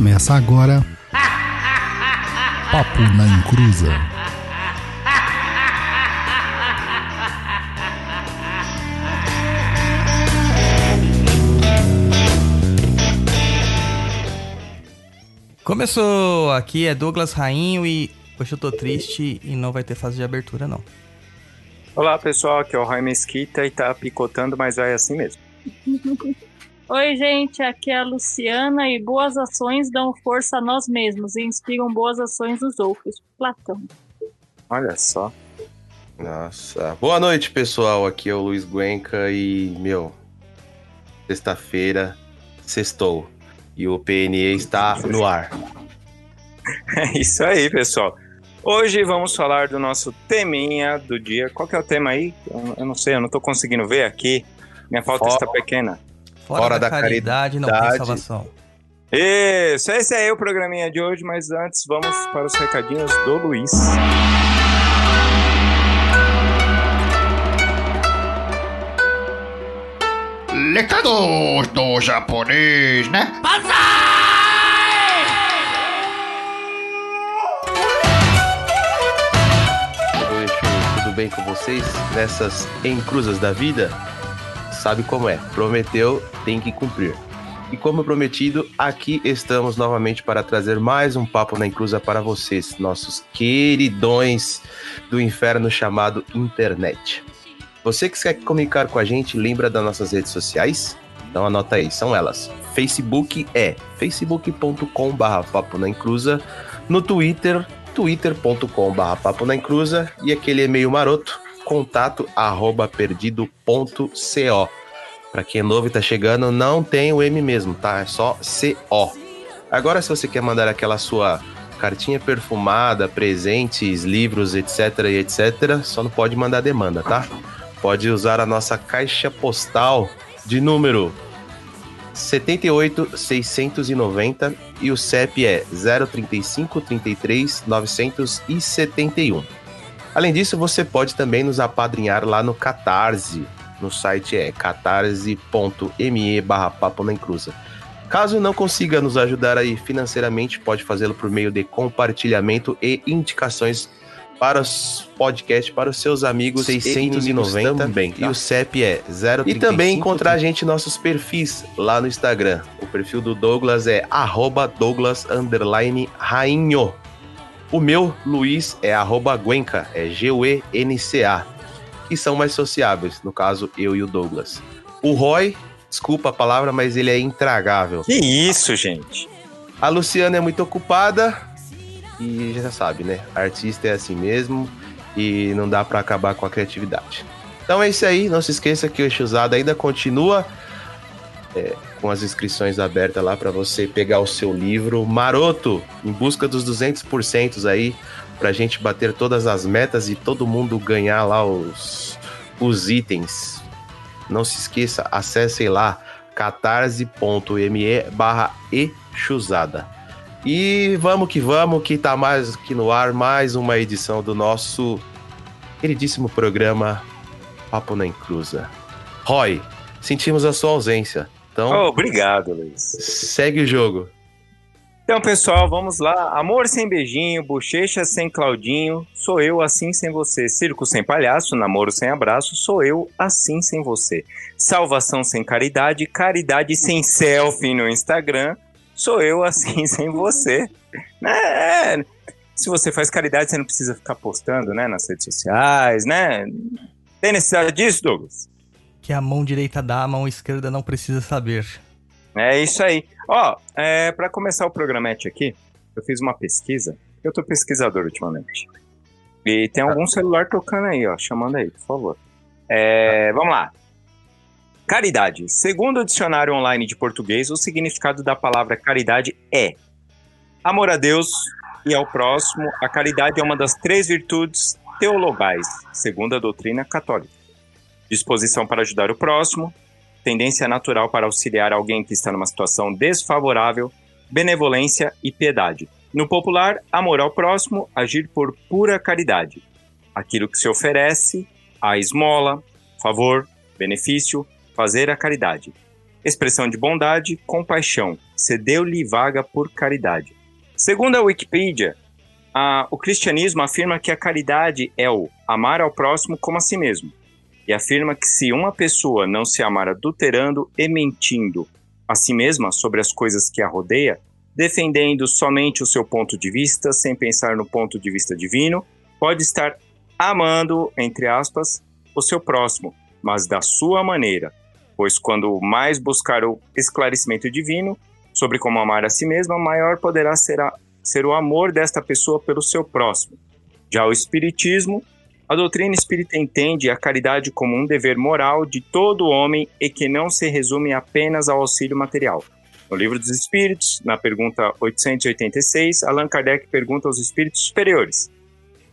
Começa agora. Papo na Encruza. Começou! Aqui é Douglas Rainho e hoje eu tô triste e não vai ter fase de abertura, não. Olá pessoal, aqui é o Rai Mesquita e tá picotando, mas vai assim mesmo. Oi, gente, aqui é a Luciana e boas ações dão força a nós mesmos e inspiram boas ações nos outros. Platão. Olha só. Nossa. Boa noite, pessoal. Aqui é o Luiz Guenca e, meu, sexta-feira, sextou. E o PNE está no ar. É isso aí, pessoal. Hoje vamos falar do nosso teminha do dia. Qual que é o tema aí? Eu, não sei, eu não tô conseguindo ver aqui. Minha Fora- está pequena. Fora, Fora da, da caridade, não caridade. tem salvação. Isso, esse aí é o programinha de hoje, mas antes vamos para os recadinhos do Luiz. Recados do japonês, né? Oi, Chu, tudo bem com vocês? Nessas encruzas da vida? Sabe como é? Prometeu, tem que cumprir. E como prometido, aqui estamos novamente para trazer mais um papo na encruza para vocês, nossos queridões do inferno chamado internet. Você que quer comunicar com a gente, lembra das nossas redes sociais? Então anota aí, são elas. Facebook é facebook.com.br papo na encruza, no Twitter twitter.com.br papo na encruza e aquele e-mail maroto, contato arroba perdido.co. Pra quem é novo e tá chegando, não tem o M mesmo, tá? É só CO. Agora, se você quer mandar aquela sua cartinha perfumada, presentes, livros, etc etc, só não pode mandar demanda, tá? Pode usar a nossa caixa postal de número 78690 e o CEP é 035 33 971. Além disso, você pode também nos apadrinhar lá no Catarse. No site é catarse.me barra papo na encruza. Caso não consiga nos ajudar aí financeiramente, pode fazê-lo por meio de compartilhamento e indicações para os podcasts, para os seus amigos 690 também. E o CEP é 035 E também encontrar a gente em nossos perfis lá no Instagram. O perfil do Douglas é arroba Douglas underline Rainho. O meu, Luiz, é arroba Guenca, é G-U-E-N-C-A. Que são mais sociáveis, no caso, eu e o Douglas. O Roy, desculpa a palavra, mas ele é intragável. Que isso, gente? A Luciana é muito ocupada e já sabe, né? Artista é assim mesmo e não dá pra acabar com a criatividade. Então é isso aí, não se esqueça que o Exusada ainda continua é, com as inscrições abertas lá pra você pegar o seu livro maroto em busca dos 200% aí pra gente bater todas as metas e todo mundo ganhar lá os, os itens. Não se esqueça, acesse lá catarse.me barra exusada. E vamos que vamos, que tá mais aqui no ar, mais uma edição do nosso queridíssimo programa Papo na Encruza. Roy, sentimos a sua ausência, então Oh, obrigado, Luiz. segue o jogo. Então, pessoal, vamos lá. Amor sem beijinho, bochecha sem Claudinho, sou eu assim sem você. Circo sem palhaço, namoro sem abraço, sou eu assim sem você. Salvação sem caridade, caridade sem selfie no Instagram, sou eu assim sem você. É, se você faz caridade, você não precisa ficar postando, né, nas redes sociais, né? Tem necessidade disso, Douglas? Que a mão direita dá, a mão esquerda não precisa saber. É isso aí. Ó, é, para começar o programete aqui, eu fiz uma pesquisa. Eu tô pesquisador ultimamente. E tem algum celular tocando aí, ó, chamando aí, por favor. É, vamos lá. Caridade. Segundo o dicionário online de português, o significado da palavra caridade é amor a Deus e ao próximo. A caridade é uma das três virtudes teologais, segundo a doutrina católica. Disposição para ajudar o próximo, tendência natural para auxiliar alguém que está numa situação desfavorável, benevolência e piedade. No popular, amor ao próximo, agir por pura caridade. Aquilo que se oferece, a esmola, favor, benefício, fazer a caridade. expressão de bondade, compaixão. Cedeu-lhe vaga por caridade. Segundo a Wikipedia, a- o cristianismo afirma que a caridade é o amar ao próximo como a si mesmo. E afirma que se uma pessoa não se amar adulterando e mentindo a si mesma sobre as coisas que a rodeia, defendendo somente o seu ponto de vista, sem pensar no ponto de vista divino, pode estar amando, entre aspas, o seu próximo, mas da sua maneira. Pois quando mais buscar o esclarecimento divino sobre como amar a si mesma, maior poderá ser, a- ser o amor desta pessoa pelo seu próximo. Já o Espiritismo, a doutrina espírita entende a caridade como um dever moral de todo homem e que não se resume apenas ao auxílio material. No Livro dos Espíritos, na pergunta 886, Allan Kardec pergunta aos espíritos superiores: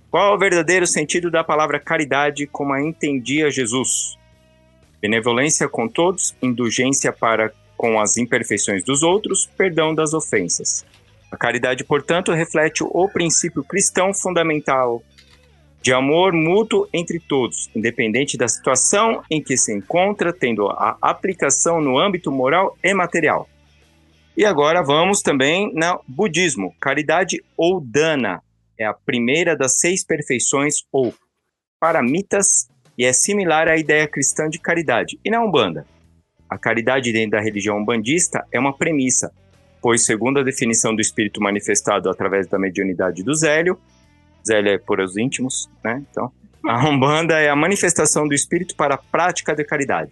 Qual é o verdadeiro sentido da palavra caridade como a entendia Jesus? Benevolência com todos, indulgência para com as imperfeições dos outros, perdão das ofensas. A caridade, portanto, reflete o princípio cristão fundamental de amor mútuo entre todos, independente da situação em que se encontra, tendo a aplicação no âmbito moral e material. E agora vamos também no budismo. Caridade ou dana é a primeira das seis perfeições ou paramitas e é similar à ideia cristã de caridade. E na Umbanda? A caridade dentro da religião umbandista é uma premissa, pois segundo a definição do espírito manifestado através da mediunidade do Zélio, Zélio é por os íntimos, né? Então, a Umbanda é a manifestação do espírito para a prática da caridade.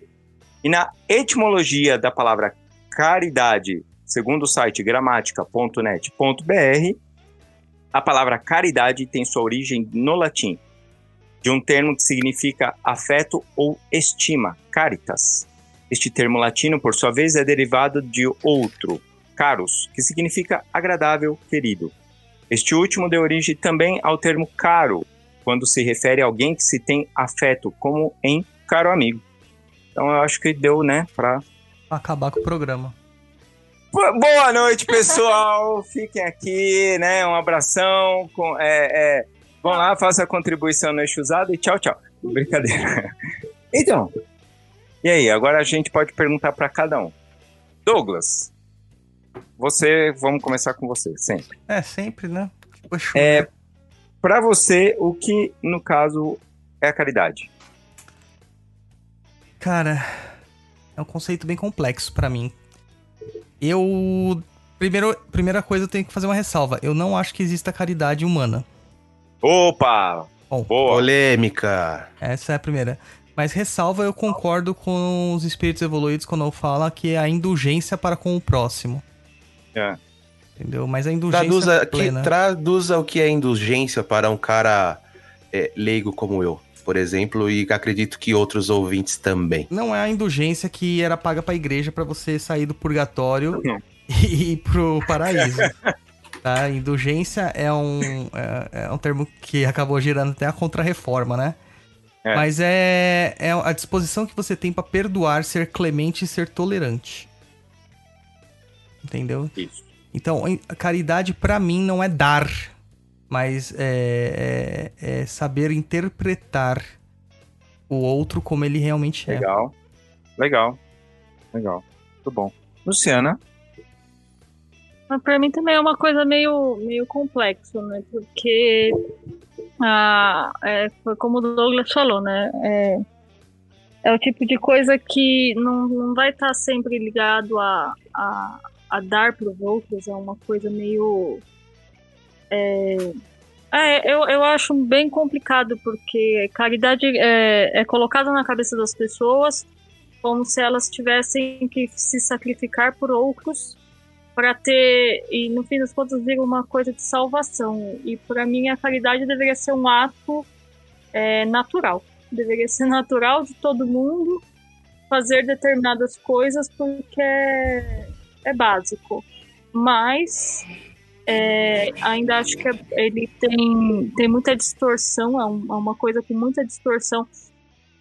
E na etimologia da palavra caridade, segundo o site gramatica.net.br, a palavra caridade tem sua origem no latim, de um termo que significa afeto ou estima, caritas. Este termo latino, por sua vez, é derivado de outro, carus, que significa agradável, querido. Este último deu origem também ao termo caro, quando se refere a alguém que se tem afeto, como em caro amigo. Então eu acho que deu, né, pra Acabar com o programa. Bo- Boa noite, pessoal. Fiquem aqui, né? Um abração. Com, é, é, vão lá, faça a contribuição no eixo usado e tchau, tchau. Brincadeira. Então, e aí? Agora a gente pode perguntar para cada um. Douglas, você, vamos começar com você, sempre. É, sempre, né? Poxa, É, para você, o que no caso é a caridade? Cara, é um conceito bem complexo pra mim. Eu. Primeiro, primeira coisa, eu tenho que fazer uma ressalva. Eu não acho que exista caridade humana. Opa! Bom, Boa! Polêmica. essa é a primeira. Mas ressalva, eu concordo com os espíritos evoluídos quando fala que é a indulgência para com o próximo. É. Entendeu? Mas a indulgência Traduza, que, plena. traduza o que é indulgência para um cara é, leigo como eu, por exemplo, e acredito que outros ouvintes também. Não é a indulgência que era paga pra igreja pra você sair do purgatório Não. e ir pro paraíso. Tá? Indulgência é um, é, é um termo que acabou gerando até a contra-reforma, né? É. Mas é, é a disposição que você tem pra perdoar, ser clemente e ser tolerante. Entendeu? Isso. Então, caridade pra mim não é dar, mas é, é- é saber interpretar o outro como ele realmente é. Legal. Legal. Legal. Muito bom. Luciana? Mas pra mim também é uma coisa meio, meio complexo, né? Porque ah, é, foi como o Douglas falou, né? É, é o tipo de coisa que não, não vai estar sempre ligado a, a, a dar para os outros, é uma coisa meio. É, é, eu, eu acho bem complicado, porque caridade é, é colocada na cabeça das pessoas como se elas tivessem que se sacrificar por outros para ter e no fim das contas vira uma coisa de salvação e para mim a caridade deveria ser um ato é, natural deveria ser natural de todo mundo fazer determinadas coisas porque é, básico mas é, ainda acho que ele tem, tem muita distorção é, um- é uma coisa com muita distorção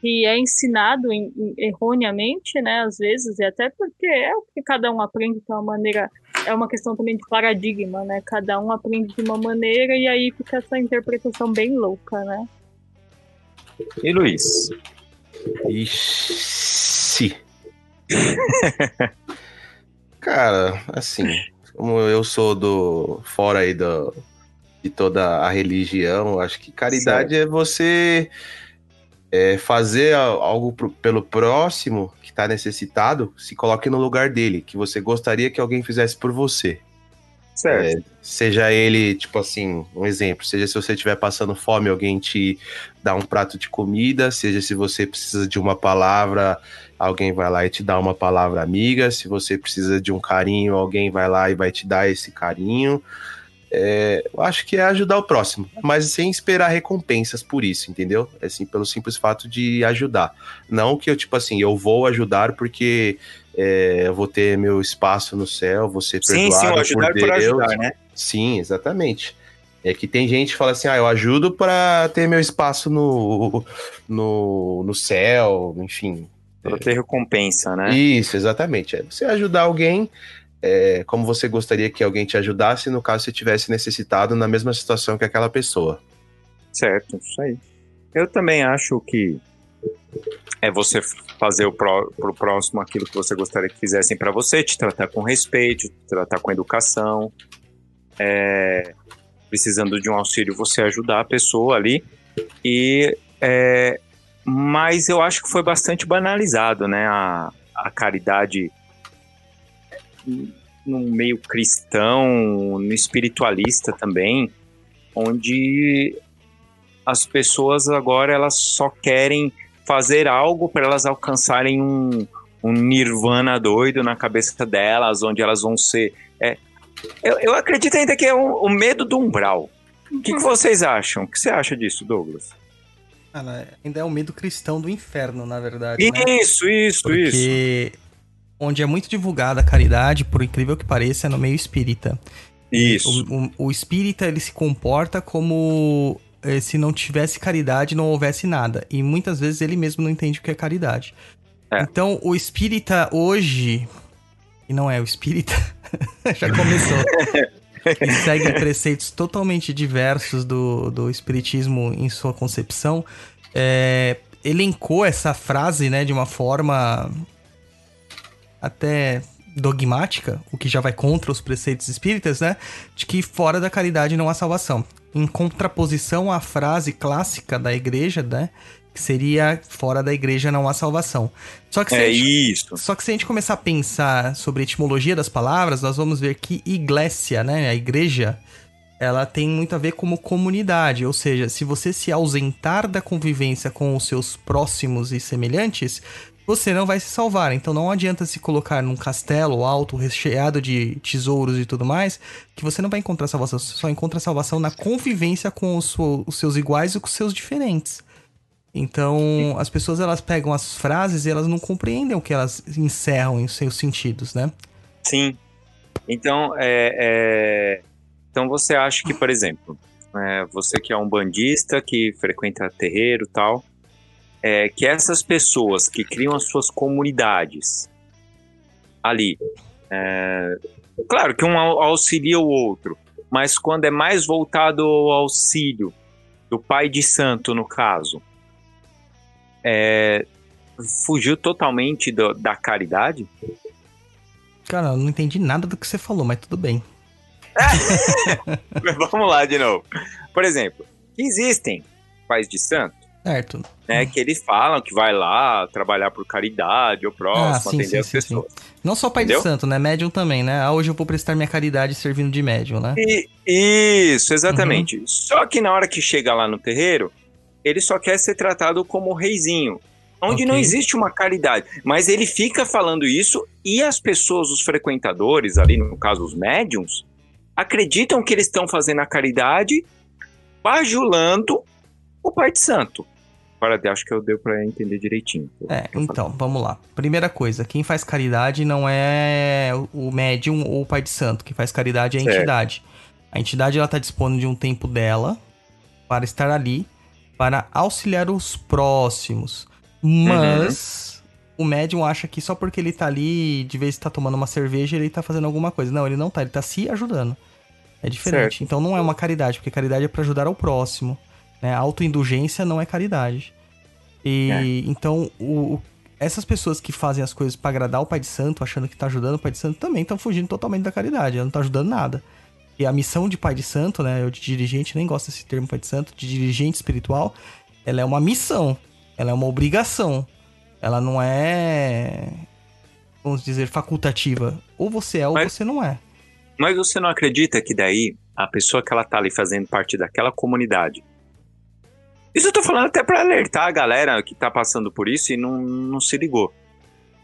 que é ensinado em- em- erroneamente, né, às vezes, e até porque é o que cada um aprende de uma maneira, é uma questão também de paradigma, né, cada um aprende de uma maneira e aí fica essa interpretação bem louca, né. E Luiz? Ixi. Cara, assim, como eu sou do fora aí do, de toda a religião, acho que caridade é você é, fazer algo pro- pelo próximo que está necessitado, se coloque no lugar dele, que você gostaria que alguém fizesse por você. Certo. É, seja ele, tipo assim, um exemplo, seja se você estiver passando fome, alguém te dá um prato de comida, seja se você precisa de uma palavra, alguém vai lá e te dá uma palavra amiga, se você precisa de um carinho, alguém vai lá e vai te dar esse carinho. É, eu acho que é ajudar o próximo, mas sem esperar recompensas por isso, entendeu? Assim, pelo simples fato de ajudar. Não que eu, tipo assim, eu vou ajudar porque é, eu vou ter meu espaço no céu, vou ser Sim, perdoado sim, ajudar por por Deus. ajudar, né? Sim, exatamente. É que tem gente que fala assim, ah, eu ajudo para ter meu espaço no, no, no céu, enfim. Pra ter recompensa, né? Isso, exatamente. É você ajudar alguém é, como você gostaria que alguém te ajudasse, no caso você tivesse necessitado na mesma situação que aquela pessoa. Certo, isso aí. Eu também acho que é você fazer o pró, pro próximo aquilo que você gostaria que fizessem para você, te tratar com respeito, te tratar com educação. É, precisando de um auxílio, você ajudar a pessoa ali. E é, mas eu acho que foi bastante banalizado, né? A, a caridade no meio cristão, no espiritualista também, onde as pessoas agora elas só querem fazer algo para elas alcançarem um, um nirvana doido na cabeça delas, onde elas vão ser. é, eu, eu acredito ainda que é o, o medo do umbral. O que, que vocês acham? O que você acha disso, Douglas? Cara, ainda é o medo cristão do inferno, na verdade. né? Isso, isso, isso. Porque onde é muito divulgada a caridade, por incrível que pareça, é no meio espírita. Isso. O, o- o espírita ele se comporta como eh, se não tivesse caridade, não houvesse nada. E muitas vezes ele mesmo não entende o que é caridade. É. Então, o espírita hoje, e não é o espírita, já começou. Segue preceitos totalmente diversos do, do espiritismo em sua concepção. É, elencou essa frase, né, de uma forma até dogmática, o que já vai contra os preceitos espíritas, né? De que fora da caridade não há salvação. Em contraposição à frase clássica da igreja, né? Que seria fora da igreja não há salvação. Só que se, É gente, isso. só que se a gente começar a pensar sobre a etimologia das palavras, nós vamos ver que iglesia, né? A igreja, ela tem muito a ver como comunidade. Ou seja, se você se ausentar da convivência com os seus próximos e semelhantes, você não vai se salvar. Então não adianta se colocar num castelo alto, recheado de tesouros e tudo mais, que você não vai encontrar salvação. Você só encontra salvação na convivência com os, os seus iguais e com os seus diferentes. Então, as pessoas elas pegam as frases e elas não compreendem o que elas encerram em seus sentidos, né? Sim. Então, é, é, então você acha que, por exemplo, é, você que é um bandista, que frequenta terreiro tal, é, que essas pessoas que criam as suas comunidades ali, é, claro que um au- auxilia o outro, mas quando é mais voltado ao auxílio do pai de santo, no caso, é, fugiu totalmente do- da caridade? Cara, eu não entendi nada do que você falou, mas tudo bem. Vamos lá de novo. Por exemplo, existem pais de santo, Certo. né, que eles falam que vai lá trabalhar por caridade, ou próximo, Ah, sim, atender sim, as sim, pessoas. Não só pai Entendeu? de santo, né? Médium também, né? Ah, hoje eu vou prestar minha caridade servindo de médium, né? E- isso, exatamente. Uhum. Só que na hora que chega lá no terreiro, ele só quer ser tratado como reizinho. Onde Ok. não existe uma caridade. Mas ele fica falando isso e as pessoas, os frequentadores, ali no caso os médiums, acreditam que eles estão fazendo a caridade bajulando o pai de santo. Agora, acho que eu deu pra entender direitinho. É, então, vamos lá. Primeira coisa, quem faz caridade não é o médium ou o pai de santo. Quem faz caridade é a Certo. entidade. A entidade, ela tá dispondo de um tempo dela para estar ali, para auxiliar os próximos. Mas o médium acha que só porque ele tá ali, de vez em tá tomando uma cerveja, ele tá fazendo alguma coisa. Não, ele não tá, ele tá se ajudando. É diferente. Então não é uma caridade, porque caridade é para ajudar ao próximo. Né? Autoindulgência não é caridade. E então o, o- essas pessoas que fazem as coisas para agradar o Pai de Santo, achando que tá ajudando o Pai de Santo, também estão fugindo totalmente da caridade, ela não tá ajudando nada. E a missão de Pai de Santo, né, eu de dirigente, nem gosto desse termo Pai de Santo, de dirigente espiritual, ela é uma missão, ela é uma obrigação. Ela não é, vamos dizer, facultativa. Ou você é ou Mas- você não é. Mas você não acredita que daí a pessoa que ela tá ali fazendo parte daquela comunidade. Isso eu tô falando até pra alertar a galera que tá passando por isso e não, não se ligou.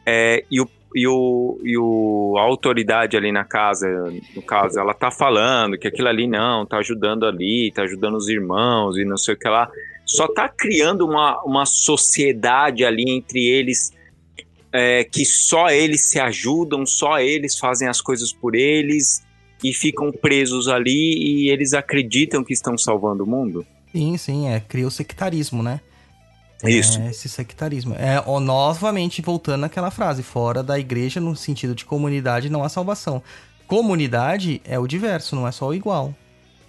É, e, o, e, o, e o, a autoridade ali na casa, no caso, ela tá falando que aquilo ali não, tá ajudando ali, tá ajudando os irmãos e não sei o que lá. Só tá criando uma, uma sociedade ali entre eles é, que só eles se ajudam, só eles fazem as coisas por eles e ficam presos ali e eles acreditam que estão salvando o mundo. Sim, sim, é, cria o sectarismo, né? Isso. É, esse sectarismo. É, ó, novamente voltando àquela frase, fora da igreja, no sentido de comunidade, não há salvação. Comunidade é o diverso, não é só o igual.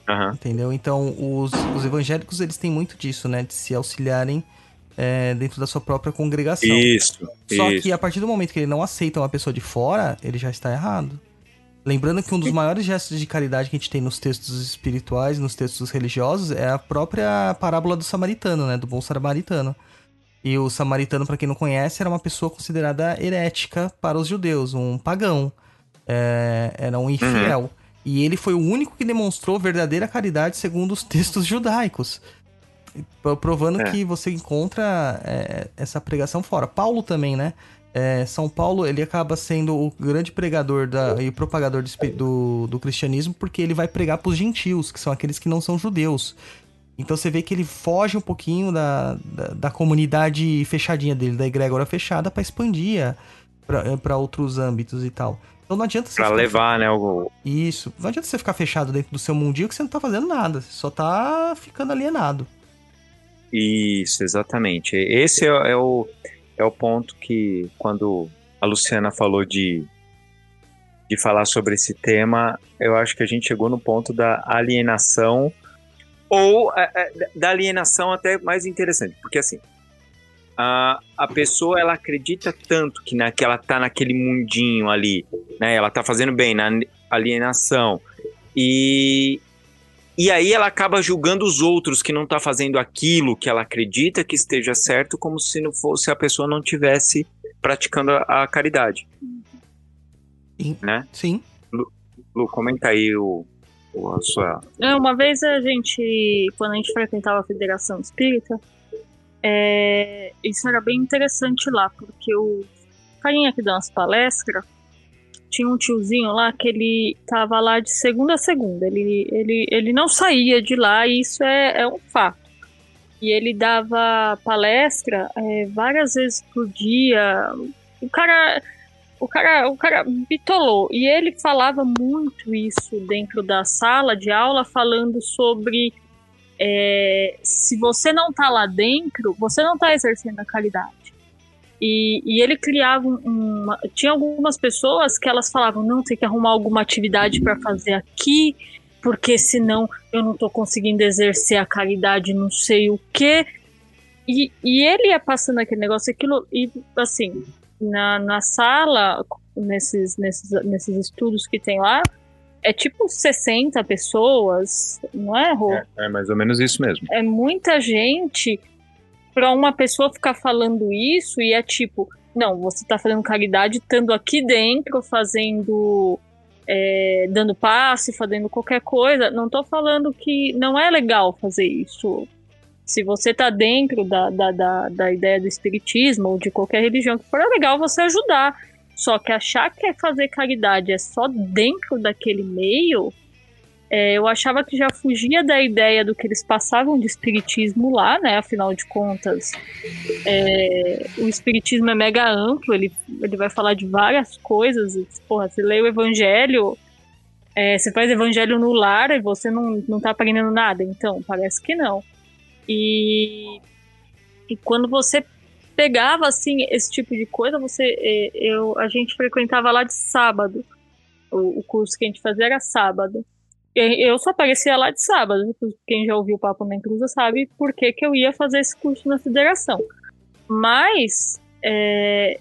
Aham. Entendeu? Então, os, os evangélicos, eles têm muito disso, né? De se auxiliarem é, dentro da sua própria congregação. Isso. Só isso. que a partir do momento que ele não aceita uma pessoa de fora, ele já está errado. Lembrando que um dos maiores gestos de caridade que a gente tem nos textos espirituais, nos textos religiosos, é a própria parábola do samaritano, né? Do bom samaritano. E o samaritano, para quem não conhece, era uma pessoa considerada herética para os judeus, um pagão. É, era um infiel. E ele foi o único que demonstrou verdadeira caridade segundo os textos judaicos. Pro- Provando É. que você encontra é, essa pregação fora. Paulo também, né? É, São Paulo, ele acaba sendo o grande pregador da, e propagador do, do, do cristianismo porque ele vai pregar para os gentios, que são aqueles que não são judeus. Então você vê que ele foge um pouquinho da, da, da comunidade fechadinha dele, da egrégora fechada, para expandir para outros âmbitos e tal. Então não adianta você Pra levar, né? O... Isso. Não adianta você ficar fechado dentro do seu mundinho que você não tá fazendo nada. Você só tá ficando alienado. Isso, exatamente. Esse é, é o, é o ponto que, quando a Luciana falou de, de falar sobre esse tema, eu acho que a gente chegou no ponto da alienação, ou é, é, da alienação até mais interessante, porque assim, a, a pessoa ela acredita tanto que, na, que ela tá naquele mundinho ali, né? Ela tá fazendo bem na alienação, e, e aí ela acaba julgando os outros que não tá fazendo aquilo que ela acredita que esteja certo, como se não fosse a pessoa não tivesse praticando a, a caridade, Sim. né? Sim. Lu, comenta aí o, o a sua. É, Uma vez a gente, quando a gente frequentava a Federação Espírita, é, isso era bem interessante lá, porque o carinha que dá umas palestras tinha um tiozinho lá que ele tava lá de segunda a segunda. Ele, ele, ele não saía de lá e isso é, é um fato. E ele dava palestra é, várias vezes por dia. O cara, o cara, o cara bitolou. E ele falava muito isso dentro da sala de aula, falando sobre é, se você não tá lá dentro, você não tá exercendo a caridade. E, e ele criava um- uma. Tinha algumas pessoas que elas falavam: não, tem que arrumar alguma atividade para fazer aqui, porque senão eu não tô conseguindo exercer a caridade, não sei o quê. E, e ele ia passando aquele negócio, aquilo, e assim, na, na sala, nesses, nesses, nesses estudos que tem lá, é tipo 60 pessoas, não é, Rô? É, é mais ou menos isso mesmo. é muita gente pra uma pessoa ficar falando isso e é tipo, não, você tá fazendo caridade estando aqui dentro, fazendo. é, dando passe, fazendo qualquer coisa. Não tô falando que não é legal fazer isso. Se você tá dentro da, da, da, da ideia do espiritismo ou de qualquer religião que for, é legal você ajudar. Só que achar que é fazer caridade é só dentro daquele meio, é, eu achava que já fugia da ideia do que eles passavam de espiritismo lá, né? Afinal de contas, é, o espiritismo é mega amplo, ele, ele vai falar de várias coisas. Porra, você lê o evangelho, é, você faz evangelho no lar e você não, não tá aprendendo nada. Então, parece que não. E, e quando você pegava, assim, esse tipo de coisa, você, é, eu, a gente frequentava lá de sábado. O, o curso que a gente fazia era sábado. Eu só aparecia lá de sábado. Quem já ouviu o Papo na Encruza sabe por que, que eu ia fazer esse curso na federação. Mas é,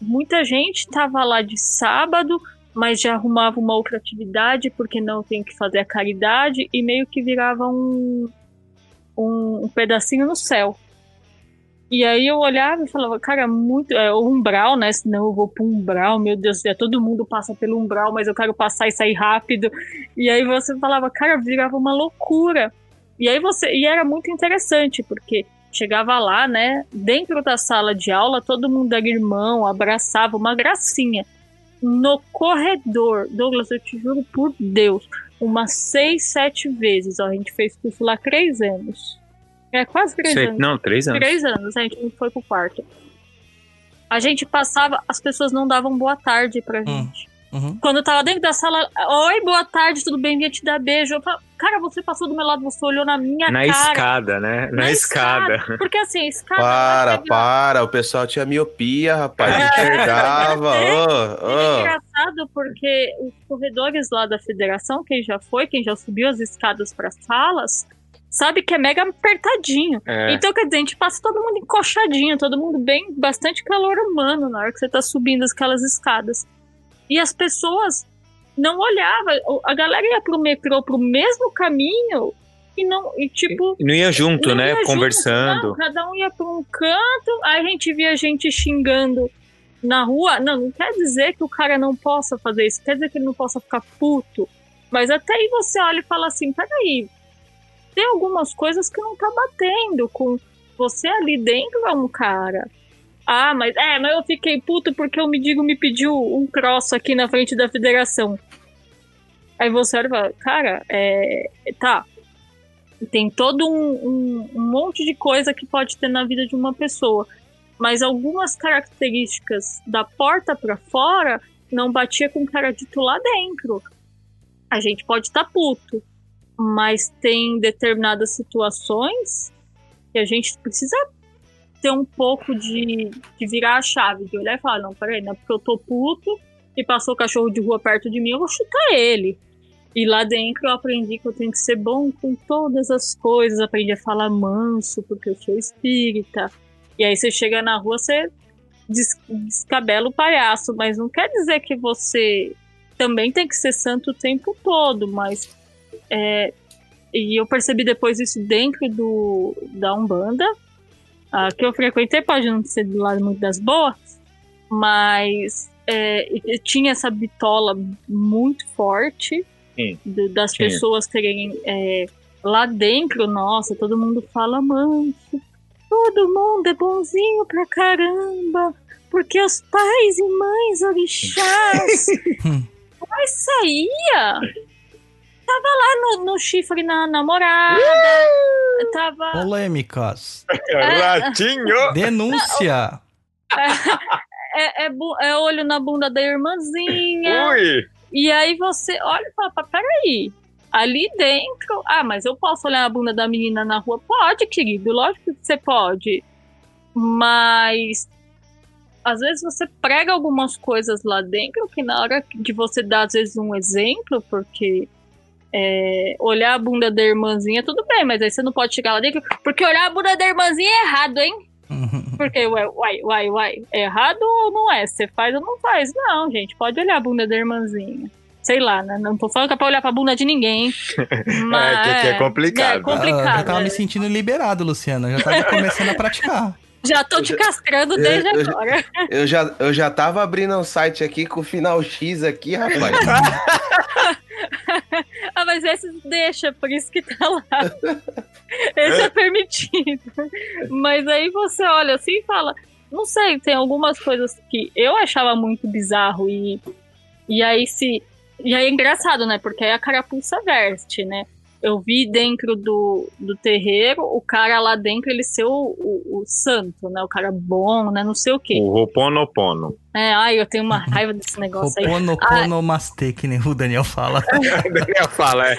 muita gente tava lá de sábado, mas já arrumava uma outra atividade porque não tem que fazer a caridade e meio que virava um, um, um pedacinho no céu. E aí eu olhava e falava, cara, muito. É o umbral, né? Senão eu vou pro umbral, meu Deus céu, todo mundo passa pelo umbral, mas eu quero passar e sair rápido. E aí você falava, cara, virava uma loucura. E aí você. E era muito interessante, porque chegava lá, né? Dentro da sala de aula, todo mundo era irmão, abraçava, uma gracinha. No corredor, Douglas, eu te juro por Deus, umas seis, sete vezes. Ó, a gente fez curso lá três anos. É quase três Sei- anos. Não, três anos. Três anos, a gente não foi pro quarto. A gente passava, as pessoas não davam boa tarde pra gente. Uhum. Quando eu tava dentro da sala, oi, boa tarde, tudo bem? Vinha te dar beijo. Eu falava, cara, você passou do meu lado, você olhou na minha Na cara. escada, né? Na, escada. Porque assim, a escada. Para, pega- para, o pessoal tinha miopia, rapaz, É. enxergava. É ô, ô. engraçado porque os corredores lá da federação, quem já foi, quem já subiu as escadas para salas, sabe que é mega apertadinho. É. Então, quer dizer, a gente passa todo mundo encoxadinho, todo mundo bem, bastante calor humano na hora que você tá subindo aquelas escadas. E as pessoas não olhavam, a galera ia pro metrô pro mesmo caminho e não, e tipo, Não ia junto, não né? ia junto, Conversando. não, cada um ia para um canto, aí a gente via gente xingando na rua. Não, não quer dizer que o cara não possa fazer isso, quer dizer que ele não possa ficar puto. Mas até aí você olha e fala assim: peraí, tem algumas coisas que não tá batendo com você ali dentro é um cara. Ah, mas é, mas eu fiquei puto porque o Mendigo me pediu um cross aqui na frente da federação. Aí você olha e fala, cara, é. Tá, tem todo um, um- um monte de coisa que pode ter na vida de uma pessoa. Mas algumas características da porta pra fora não batia com o cara dito lá dentro. A gente pode estar puto, mas tem determinadas situações que a gente precisa ter um pouco de, de virar a chave, de olhar e falar, não, peraí, não é porque eu tô puto e passou o cachorro de rua perto de mim, eu vou chutar ele. E lá dentro eu aprendi que eu tenho que ser bom com todas as coisas. Aprendi a falar manso, porque eu sou espírita. E aí você chega na rua, você des- descabela o palhaço. Mas não quer dizer que você também tem que ser santo o tempo todo. Mas. É, e eu percebi depois isso dentro do, da Umbanda. ah, que eu frequentei, pode não ser do lado muito das boas. Mas é, tinha essa bitola muito forte Sim. do- das Tinha. pessoas querem é, lá dentro, nossa, todo mundo fala manso, todo mundo é bonzinho pra caramba, porque os pais e mães orixás. Mas saía. Tava lá no, no chifre na namorada. Tava. Polêmicas. Ratinho! Denúncia. É, é bu- é olho na bunda da irmãzinha. Ui! E aí você olha e fala, "Pá, peraí, ali dentro, ah, mas eu posso olhar a bunda da menina na rua? Pode, querido, lógico que você pode. Mas às vezes você prega algumas coisas lá dentro que na hora de você dar, às vezes, um exemplo, porque é, olhar a bunda da irmãzinha, tudo bem, mas aí você não pode chegar lá dentro, porque olhar a bunda da irmãzinha é errado, hein? Porque, ué, uai, uai, uai, é errado ou não é? Você faz ou não faz? Não, gente, pode olhar a bunda da irmãzinha. Sei lá, né? Não tô falando que é pra olhar pra bunda de ninguém. Mas, que aqui é complicado. É complicado. Ah, eu já tava é. me sentindo liberado, Luciana. Eu já tava começando a praticar. Já tô te castrando eu- desde eu já- agora. Eu já, eu já tava abrindo um site aqui com o final X aqui, rapaz. Ah, mas esse deixa, por isso que tá lá. Esse é permitido. Mas aí você olha assim e fala, não sei, tem algumas coisas que eu achava muito bizarro e, e aí se. E aí é engraçado, né? Porque aí a carapuça veste, né? Eu vi dentro do, do terreiro o cara lá dentro ele ser o, o, o santo, né? O cara bom, né? Não sei o quê. O Roponopono. É, ai, eu tenho uma raiva desse negócio aí. Ho'oponoponomastê, que nem o Daniel fala. O Daniel fala, é.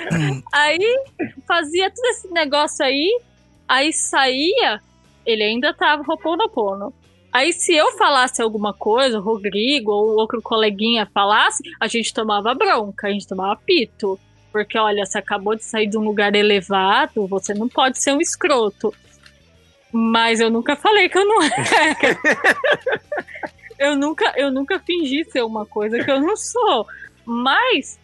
Aí fazia todo esse negócio aí, aí saía, ele ainda tava roponopono. Aí se eu falasse alguma coisa, o Rodrigo ou outro coleguinha falasse, a gente tomava bronca, a gente tomava pito. Porque, olha, você acabou de sair de um lugar elevado, você não pode ser um escroto. Mas eu nunca falei que eu não era. eu, nunca, eu nunca fingi ser uma coisa que eu não sou. Mas.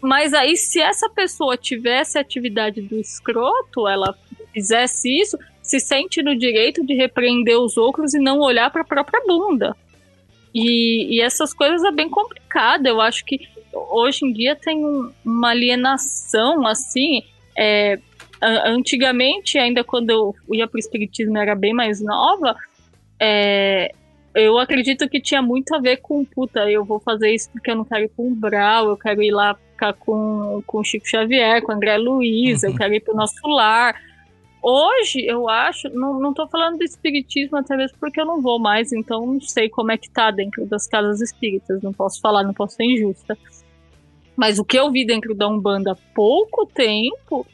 Mas aí, se essa pessoa tivesse a atividade do escroto, ela fizesse isso, se sente no direito de repreender os outros e não olhar para a própria bunda. E, e, essas coisas é bem complicado. Eu acho que hoje em dia tem um, uma alienação assim. É, antigamente, ainda quando eu ia para o espiritismo era bem mais nova, é, eu acredito que tinha muito a ver com puta, eu vou fazer isso porque eu não quero ir para um Brau, eu quero ir lá ficar com, com o Chico Xavier, com o André Luiz, uhum. eu quero ir para o nosso lar. Hoje, eu acho, não, não tô falando do espiritismo até mesmo porque eu não vou mais, então não sei como é que tá dentro das casas espíritas, não posso falar, não posso ser injusta. Mas o que eu vi dentro da Umbanda há pouco tempo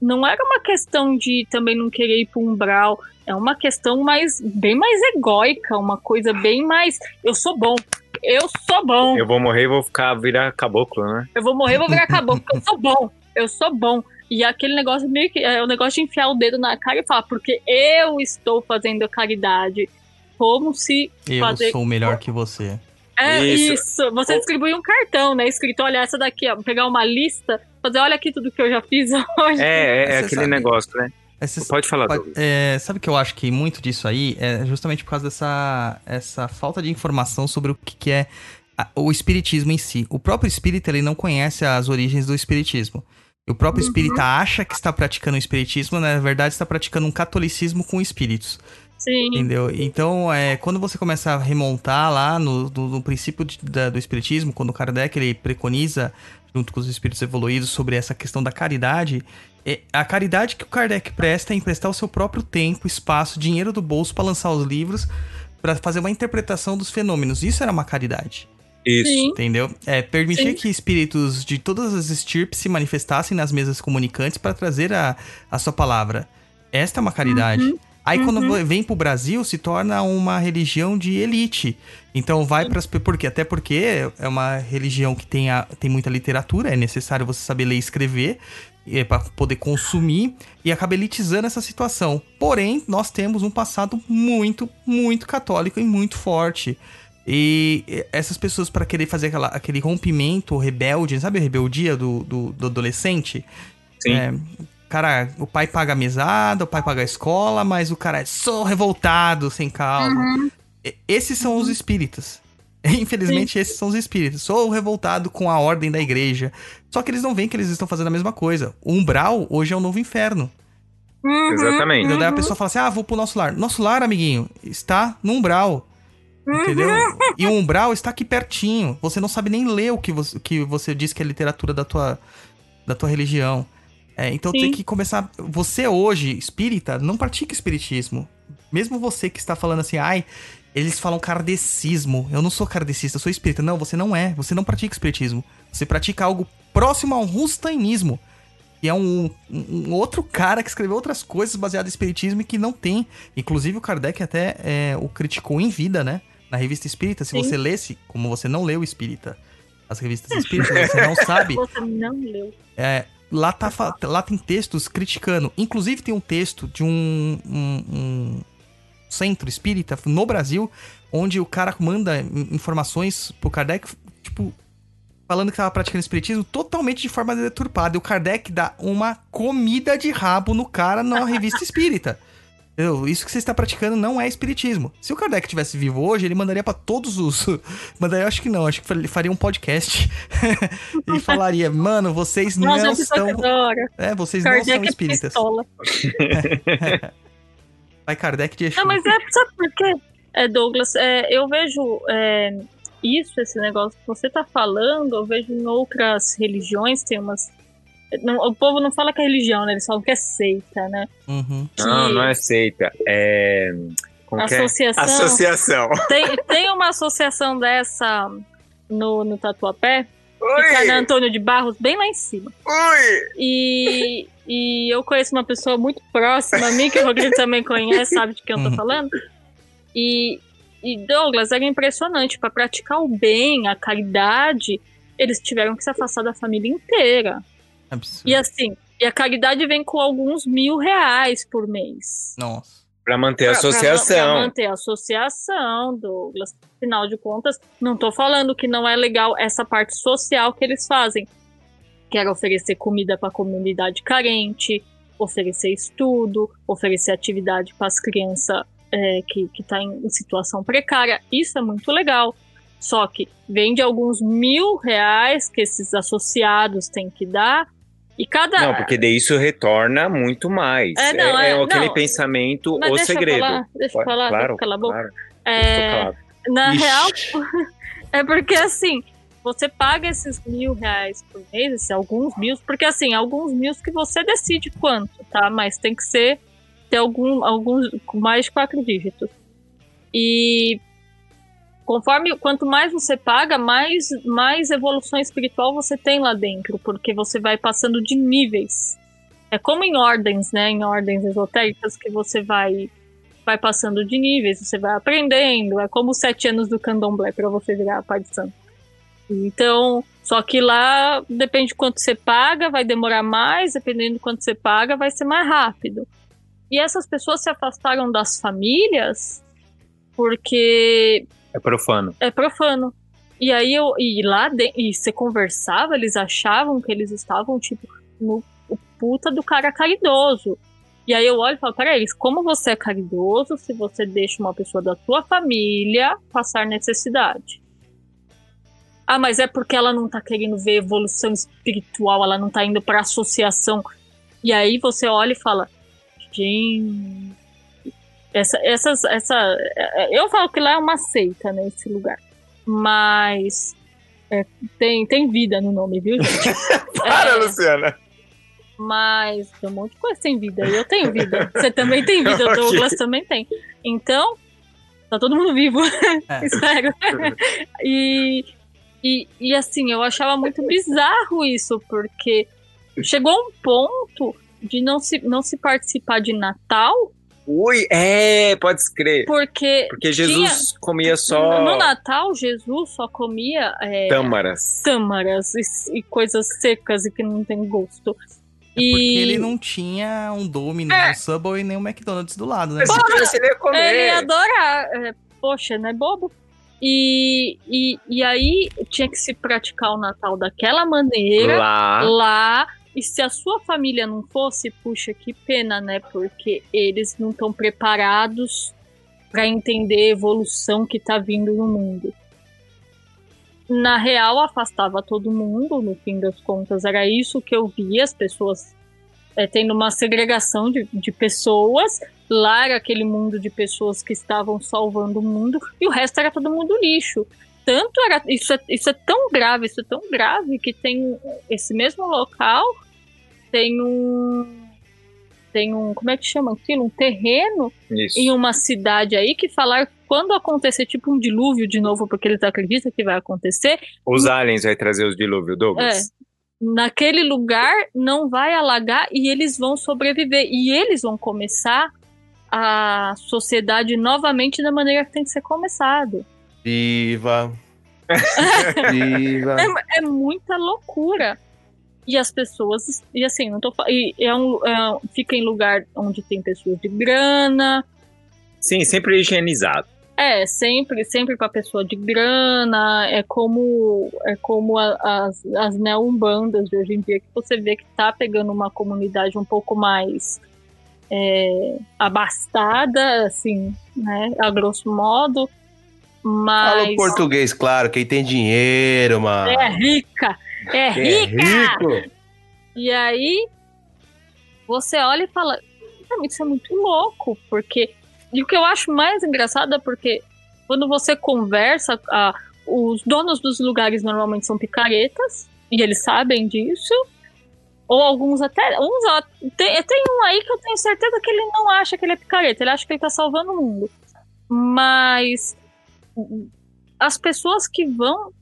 não era uma questão de também não querer ir para um umbral, é uma questão mais bem mais egóica, uma coisa bem mais eu sou bom, eu sou bom. Eu vou morrer e vou ficar virar caboclo, né? Eu vou morrer e vou virar caboclo, eu sou bom. Eu sou bom. E aquele negócio meio que é o negócio de enfiar o dedo na cara e falar, porque eu estou fazendo caridade. Como se. Eu fazer... sou melhor que você. É isso. isso. Você distribui um cartão, né? Escrito, olha, essa daqui, ó. Pegar uma lista, fazer, olha aqui tudo que eu já fiz hoje. É, é, é aquele sabe, negócio, né? pode falar, pode, é, Sabe que eu acho que muito disso aí é justamente por causa dessa essa falta de informação sobre o que, que é a, o espiritismo em si. O próprio espírita, ele não conhece as origens do espiritismo. O próprio espírita uhum. acha que está praticando o espiritismo, na verdade está praticando um catolicismo com espíritos. Sim. Entendeu? Então, é, quando você começa a remontar lá no, no, no princípio de, da, do espiritismo, quando o Kardec ele preconiza, junto com os espíritos evoluídos, sobre essa questão da caridade, é, a caridade que o Kardec presta é emprestar o seu próprio tempo, espaço, dinheiro do bolso para lançar os livros, para fazer uma interpretação dos fenômenos. Isso era uma caridade. Isso. Sim. Entendeu? É permitir Sim. que espíritos de todas as estirpes se manifestassem nas mesas comunicantes para trazer a, a sua palavra. Esta é uma caridade. Uhum. Aí uhum. quando vem pro Brasil, se torna uma religião de elite. Então vai para as por quê? Até porque é uma religião que tem, a, tem muita literatura, é necessário você saber ler e escrever é, para poder consumir e acaba elitizando essa situação. Porém, nós temos um passado muito, muito católico e muito forte. E essas pessoas, para querer fazer aquela, aquele rompimento rebelde, sabe a rebeldia do, do, do adolescente? Sim. É, cara, o pai paga a mesada, o pai paga a escola, mas o cara é só revoltado, sem calma. Uhum. Esses são os espíritas. Infelizmente, Sim. esses são os espíritas. Sou revoltado com a ordem da igreja. Só que eles não veem que eles estão fazendo a mesma coisa. O umbral hoje é o novo inferno. Uhum, Exatamente. Então, daí a pessoa fala assim: ah, vou pro nosso lar. Nosso lar, amiguinho, está no umbral. Entendeu? Uhum. E o umbral está aqui pertinho. Você não sabe nem ler o que você, que você diz que é literatura da tua, da tua religião. É, então Sim. tem que começar. Você hoje, espírita, não pratica espiritismo. Mesmo você que está falando assim, ai, eles falam kardecismo. Eu não sou kardecista, eu sou espírita. Não, você não é. Você não pratica espiritismo. Você pratica algo próximo ao rustanismo. Que é um, um, outro cara que escreveu outras coisas baseadas em espiritismo e que não tem. Inclusive o Kardec até é, o criticou em vida, né? Na revista espírita, se Sim. você lesse, como você não leu espírita, as revistas espíritas, você não sabe. Você não leu. É, lá, tá, lá tem textos criticando. Inclusive tem um texto de um, um, um centro espírita no Brasil, onde o cara manda informações pro Kardec, tipo, falando que tava praticando espiritismo totalmente de forma deturpada. E o Kardec dá uma comida de rabo no cara na revista espírita. Eu, isso que você está praticando não é espiritismo. Se o Kardec tivesse vivo hoje, ele mandaria para todos os. Mandaria, acho que não, acho que ele faria um podcast e falaria: Mano, vocês não, não estão. É, vocês Kardec não são é espíritas. É Vai Kardec de Exu. Não, mas é, sabe por quê, é, Douglas? É, eu vejo é, isso, esse negócio que você tá falando, eu vejo em outras religiões, tem umas não, o povo não fala que é religião, né? Eles falam que é seita, né? Uhum. Que... Não, não é seita. É. Como associação. É? Associação. Tem, tem uma associação dessa no, no Tatuapé. Oi. Fica na Antônio de Barros, bem lá em cima. Oi. E, e eu conheço uma pessoa muito próxima a mim, que o Rodrigo também conhece, sabe de quem eu tô uhum. falando. E, e Douglas, era impressionante. para praticar o bem, a caridade, eles tiveram que se afastar da família inteira. Absurdo. E assim, E a caridade vem com alguns mil reais por mês. Nossa. Pra manter a Pra- pra- associação. Pra manter a associação, Douglas. Afinal de contas, não tô falando que não é legal essa parte social que eles fazem. Quero oferecer comida para a comunidade carente, oferecer estudo, oferecer atividade para as crianças é, que estão em, em situação precária. Isso é muito legal. Só que vem de alguns mil reais que esses associados têm que dar. E cada. Não, porque daí isso retorna muito mais. É, não, é, aquele não. pensamento, o deixa eu segredo. falar, deixa eu falar, claro, deixa eu calar a boca. claro. É, na Ixi. real, é porque assim, você paga esses mil reais por mês, esses alguns mil, porque assim, alguns mil que você decide quanto, tá? Mas tem que ser ter algum, alguns com mais de quatro dígitos. E conforme quanto mais você paga, mais, mais evolução espiritual você tem lá dentro, porque você vai passando de níveis. É como em ordens, né? Em ordens esotéricas que você vai vai passando de níveis, você vai aprendendo. É como os sete anos do candomblé para você virar pai de santo. Então, só que lá depende de quanto você paga, vai demorar mais, dependendo de quanto você paga, vai ser mais rápido. E essas pessoas se afastaram das famílias porque É profano. é profano. E aí eu e lá de, e você conversava, eles achavam que eles estavam tipo no o puta do cara caridoso. E aí eu olho e falo, peraí, como você é caridoso se você deixa uma pessoa da tua família passar necessidade? Ah, mas é porque ela não tá querendo ver evolução espiritual, ela não tá indo pra associação. E aí você olha e fala, gente, essa, essas, essa, é, eu falo que lá é uma seita, né, esse lugar. Mas é, tem, tem vida no nome, viu, gente? Para, É. Luciana. Mas tem um monte de coisa sem vida. E eu tenho vida. Você também tem vida, o Ok. Douglas também tem. Então, tá todo mundo vivo. É. Espero. e, e, e assim, eu achava muito bizarro isso, porque chegou um ponto de não se, não se participar de Natal, Ui, é, pode crer. porque Porque Jesus comia só no Natal Jesus só comia é, tâmaras. tâmaras e, e coisas secas e que não tem gosto. É E porque ele não tinha um Dome, nem um Subway, nem um McDonald's do lado, né? Tivesse, ele ia comer. Ele ia adorar. É, poxa, não é bobo? E, e, e aí tinha que se praticar o Natal daquela maneira, Lá. lá. E se a sua família não fosse, puxa, que pena, né? Porque eles não estão preparados para entender a evolução que tá vindo no mundo. Na real, afastava todo mundo, no fim das contas, era isso que eu via, as pessoas é, tendo uma segregação de, de pessoas, lá era aquele mundo de pessoas que estavam salvando o mundo, e o resto era todo mundo lixo. Tanto era. Isso é, isso é tão grave, isso é tão grave que tem esse mesmo local, tem um. Tem um. Como é que chama aquilo? Um terreno Isso. em uma cidade aí que falar quando acontecer tipo um dilúvio de novo, porque eles acreditam que vai acontecer, Os aliens vai trazer os dilúvios, é, Douglas. naquele lugar não vai alagar e eles vão sobreviver. E eles vão começar a sociedade novamente da maneira que tem que ser começado. Viva! Viva! É, é muita loucura. E as pessoas, e assim, não tô e é um, é fica em lugar onde tem pessoas de grana, Sim, sempre higienizado. É, sempre, sempre para pessoa de grana, é como é como a- as, as neo-umbandas de hoje em dia, que você vê que tá pegando uma comunidade um pouco mais é, abastada, assim, né, a grosso modo, Fala mas português, claro, quem tem dinheiro, mano. é rica, é é rica! rico. E aí você olha e fala, "Cara, isso é muito louco, porque. E o que eu acho mais engraçado é porque quando você conversa, ah, os donos dos lugares normalmente são picaretas, e eles sabem disso. Ou alguns até. Uns, ó, tem, tem um aí que eu tenho certeza que ele não acha que ele é picareta, ele acha que ele tá salvando o mundo. Mas as pessoas que vão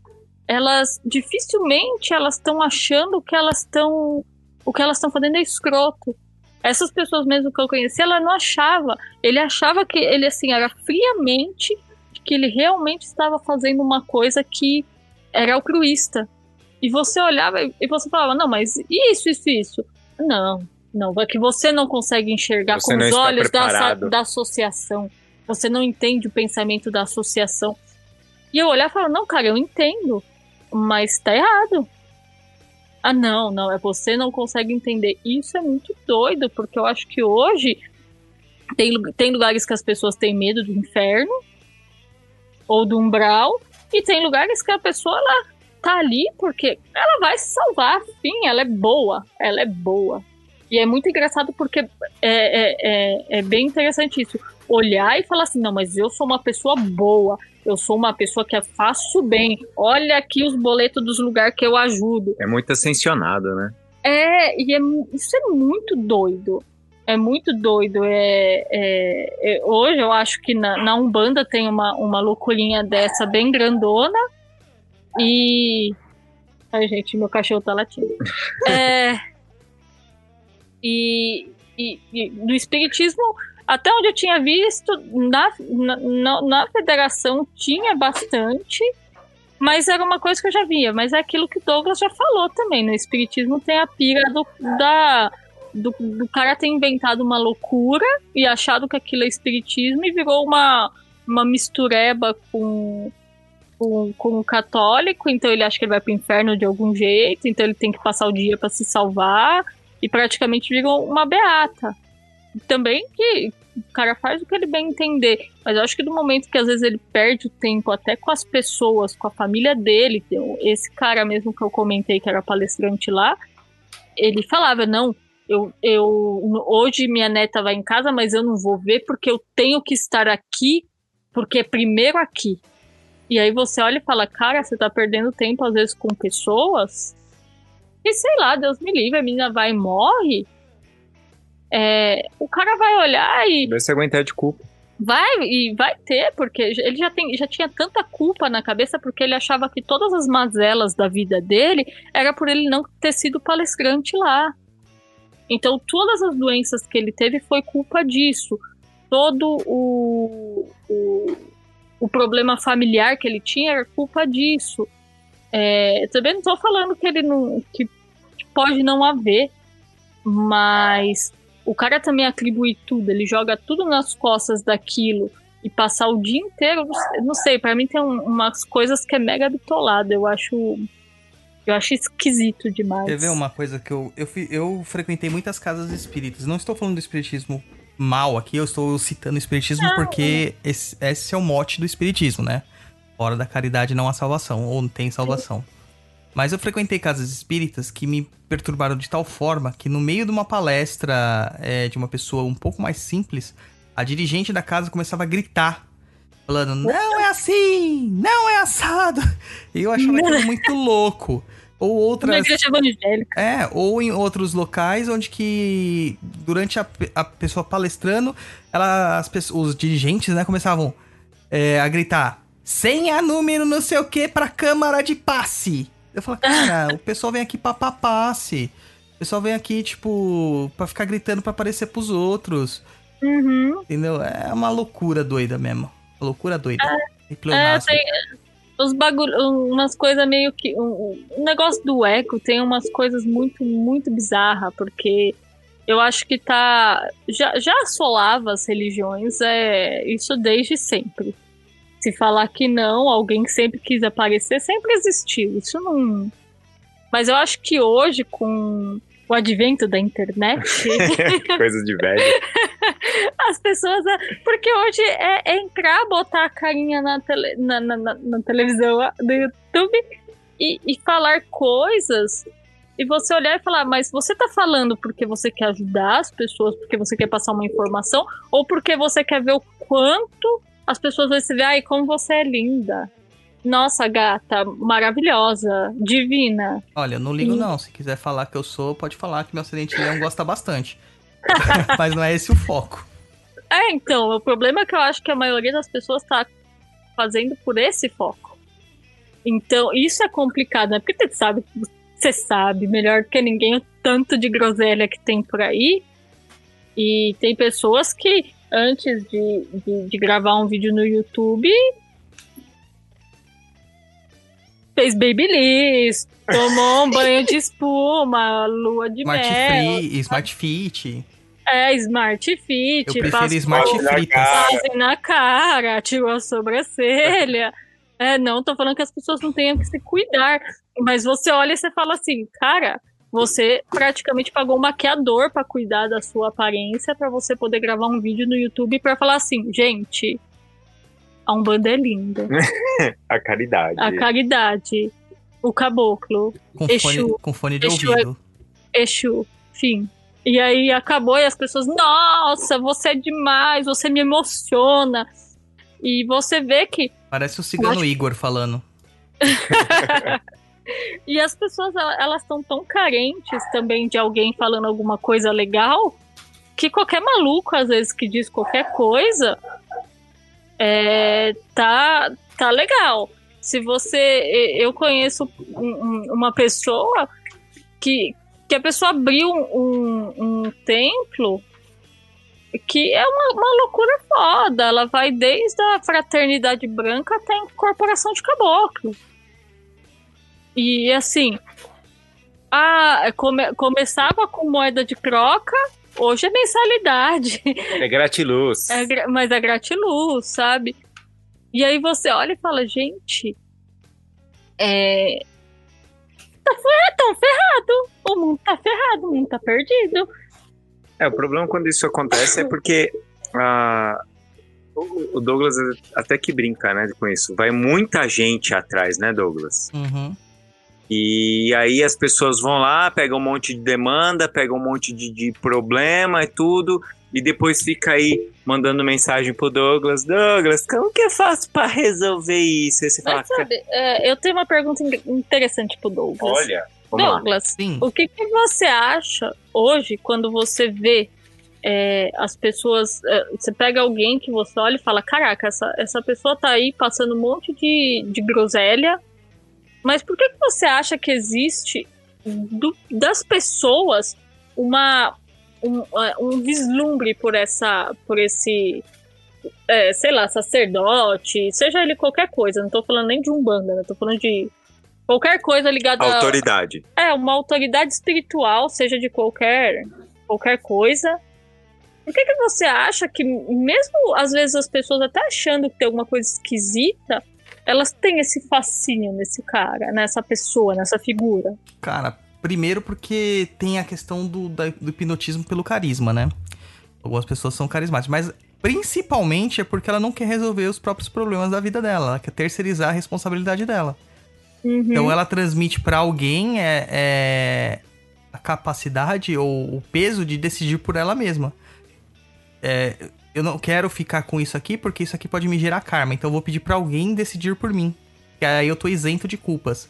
elas dificilmente elas estão achando que elas estão o que elas estão fazendo é escroto. Essas pessoas mesmo que eu conheci, ela não achava. Ele achava que ele assim era friamente que ele realmente estava fazendo uma coisa que era altruísta. E você olhava e você falava: "Não, mas isso, isso, isso". Não, não. É que você não consegue enxergar Você com os olhos da, da associação. Você não entende o pensamento da associação. E eu olhar e falar, não, cara, eu entendo, mas tá errado. Ah, não, não, é você não consegue entender. Isso é muito doido, porque eu acho que hoje tem, tem lugares que as pessoas têm medo do inferno ou do umbral, e tem lugares que a pessoa ela tá ali porque ela vai se salvar, sim, ela é boa, ela é boa. E é muito engraçado porque é, é, é, é bem interessante isso. Olhar e falar assim, não, mas eu sou uma pessoa boa, eu sou uma pessoa que faço bem, olha aqui os boletos dos lugares que eu ajudo. É muito ascensionado, né? É, e é, isso é muito doido. É muito doido. É, é- é- hoje eu acho que na, na Umbanda tem uma, uma loucurinha dessa bem grandona. E. Ai, gente, meu cachorro tá latindo. É, e, e, e no Espiritismo, até onde eu tinha visto, na, na, na, federação tinha bastante. Mas era uma coisa que eu já via. Mas é aquilo que Douglas já falou também. No Espiritismo tem a pira do, da, do, do cara ter inventado uma loucura e achado que aquilo é Espiritismo e virou uma, uma mistureba com, com, com o católico. Então ele acha que ele vai pro inferno de algum jeito. Então ele tem que passar o dia para se salvar. E praticamente virou uma beata. Também que o cara faz o que ele bem entender. Mas eu acho que do momento que às vezes ele perde o tempo até com as pessoas, com a família dele, então, esse cara mesmo que eu comentei que era palestrante lá, ele falava, não, eu, eu hoje minha neta vai em casa, mas eu não vou ver porque eu tenho que estar aqui, porque é primeiro aqui. E aí você olha e fala, cara, você tá perdendo tempo às vezes com pessoas e sei lá, Deus me livre, a menina vai e morre. É, o cara vai olhar e Deve se aguentar de culpa. Vai, e vai ter, porque ele já, tem, já tinha tanta culpa na cabeça porque ele achava que todas as mazelas da vida dele era por ele não ter sido palestrante lá. Então, todas as doenças que ele teve foi culpa disso. Todo o, o, o problema familiar que ele tinha era culpa disso. É, também não estou falando que ele não. que pode não haver, mas o cara também atribui tudo, ele joga tudo nas costas daquilo e passar o dia inteiro, não sei- não pra mim tem um- umas coisas que é mega bitolado, eu acho eu acho esquisito demais. Quer ver uma coisa que eu, eu, eu frequentei muitas casas espíritas. Não estou falando do espiritismo mal aqui, eu estou citando o espiritismo porque esse, esse é o mote do espiritismo, né? Fora da caridade não há salvação, ou não tem salvação. Mas eu frequentei casas espíritas que me perturbaram de tal forma que no meio de uma palestra é, de uma pessoa um pouco mais simples, a dirigente da casa começava a gritar. Falando, não é assim, não é assado. E eu achava aquilo muito louco. Ou outras. igreja evangélica. É, ou em outros locais onde que durante a, a pessoa palestrando, ela, as pessoas, os dirigentes, né, começavam é, a gritar senha número não sei o que pra câmara de passe. Eu falo, cara, o pessoal vem aqui pra, pra passe. O pessoal vem aqui, tipo, pra ficar gritando pra aparecer pros outros. Uhum. Entendeu? É uma loucura doida mesmo. Uma loucura doida. É, pleonasmo. tem os bagulho, umas coisas meio que. Um, um negócio do eco tem umas coisas muito, muito bizarras, porque eu acho que tá. Já, já assolava as religiões, é isso desde sempre. Se falar que não, alguém que sempre quis aparecer, sempre existiu. Isso não. Mas eu acho que hoje, com o advento da internet. Coisas de velho. As pessoas. Porque hoje é, é entrar, botar a carinha na, tele, na, na, na- televisão do YouTube e, e falar coisas. E você olhar e falar, mas você tá falando porque você quer ajudar as pessoas, porque você quer passar uma informação, ou porque você quer ver o quanto as pessoas vão se ver, ai, como você é linda. Nossa, gata, maravilhosa, divina. Olha, eu não ligo não. Se quiser falar que eu sou, pode falar que meu acidente de leão gosta bastante. Mas não é esse o foco. É, então, o problema é que eu acho que a maioria das pessoas tá fazendo por esse foco. Então, isso é complicado, né? Porque você sabe, você sabe melhor que ninguém o tanto de groselha que tem por aí. E tem pessoas que, antes de, de, de gravar um vídeo no YouTube, fez babyliss, tomou um banho de espuma, lua de Smart mel. Free, Smart Fit. É, Smart Fit. Eu prefiro Smart na Fritas. na cara, tirou a sobrancelha. É, não, tô falando que as pessoas não tenham que se cuidar. Mas você olha e você fala assim, cara, você praticamente pagou um maquiador pra cuidar da sua aparência, pra você poder gravar um vídeo no YouTube pra falar assim, gente, a Umbanda é linda. A caridade. A caridade, o caboclo, Com Exu. fone, com fone de Exu é- ouvido. Exu, fim. E aí acabou e as pessoas, nossa, você é demais, você me emociona. E você vê que. Parece o cigano Igor falando. E as pessoas, ela- elas estão tão carentes também de alguém falando alguma coisa legal, que qualquer maluco, às vezes, que diz qualquer coisa, é, tá, tá legal. Se você. Eu conheço um- um- uma pessoa que, que a pessoa abriu um, um templo que é uma, uma loucura foda. Ela vai desde a fraternidade branca até a incorporação de caboclo. E assim, a, come- começava com moeda de troca, hoje é mensalidade. É gratiluz. É mas é gratiluz, sabe? E aí você olha e fala, gente, é. Tá fer- tão ferrado. O mundo tá ferrado, o mundo tá perdido. É, o problema quando isso acontece é porque ah, o o Douglas até que brinca, né, com isso. Vai muita gente atrás, né, Douglas? Uhum. E aí as pessoas vão lá, pegam um monte de demanda, pegam um monte de, de problema e tudo, e depois fica aí mandando mensagem pro Douglas, Douglas, como que eu faço pra resolver isso? Aí você fala, Mas sabe, é, eu tenho uma pergunta in- interessante pro Douglas. olha, vamos lá. Douglas, Sim. o que, que você acha hoje quando você vê é, as pessoas. é, você pega alguém que você olha e fala: Caraca, essa, essa pessoa tá aí passando um monte de, de groselha, mas por que, que você acha que existe do- das pessoas uma, um, é, um vislumbre por essa. por esse. é, sei lá, sacerdote, seja ele qualquer coisa, não tô falando nem de umbanda, né? Tô falando de qualquer coisa ligada a- Autoridade. é, uma autoridade espiritual, seja de qualquer, qualquer coisa. Por que, que você acha que, mesmo às vezes as pessoas até achando que tem alguma coisa esquisita, elas têm esse fascínio nesse cara, nessa pessoa, nessa figura? Cara, primeiro porque tem a questão do, da- do hipnotismo pelo carisma, né? Algumas pessoas são carismáticas, mas principalmente é porque ela não quer resolver os próprios problemas da vida dela, ela quer terceirizar a responsabilidade dela. Uhum. Então ela transmite pra alguém é, é, a capacidade ou o peso de decidir por ela mesma. É, eu não quero ficar com isso aqui porque isso aqui pode me gerar karma, então eu vou pedir pra alguém decidir por mim. Que aí eu tô isento de culpas.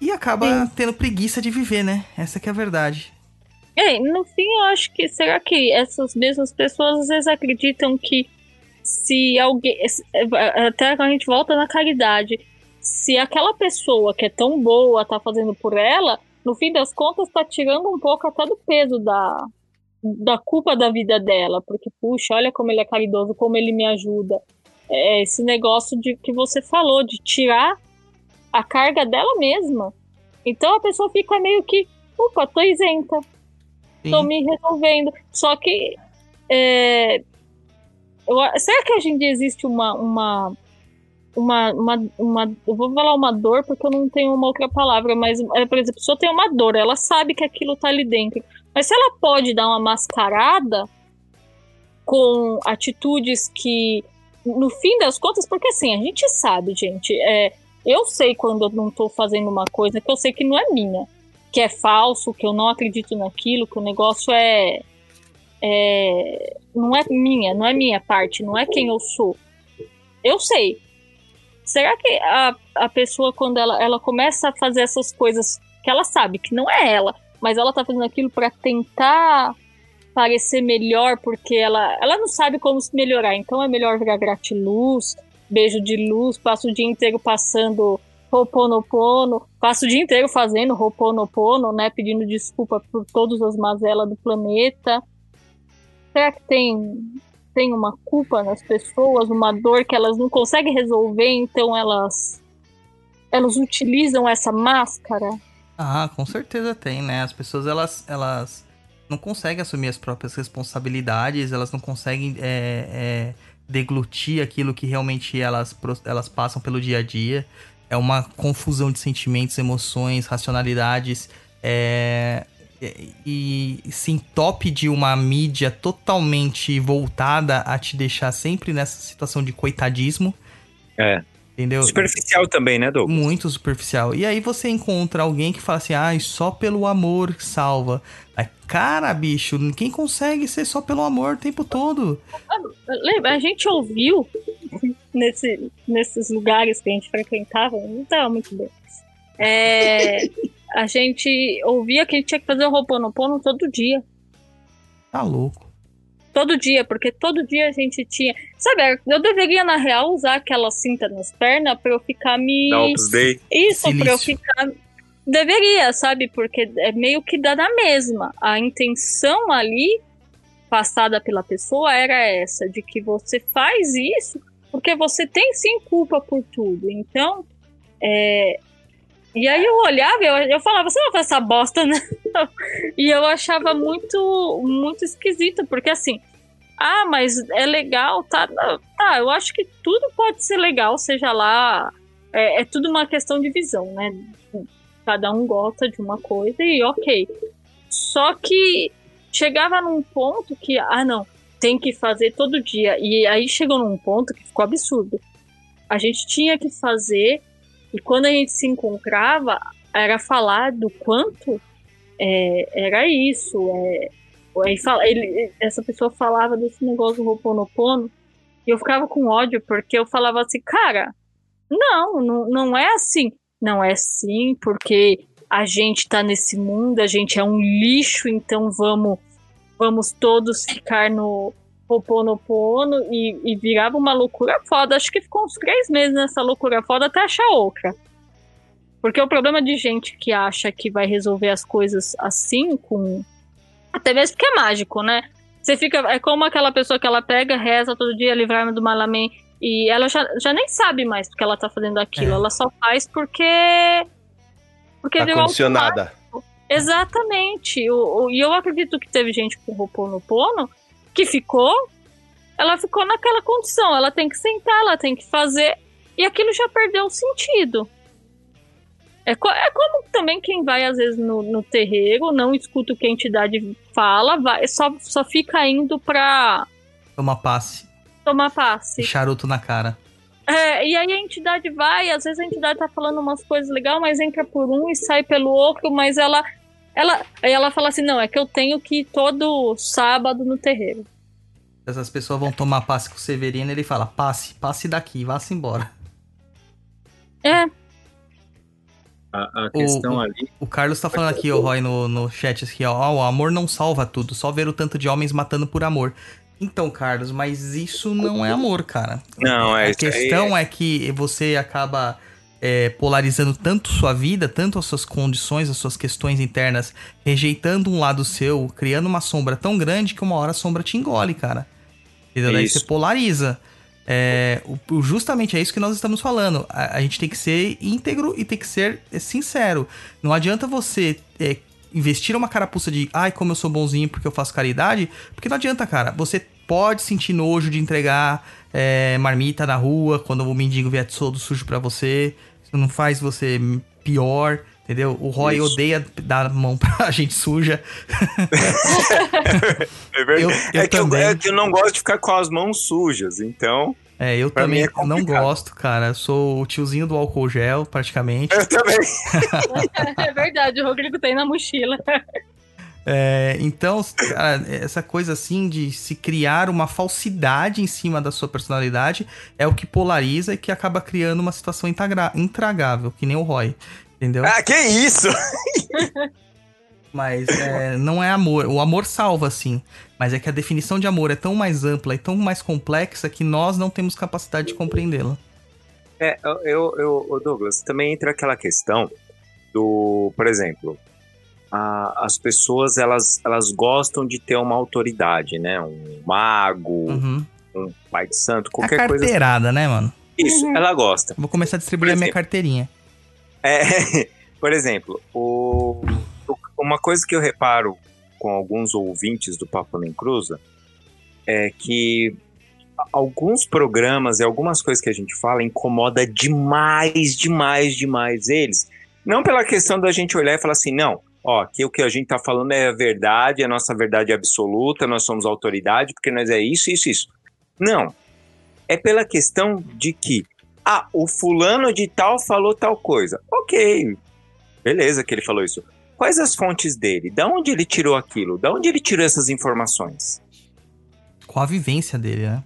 E acaba tendo preguiça de viver, né? Essa que é a verdade. É, no fim, eu acho que. Será que essas mesmas pessoas às vezes acreditam que se alguém. Até a gente volta na caridade. Se aquela pessoa que é tão boa tá fazendo por ela, no fim das contas tá tirando um pouco até do peso da, da culpa da vida dela. Porque, puxa, olha como ele é caridoso, como ele me ajuda. É esse negócio de que você falou, de tirar a carga dela mesma. Então a pessoa fica meio que, opa, tô isenta Sim. tô me resolvendo. Só que. é, eu será que hoje em dia existe uma, uma, uma, uma, uma- Eu vou falar uma dor porque eu não tenho uma outra palavra, mas, é, por exemplo, a pessoa tem uma dor, ela sabe que aquilo tá ali dentro. Mas se ela pode dar uma mascarada com atitudes que, no fim das contas, porque assim, a gente sabe, gente, é, eu sei quando eu não tô fazendo uma coisa que eu sei que não é minha que é falso, que eu não acredito naquilo, que o negócio é, é não é minha, não é minha parte, não é quem eu sou. Eu sei. Será que a, a pessoa, quando ela, ela começa a fazer essas coisas que ela sabe que não é ela, mas ela tá fazendo aquilo para tentar parecer melhor, porque ela, ela não sabe como se melhorar, então é melhor virar gratiluz, beijo de luz, passa o dia inteiro passando Ho'oponopono, passa o dia inteiro fazendo Ho'oponopono, né, pedindo desculpa por todas as mazelas do planeta. Será que tem tem uma culpa nas pessoas, uma dor que elas não conseguem resolver, então elas elas utilizam essa máscara? Ah, com certeza tem, né? As pessoas, elas, elas não conseguem assumir as próprias responsabilidades, elas não conseguem é, é, deglutir aquilo que realmente elas, elas passam pelo dia a dia. É uma confusão de sentimentos, emoções, racionalidades. É, e, e se entope de uma mídia totalmente voltada a te deixar sempre nessa situação de coitadismo. É. Entendeu? Superficial também, né, Douglas? Muito superficial. E aí você encontra alguém que fala assim, ai, só pelo amor salva. Cara, bicho, quem consegue ser só pelo amor o tempo todo? Lembra, a gente ouviu nesse, nesses lugares que a gente frequentava, não estava muito bem. É, a gente ouvia que a gente tinha que fazer o Ho'oponopono todo dia. Tá louco. Todo dia, porque todo dia a gente tinha. Sabe, eu deveria, na real, usar aquela cinta nas pernas pra eu ficar me. Dei. Isso, pra eu ficar. Deveria, sabe? Porque é meio que dá na mesma. A intenção ali, passada pela pessoa, era essa: de que você faz isso porque você tem sim culpa por tudo. Então, é. E aí eu olhava, eu, eu falava, você não faz essa bosta, né? E eu achava muito, muito esquisito, porque assim, ah, mas é legal, tá? Tá, eu acho que tudo pode ser legal, seja lá. É, é tudo uma questão de visão, né? Cada um gosta de uma coisa e ok. Só que chegava num ponto que, ah, não, tem que fazer todo dia. E aí chegou num ponto que ficou absurdo. A gente tinha que fazer, e quando a gente se encontrava, era falar do quanto é, era isso. É, fala- ele- essa pessoa falava desse negócio do Ho'oponopono, e eu ficava com ódio, porque eu falava assim, cara, não, não, não é assim. Não é assim, porque a gente tá nesse mundo, a gente é um lixo, então vamos, vamos todos ficar no Ho'oponopono e, e virava uma loucura foda. Acho que ficou uns três meses nessa loucura foda até achar outra. Porque o problema de gente que acha que vai resolver as coisas assim, com. Até mesmo porque é mágico, né? Você fica. É como aquela pessoa que ela pega, reza todo dia, livrar-me do malamém. E ela já, já nem sabe mais porque ela tá fazendo aquilo. É. Ela só faz porque. Porque Tá virou condicionada. Exatamente. O, o- e eu acredito que teve gente com Ho'oponopono que ficou. Ela ficou naquela condição. Ela tem que sentar, ela tem que fazer. E aquilo já perdeu o sentido. É, co- é como também quem vai, às vezes, no, no terreiro, não escuta o que a entidade fala, vai, só, só fica indo pra Toma passe. tomar E passe. charuto na cara. É, e aí a entidade vai, às vezes a entidade tá falando umas coisas legais, mas entra por um e sai pelo outro, mas ela. Ela, aí ela fala assim: não, é que eu tenho que ir todo sábado no terreiro. Essas pessoas vão tomar passe com o Severino ele fala: passe, passe daqui, vá-se embora. É, A, a O- questão o- ali. O Carlos tá falando aqui, ó, Roy, no, no chat, aqui, ó, "Ah, o amor não salva tudo, só ver o tanto de homens matando por amor. Então, Carlos, mas isso não é amor, cara. Não, é A questão é que você acaba é, polarizando tanto sua vida, tanto as suas condições, as suas questões internas, rejeitando um lado seu, criando uma sombra tão grande que uma hora a sombra te engole, cara. Entendeu? Daí Isso. você polariza. É, o- justamente é isso que nós estamos falando. A, a gente tem que ser íntegro e tem que ser é, sincero. Não adianta você é, investir uma carapuça de ai, como eu sou bonzinho porque eu faço caridade, porque não adianta, cara. Você pode sentir nojo de entregar é, marmita na rua quando o mendigo vier todo sujo pra você. Isso não faz você pior. Entendeu? O Roy Isso. odeia dar a mão pra gente suja. É, verdade. Eu- eu é, que eu, é que eu não gosto de ficar com as mãos sujas, então. É, eu Pra também é não gosto, cara. Eu sou o tiozinho do álcool gel, praticamente. Eu também. é verdade, o Rodrigo tem na mochila. É, então, cara, essa coisa assim de se criar uma falsidade em cima da sua personalidade é o que polariza e que acaba criando uma situação intragável, que nem o Roy. Entendeu? Ah, que isso? Mas é, não é amor. O amor salva, sim. Mas é que a definição de amor é tão mais ampla e tão mais complexa que nós não temos capacidade de compreendê-la. É, eu, eu, eu- Douglas, também entra aquela questão do, por exemplo, a- as pessoas elas, elas gostam de ter uma autoridade, né? Um mago, Uhum. um pai de santo, É a qualquer coisa. carteirada, né, mano? Isso, ela gosta. Vou começar a distribuir Por a minha exemplo. carteirinha. É, por exemplo, o, uma coisa que eu reparo com alguns ouvintes do Papo Nem Cruza é que alguns programas e algumas coisas que a gente fala incomoda demais, demais, demais eles. Não pela questão da gente olhar e falar assim, não, ó, aqui o que a gente tá falando é a verdade, a nossa verdade absoluta, nós somos autoridade, porque nós é isso, isso, isso. Não. É pela questão de que, ah, o fulano de tal falou tal coisa. Ok, beleza que ele falou isso. Quais as fontes dele? Da onde ele tirou aquilo? Da onde ele tirou essas informações? Com a vivência dele, né?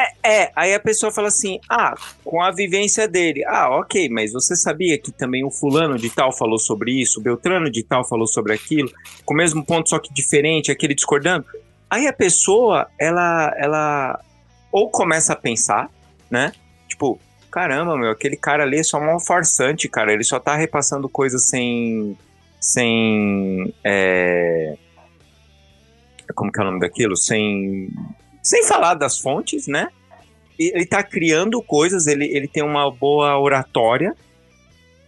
É, é, aí a pessoa fala assim: ah, com a vivência dele. Ah, ok, mas você sabia que também o fulano de tal falou sobre isso, o Beltrano de tal falou sobre aquilo, com o mesmo ponto, só que diferente, aquele discordando? Aí a pessoa, ela, ela ou começa a pensar, né? Tipo, caramba, meu, aquele cara ali é só um farsante, cara, ele só tá repassando coisas sem. sem. É, como que é o nome daquilo? Sem sem falar das fontes, né? Ele está criando coisas, ele, ele tem uma boa oratória.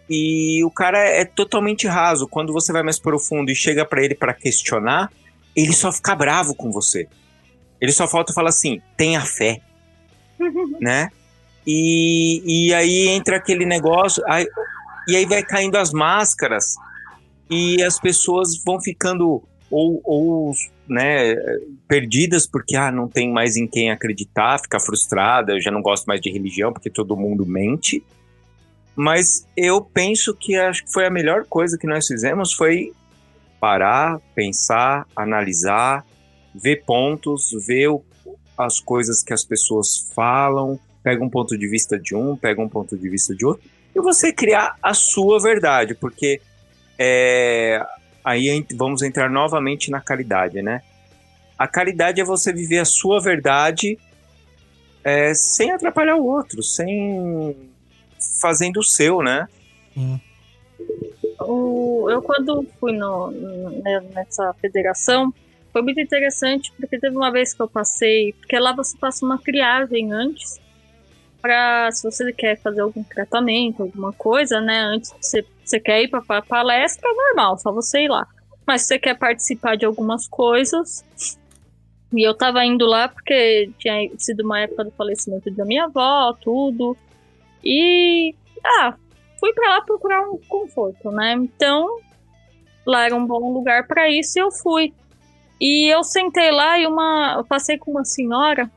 E o cara é totalmente raso. Quando você vai mais profundo e chega para ele para questionar, ele só fica bravo com você. Ele só falta falar assim: tenha fé. né? E, e aí entra aquele negócio. Aí, e aí vai caindo as máscaras. E as pessoas vão ficando ou, ou né, perdidas porque ah, não tem mais em quem acreditar, fica frustrada, eu já não gosto mais de religião porque todo mundo mente. Mas eu penso que acho que foi a melhor coisa que nós fizemos foi parar, pensar, analisar, ver pontos, ver o, as coisas que as pessoas falam, pega um ponto de vista de um, pega um ponto de vista de outro, e você criar a sua verdade, porque é, aí vamos entrar novamente na caridade, né? A caridade é você viver a sua verdade é, sem atrapalhar o outro, sem fazendo o seu, né? O, eu quando fui no, né, nessa federação foi muito interessante porque teve uma vez que eu passei, porque lá você passa uma triagem antes para se você quer fazer algum tratamento, alguma coisa, né? Antes você, você quer ir para palestra, normal, só você ir lá. Mas você quer participar de algumas coisas, e eu tava indo lá porque tinha sido uma época do falecimento da minha avó, tudo. E ah, fui para lá procurar um conforto, né? Então, lá era um bom lugar para isso e eu fui. E eu sentei lá e uma, eu passei com uma senhora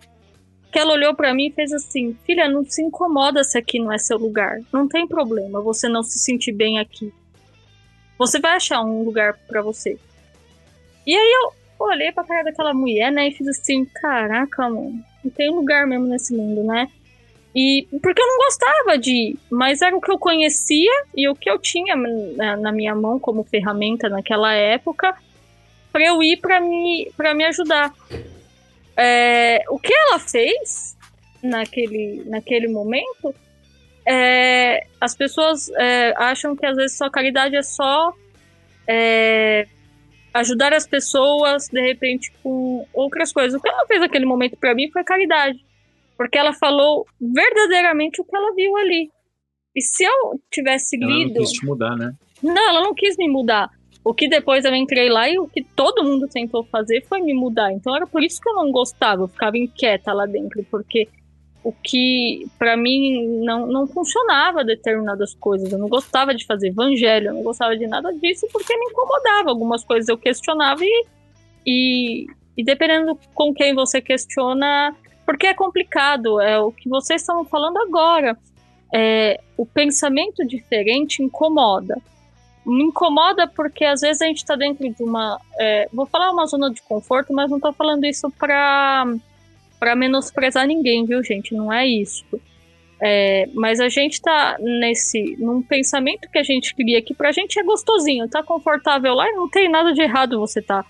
que ela olhou para mim e fez assim: Filha, não se incomoda se aqui não é seu lugar. Não tem problema você não se sentir bem aqui. Você vai achar um lugar para você. E aí eu olhei pra cara daquela mulher, né? E fiz assim: Caraca, mano, não tem lugar mesmo nesse mundo, né? E porque eu não gostava de ir, mas era o que eu conhecia e o que eu tinha na, na minha mão como ferramenta naquela época para eu ir para me, pra me ajudar. É, o que ela fez naquele, naquele momento é, as pessoas é, acham que às vezes só caridade é só é, ajudar as pessoas de repente com outras coisas. O que ela fez naquele momento para mim foi caridade, porque ela falou verdadeiramente o que ela viu ali. E se eu tivesse ela lido, não quis te mudar, né? não, ela não quis me mudar. O que depois eu entrei lá e o que todo mundo tentou fazer foi me mudar. Então era por isso que eu não gostava, eu ficava inquieta lá dentro, porque o que para mim não, não funcionava determinadas coisas. Eu não gostava de fazer evangelho, eu não gostava de nada disso porque me incomodava. Algumas coisas eu questionava e, e, e dependendo com quem você questiona, porque é complicado, é o que vocês estão falando agora. É, o pensamento diferente incomoda me incomoda porque às vezes a gente está dentro de uma. É, vou falar uma zona de conforto, mas não estou falando isso para para menosprezar ninguém, viu, gente? Não é isso. É, mas a gente tá nesse num pensamento que a gente cria que pra gente é gostosinho, tá confortável lá e não tem nada de errado você tá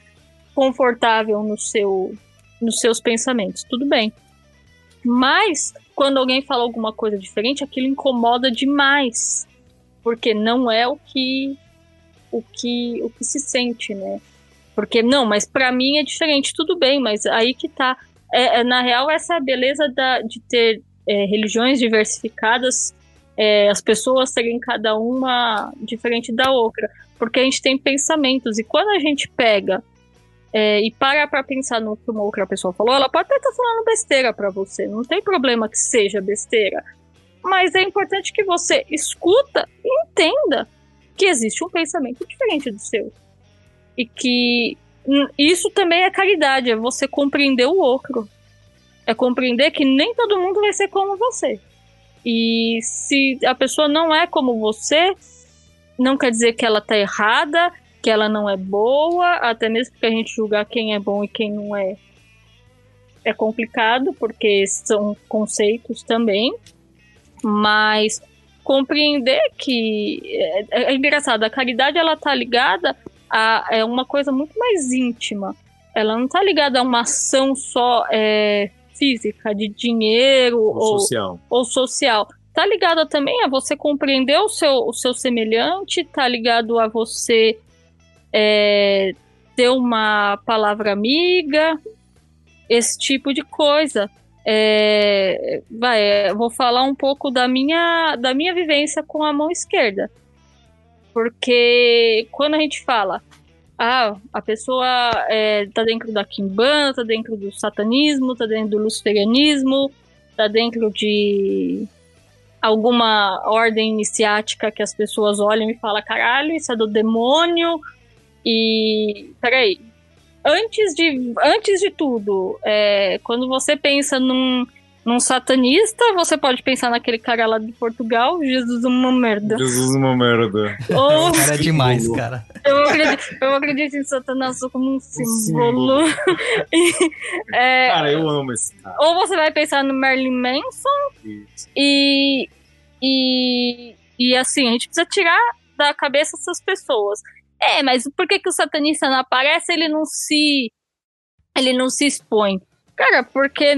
confortável no seu nos seus pensamentos, tudo bem. Mas quando alguém fala alguma coisa diferente, aquilo incomoda demais, porque não é o que o que, o que se sente, né? Porque, não, mas para mim é diferente, tudo bem, mas aí que tá. É, é, na real, essa é a beleza da, de ter é, religiões diversificadas é, as pessoas serem cada uma diferente da outra, porque a gente tem pensamentos, e quando a gente pega é, e para para pensar no que uma outra pessoa falou, ela pode até estar tá falando besteira para você, não tem problema que seja besteira, mas é importante que você escuta e entenda que existe um pensamento diferente do seu. E que isso também é caridade, é você compreender o outro. É compreender que nem todo mundo vai ser como você. E se a pessoa não é como você, não quer dizer que ela tá errada, que ela não é boa, até mesmo porque a gente julgar quem é bom e quem não é é complicado, porque são conceitos também, mas compreender que é, é engraçado, a caridade ela tá ligada a é uma coisa muito mais íntima. Ela não tá ligada a uma ação só é, física, de dinheiro ou, ou, social. ou social. Tá ligado também a você compreender o seu, o seu semelhante, tá ligado a você é, ter uma palavra amiga, esse tipo de coisa. É, vai, vou falar um pouco da minha, da minha vivência com a mão esquerda. Porque quando a gente fala, ah, a pessoa é, tá dentro da Kimbanda, tá dentro do satanismo, tá dentro do luciferianismo, tá dentro de alguma ordem iniciática que as pessoas olham e falam, caralho, isso é do demônio. E. Peraí. Antes de, antes de tudo, é, quando você pensa num, num satanista, você pode pensar naquele cara lá de Portugal, Jesus uma merda. Jesus uma merda. Ou... cara é demais, cara. Eu acredito, eu acredito em Satanás como um símbolo. e, é, cara, eu amo esse cara. Ou você vai pensar no Marilyn Manson e, e, e assim, a gente precisa tirar da cabeça essas pessoas. É, mas por que, que o satanista não aparece? Ele não se. Ele não se expõe. Cara, porque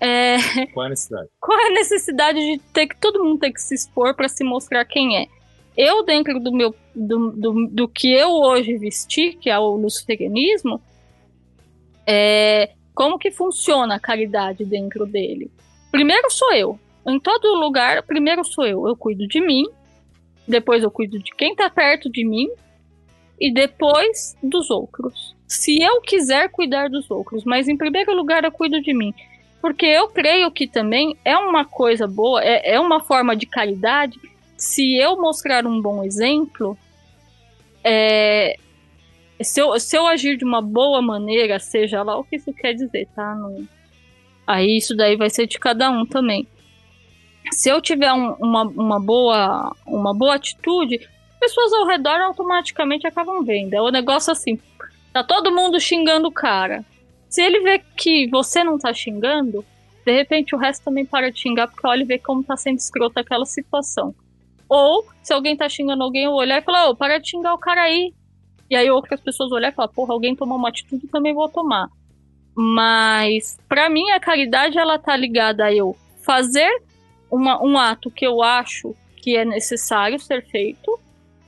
é... Qual é a necessidade? Qual é a necessidade de ter que todo mundo ter que se expor para se mostrar quem é? Eu, dentro do meu do, do, do que eu hoje vesti, que é o luciferianismo, é, como que funciona a caridade dentro dele? Primeiro sou eu. Em todo lugar, primeiro sou eu. Eu cuido de mim, depois eu cuido de quem tá perto de mim e depois dos outros. Se eu quiser cuidar dos outros, mas em primeiro lugar eu cuido de mim. Porque eu creio que também é uma coisa boa, é, é uma forma de caridade. Se eu mostrar um bom exemplo, é, se, eu, se eu agir de uma boa maneira, seja lá o que isso quer dizer, tá? Aí isso daí vai ser de cada um também. Se eu tiver um, uma, uma, boa, uma boa atitude, pessoas ao redor automaticamente acabam vendo. É o um negócio assim, tá todo mundo xingando o cara. Se ele vê que você não tá xingando, de repente o resto também para de xingar, porque olha e vê como tá sendo escroto aquela situação. Ou, se alguém tá xingando alguém, eu olhar e falar, ô, para de xingar o cara aí. E aí outras pessoas olhar e falar, porra, alguém tomou uma atitude, também vou tomar. Mas, para mim, a caridade, ela tá ligada a eu fazer uma, um ato que eu acho que é necessário ser feito.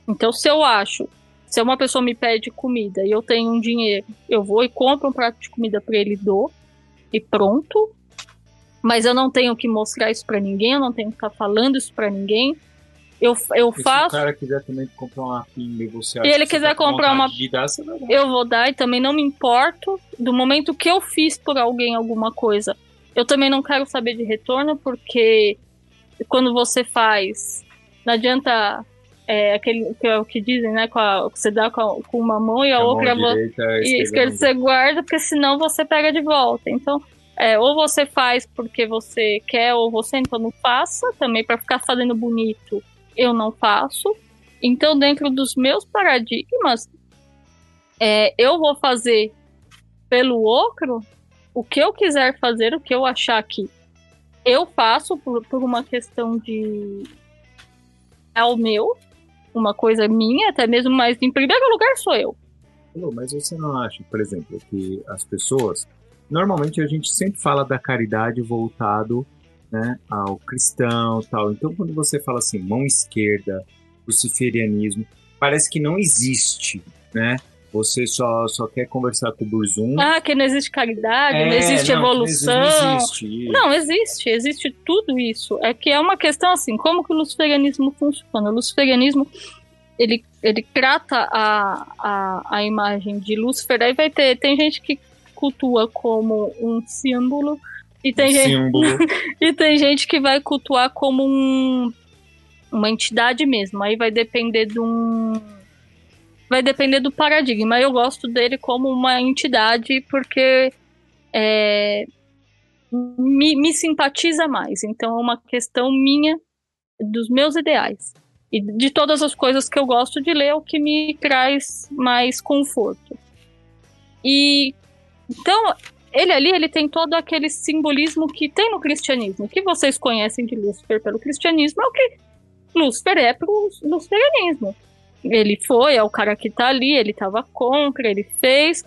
Então, se eu acho se uma pessoa me pede comida e eu tenho um dinheiro, eu vou e compro um prato de comida para ele dou e pronto. Mas eu não tenho que mostrar isso para ninguém, eu não tenho que ficar falando isso para ninguém. Eu, eu e faço. Se o cara quiser também comprar uma pinga e você E ele quiser tá comprar uma. Dar, eu vou dar e também não me importo. Do momento que eu fiz por alguém alguma coisa, eu também não quero saber de retorno, porque quando você faz, não adianta é, aquele que é o que dizem, né? Com a, você dá com, a, com uma mão e a, a outra mão direita, e esquerda você guarda, porque senão você pega de volta. Então, é, ou você faz porque você quer, ou você então não faça, também para ficar fazendo bonito, eu não faço. Então, dentro dos meus paradigmas, é, eu vou fazer pelo outro o que eu quiser fazer, o que eu achar que eu faço por, por uma questão de é o meu, uma coisa minha, até mesmo, mas em primeiro lugar sou eu. Mas você não acha, por exemplo, que as pessoas. Normalmente a gente sempre fala da caridade voltado né, ao cristão tal. Então, quando você fala assim, mão esquerda, luciferianismo, parece que não existe, né? Você só, só quer conversar com o Burzum. Ah, que não existe caridade, não É, existe não, evolução. Não existe. Não, existe, existe tudo isso. É que é uma questão assim, como que o luciferianismo funciona? O luciferianismo, ele, ele trata a, a, a imagem de Lúcifer, aí vai ter, tem gente que cultua como um símbolo, e tem, Um gente, símbolo. e tem gente que vai cultuar como um, uma entidade mesmo, aí vai depender de um... Vai depender do paradigma. Eu gosto dele como uma entidade porque é, me, me simpatiza mais. Então é uma questão minha, dos meus ideais. E de todas as coisas que eu gosto de ler, é o que me traz mais conforto. E então, ele ali, ele tem todo aquele simbolismo que tem no cristianismo. Que vocês conhecem de Lúcifer pelo cristianismo é o que Lúcifer é pro luciferianismo. Ele foi, é o cara que tá ali, ele tava contra, ele fez.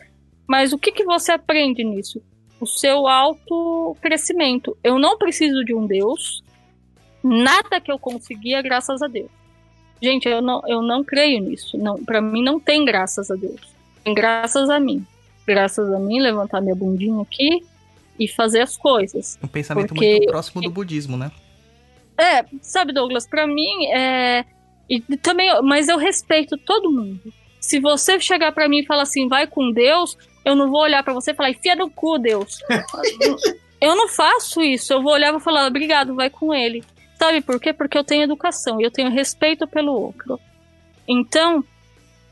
Mas o que, que você aprende nisso? O seu auto-crescimento. Eu não preciso de um Deus. Nada que eu consegui é graças a Deus. Gente, eu não, eu não creio nisso. Não, para mim não tem graças a Deus. Tem graças a mim. Graças a mim, levantar minha bundinha aqui e fazer as coisas. Um pensamento Porque- muito próximo do budismo, né? É, sabe, Douglas, pra mim é. E também, mas eu respeito todo mundo. Se você chegar pra mim e falar assim, vai com Deus, eu não vou olhar pra você e falar, enfia no cu, Deus. eu não faço isso. Eu vou olhar e vou falar, obrigado, vai com ele. Sabe por quê? Porque eu tenho educação e eu tenho respeito pelo outro. Então,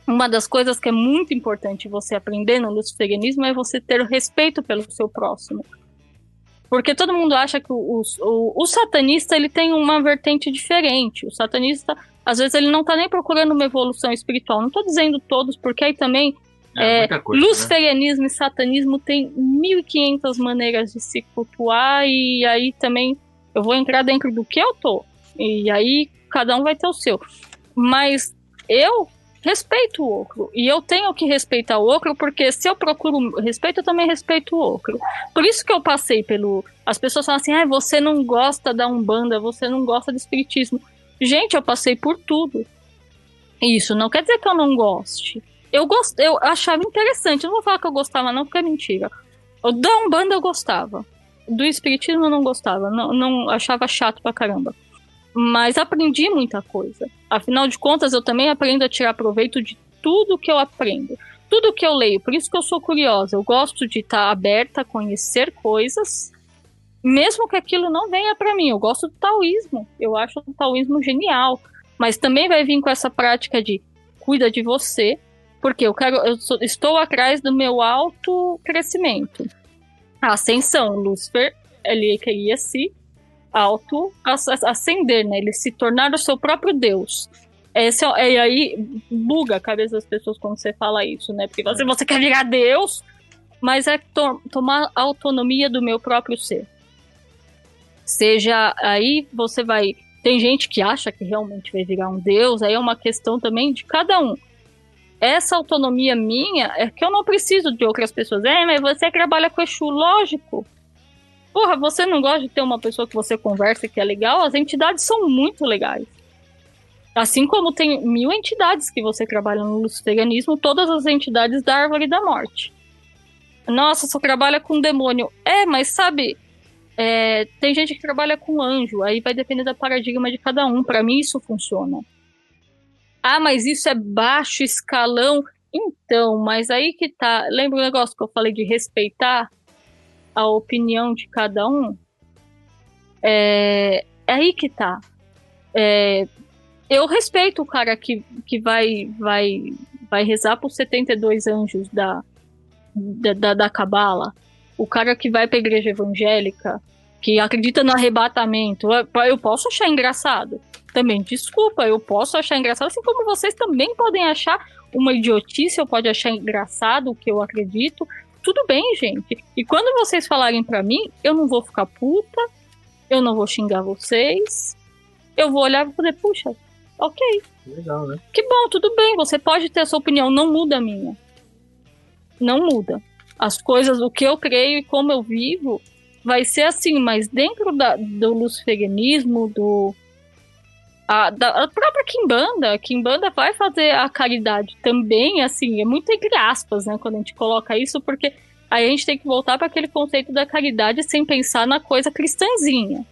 uma das coisas que é muito importante você aprender no luciferianismo é você ter respeito pelo seu próximo. Porque todo mundo acha que o, o, o satanista ele tem uma vertente diferente. O satanista, às vezes, ele não tá nem procurando uma evolução espiritual. Não tô dizendo todos, porque aí também É, é, coisa, né? luciferianismo e satanismo tem 1500 maneiras de se cultuar e aí também eu vou entrar dentro do que eu tô. E aí cada um vai ter o seu. Mas eu respeito o outro. E eu tenho que respeitar o outro, porque se eu procuro respeito, eu também respeito o outro. Por isso que eu passei pelo. As pessoas falam assim: ah, você não gosta da Umbanda, você não gosta do Espiritismo. Gente, eu passei por tudo. Isso não quer dizer que eu não goste. Eu, gost... eu achava interessante. Não vou falar que eu gostava, não, porque é mentira. Da Umbanda eu gostava. Do Espiritismo eu não gostava. Não, não achava chato pra caramba. Mas aprendi muita coisa. Afinal de contas, eu também aprendo a tirar proveito de tudo que eu aprendo. Tudo que eu leio. Por isso que eu sou curiosa. Eu gosto de estar aberta a conhecer coisas. Mesmo que aquilo não venha pra mim. Eu gosto do taoísmo. Eu acho o taoísmo genial. Mas também vai vir com essa prática de cuida de você, porque eu quero, eu sou- estou atrás do meu auto-crescimento. A ascensão, Lúcifer, ele queria se auto-ascender, né? Ele se tornar o seu próprio Deus. Esse é, e aí buga a cabeça das pessoas quando você fala isso, né? Porque você, você quer virar Deus, mas é to- tomar autonomia do meu próprio ser. Seja aí você vai. Tem gente que acha que realmente vai virar um Deus, aí é uma questão também de cada um essa autonomia minha é que eu não preciso de outras pessoas. É, mas você trabalha com Exu, lógico. Porra, você não gosta de ter uma pessoa que você conversa que é legal? As entidades são muito legais. Assim como tem mil entidades que você trabalha no luciferianismo, todas as entidades da árvore da morte. Nossa, só trabalha com demônio. É, mas sabe, é, tem gente que trabalha com anjo, aí vai depender do paradigma de cada um. Pra mim, isso funciona. Ah, mas isso é baixo escalão. Então, mas aí que tá. Lembra o negócio que eu falei de respeitar a opinião de cada um? É, é aí que tá. É, eu respeito o cara que, que vai, vai, vai rezar por 72 anjos da, da, da, da Cabala. O cara que vai pra igreja evangélica, que acredita no arrebatamento. Eu posso achar engraçado também, desculpa, eu posso achar engraçado, assim como vocês também podem achar uma idiotice, eu pode achar engraçado o que eu acredito. Tudo bem, gente. E quando vocês falarem pra mim, eu não vou ficar puta, eu não vou xingar vocês. Eu vou olhar e fazer, puxa, ok. Legal, né? Que bom, tudo bem, você pode ter a sua opinião, não muda a minha. Não muda. As coisas, o que eu creio e como eu vivo, vai ser assim, mas dentro da, do luciferianismo, do a, da, a própria Kimbanda, a Kimbanda vai fazer a caridade também, assim, é muito entre aspas, né, quando a gente coloca isso, porque aí a gente tem que voltar para aquele conceito da caridade sem pensar na coisa cristãzinha.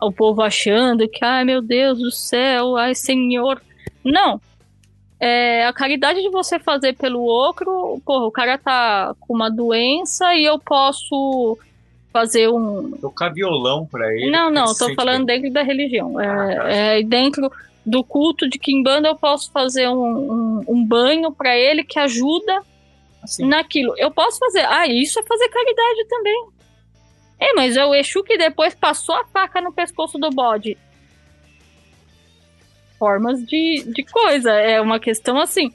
O povo achando que, ai meu Deus do céu, ai Senhor. Não. É, a caridade de você fazer pelo outro, porra, o cara tá com uma doença e eu posso fazer um. Tocar violão pra ele. Não, não, tô falando bem. dentro da religião. É, Ah, tá. é, dentro do culto de Kimbanda eu posso fazer um, um, um banho pra ele que ajuda Assim, naquilo. Eu posso fazer. Ah, isso é fazer caridade também. É, mas é o Exu que depois passou a faca no pescoço do bode. Formas de, de coisa. É uma questão assim.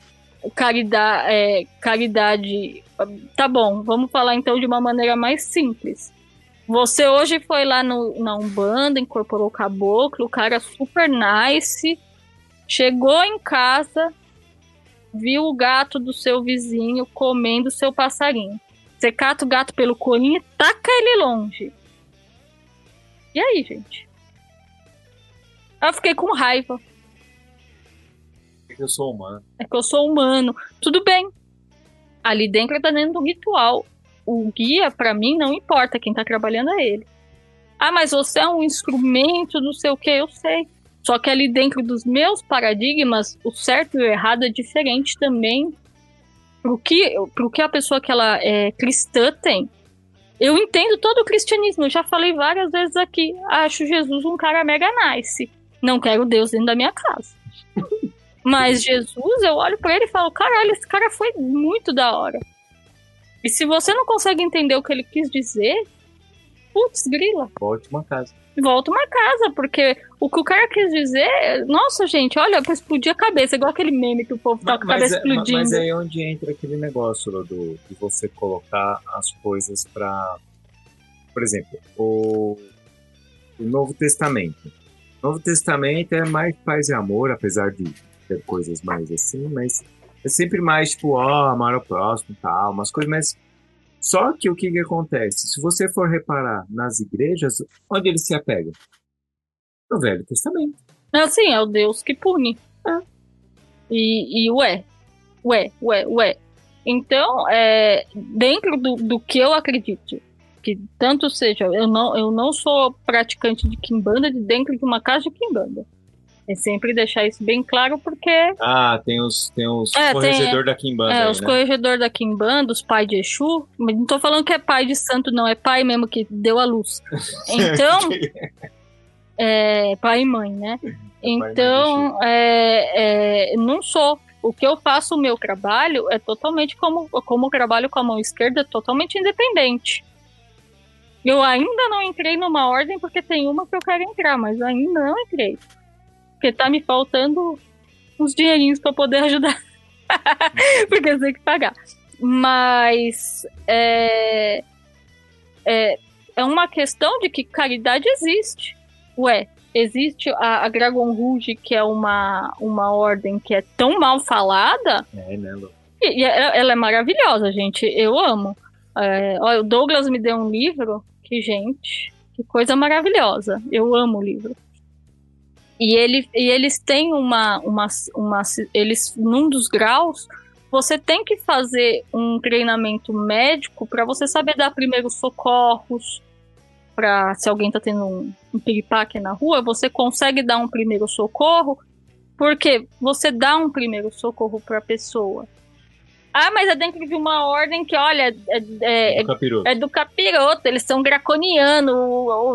Caridade, é, caridade. Tá bom, vamos falar então de uma maneira mais simples. Você hoje foi lá no, na Umbanda, incorporou o caboclo, o cara super nice. Chegou em casa, viu o gato do seu vizinho comendo seu passarinho. Você cata o gato pelo colinho e taca ele longe. E aí, gente? Eu fiquei com raiva. Eu sou humano. É que eu sou humano. Tudo bem. Ali dentro tá dentro do ritual. O guia, pra mim, não importa. Quem tá trabalhando é ele. Ah, mas você é um instrumento, não sei o que, eu sei. Só que ali dentro dos meus paradigmas, o certo e o errado é diferente também pro que, pro que a pessoa que ela é cristã tem. Eu entendo todo o cristianismo, eu já falei várias vezes aqui. Acho Jesus um cara mega nice. Não quero Deus dentro da minha casa. Mas Jesus, eu olho pra ele e falo: caralho, esse cara foi muito da hora. E se você não consegue entender o que ele quis dizer, putz, grila Volte uma casa. volta uma casa, porque o que o cara quis dizer, nossa, gente, olha, pra explodir a cabeça, igual aquele meme que o povo tá com a cabeça é, explodindo. mas é aí onde entra aquele negócio do, de você colocar as coisas pra. Por exemplo, o, o Novo Testamento. O Novo Testamento é mais paz e amor, apesar de coisas mais assim, mas é sempre mais tipo, ó, amar ao próximo tal, umas coisas mais. Só que o que, que acontece? Se você for reparar nas igrejas, onde eles se apegam? No Velho Testamento. É assim, é o Deus que pune. E, e ué, ué, ué, ué. Então, é, dentro do, do que eu acredito, que tanto seja, eu não, eu não sou praticante de Kimbanda de dentro de uma casa de Kimbanda. É sempre deixar isso bem claro, porque Ah, tem os, tem os É, tem- da Kimbanda. É, aí, os né? corregedores da Kimbanda, os pais de Exu, não tô falando que é pai de santo, não, é pai mesmo que deu a luz. Então, é pai e mãe, né? Então, é, é, não sou. O que eu faço, o meu trabalho, é totalmente como, como eu trabalho com a mão esquerda, é totalmente independente. Eu ainda não entrei numa ordem porque tem uma que eu quero entrar, mas ainda não entrei. Porque tá me faltando uns dinheirinhos pra poder ajudar. porque eu tenho que pagar. Mas é, é, é uma questão de que caridade existe. Ué, existe a, a Dragon Rouge, que é uma, uma ordem que é tão mal falada, É, né, Lu? e, e ela, ela é maravilhosa, gente. Eu amo. É, olha, o Douglas me deu um livro que, gente, que coisa maravilhosa. Eu amo o livro. E, ele, e eles têm uma, uma, uma. Eles, num dos graus, você tem que fazer um treinamento médico para você saber dar primeiros socorros. Pra, se alguém tá tendo um, um piripaque na rua, você consegue dar um primeiro socorro, porque você dá um primeiro socorro pra pessoa. Ah, mas é dentro de uma ordem que, olha, é, é, Do capiroto. é do capiroto, eles são draconianos.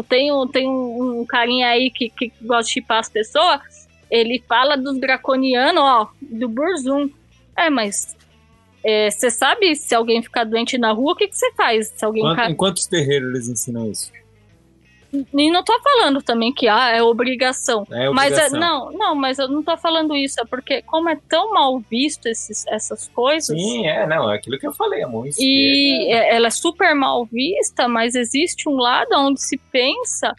Tem, um, tem um, carinha aí que, que gosta de chipar as pessoas. Ele fala dos draconianos, ó, do Burzum. É, mas você sabe se alguém ficar doente na rua, o que você faz? Se alguém ca- em quantos terreiros eles ensinam isso? E não tô falando também que ah, é obrigação. É Mas é- obrigação. não, não, mas eu não tô falando isso, é porque como é tão mal visto esses, essas coisas. Sim, é, não, é aquilo que eu falei, a mão esquerda. E é- ela é super mal vista, mas existe um lado onde se pensa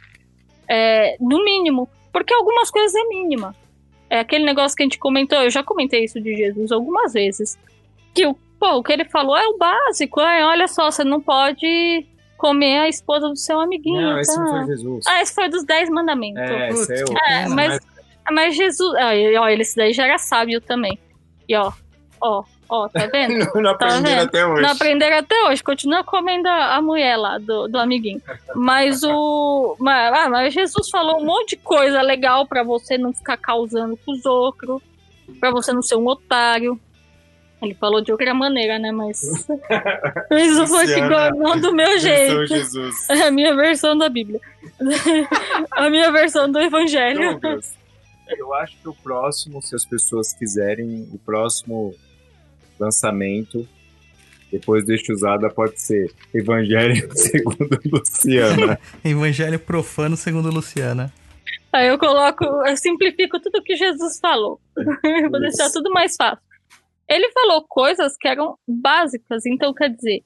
é, no mínimo. Porque algumas coisas é mínima. É aquele negócio que a gente comentou, eu já comentei isso de Jesus algumas vezes. Que o, pô, o que ele falou é o básico. É, olha só, você não pode comer a esposa do seu amiguinho. Não, esse tá? não foi Jesus. Ah, esse foi dos Dez Mandamentos. é, esse é o... É, mas, Mas Jesus. Ah, ele esse daí já era sábio também. E ó, ó, ó, tá vendo? Não, não Tá aprenderam vendo? até hoje. Não aprenderam até hoje, continua comendo a, a mulher lá do, do amiguinho. Mas o. Mas, ah, mas Jesus falou um monte de coisa legal pra você não ficar causando com os outros, pra você não ser um otário. Ele falou de outra maneira, né? Mas. Isso foi que Luciana, não do meu jeito. Jesus. É a minha versão da Bíblia. a minha versão do Evangelho. Eu acho que o próximo, se as pessoas quiserem, o próximo lançamento, depois deste usada, pode ser Evangelho segundo Luciana. Evangelho profano segundo Luciana. Aí eu coloco, eu simplifico tudo que Jesus falou. Vou deixar tudo mais fácil. Ele falou coisas que eram básicas, então quer dizer.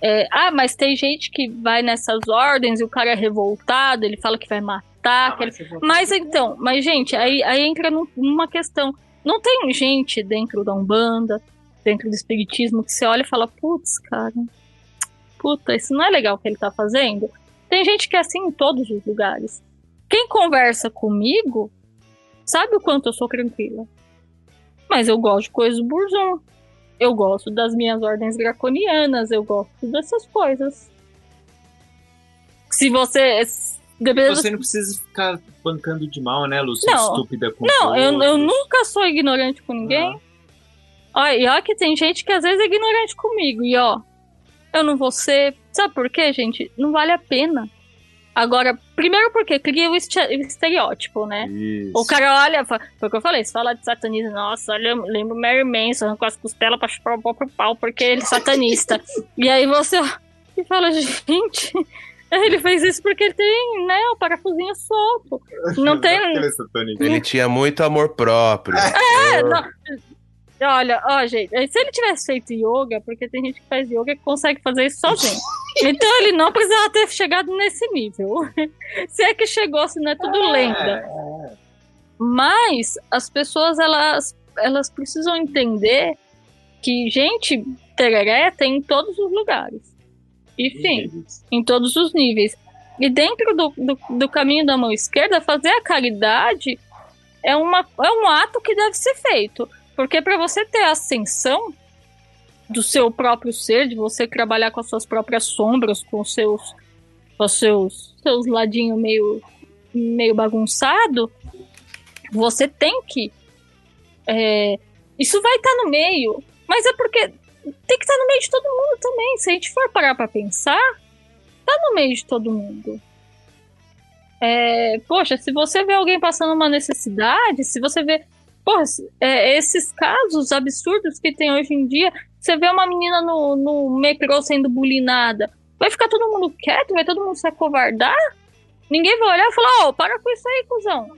é, ah, mas tem gente que vai nessas ordens e o cara é revoltado, ele fala que vai matar. que ele- Mas então, mas gente, aí, aí entra num- numa questão. Não tem gente dentro da Umbanda, dentro do Espiritismo, que você olha e fala, putz, cara, puta, isso não é legal o que ele tá fazendo. Tem gente que é assim em todos os lugares. Quem conversa comigo sabe o quanto eu sou tranquila. Mas eu gosto de coisas do Burzum. Eu gosto das minhas ordens draconianas, eu gosto dessas coisas. Se você. Dependendo Você não precisa ficar bancando de mal, né, Luciana? Não. Estúpida com Não, eu, eu nunca sou ignorante com ninguém. Ó, e ó que tem gente que às vezes é ignorante comigo. E ó, eu não vou ser. Sabe por quê, gente? Não vale a pena. Agora, primeiro porque cria o este- o estereótipo, né? Isso. O cara olha, foi o que eu falei, você fala de satanismo, nossa, olha, eu lembro o Mary Manson com as costelas pra chupar o próprio pau porque ele é satanista. e aí você e fala, gente, ele fez isso porque ele tem, né, o parafusinho solto. Não tem, é. Ele tinha muito amor próprio. É, não. Olha, ó, gente, se ele tivesse feito yoga, porque tem gente que faz yoga que consegue fazer isso sozinho. Então ele não precisava ter chegado nesse nível. Se é que chegou, se não é tudo lenda. Mas as pessoas, elas, elas precisam entender que gente tereré tem em todos os lugares. Enfim em todos os níveis. E dentro do, do, do caminho da mão esquerda, fazer a caridade é, uma, é um ato que deve ser feito. Porque para você ter ascensão do seu próprio ser, de você trabalhar com as suas próprias sombras, com os seus, com seus, seus ladinhos meio, meio bagunçado, você tem que. é, isso vai estar no meio, mas é porque tem que estar no meio de todo mundo também. Se a gente for parar para pensar, tá no meio de todo mundo. É, poxa, se você vê alguém passando uma necessidade, se você vê. Porra, é, esses casos absurdos que tem hoje em dia, você vê uma menina no, no metrô sendo bulinada, vai ficar todo mundo quieto? Vai todo mundo se acovardar? Ninguém vai olhar e falar: Ô, para com isso aí, cuzão.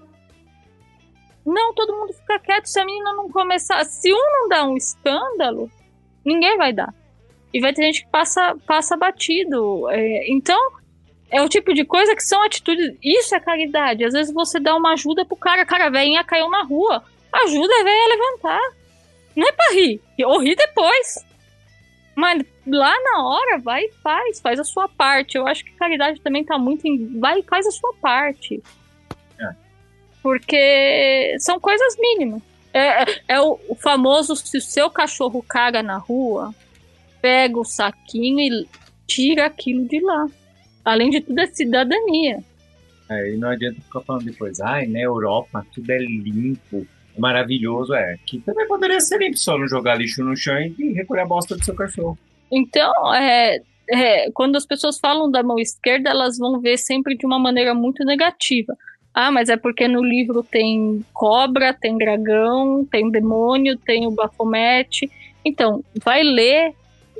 Não, todo mundo fica quieto. Se a menina não começar. Se um não dá um escândalo, ninguém vai dar. E vai ter gente que passa, passa batido. É, então, é o tipo de coisa que são atitudes. Isso é caridade. Às vezes você dá uma ajuda pro cara, cara, velhinha caiu na rua. Ajuda a velha a levantar. Não é pra rir. Ou rir depois. Mas lá na hora, vai e faz. Faz a sua parte. Eu acho que caridade também tá muito em. Vai e faz a sua parte. É. Porque são coisas mínimas. É, é- é o, o famoso: se o seu cachorro caga na rua, pega o saquinho e tira aquilo de lá. Além de tudo, é cidadania. É, e não adianta ficar falando depois, ai, na Europa tudo é limpo, maravilhoso. É, aqui também poderia ser limpo, só não jogar lixo no chão e recolher a bosta do seu cachorro. Então, é, é, quando as pessoas falam da mão esquerda, elas vão ver sempre de uma maneira muito negativa. Ah, mas é porque no livro tem cobra, tem dragão, tem demônio, tem o bafomete. Então, vai ler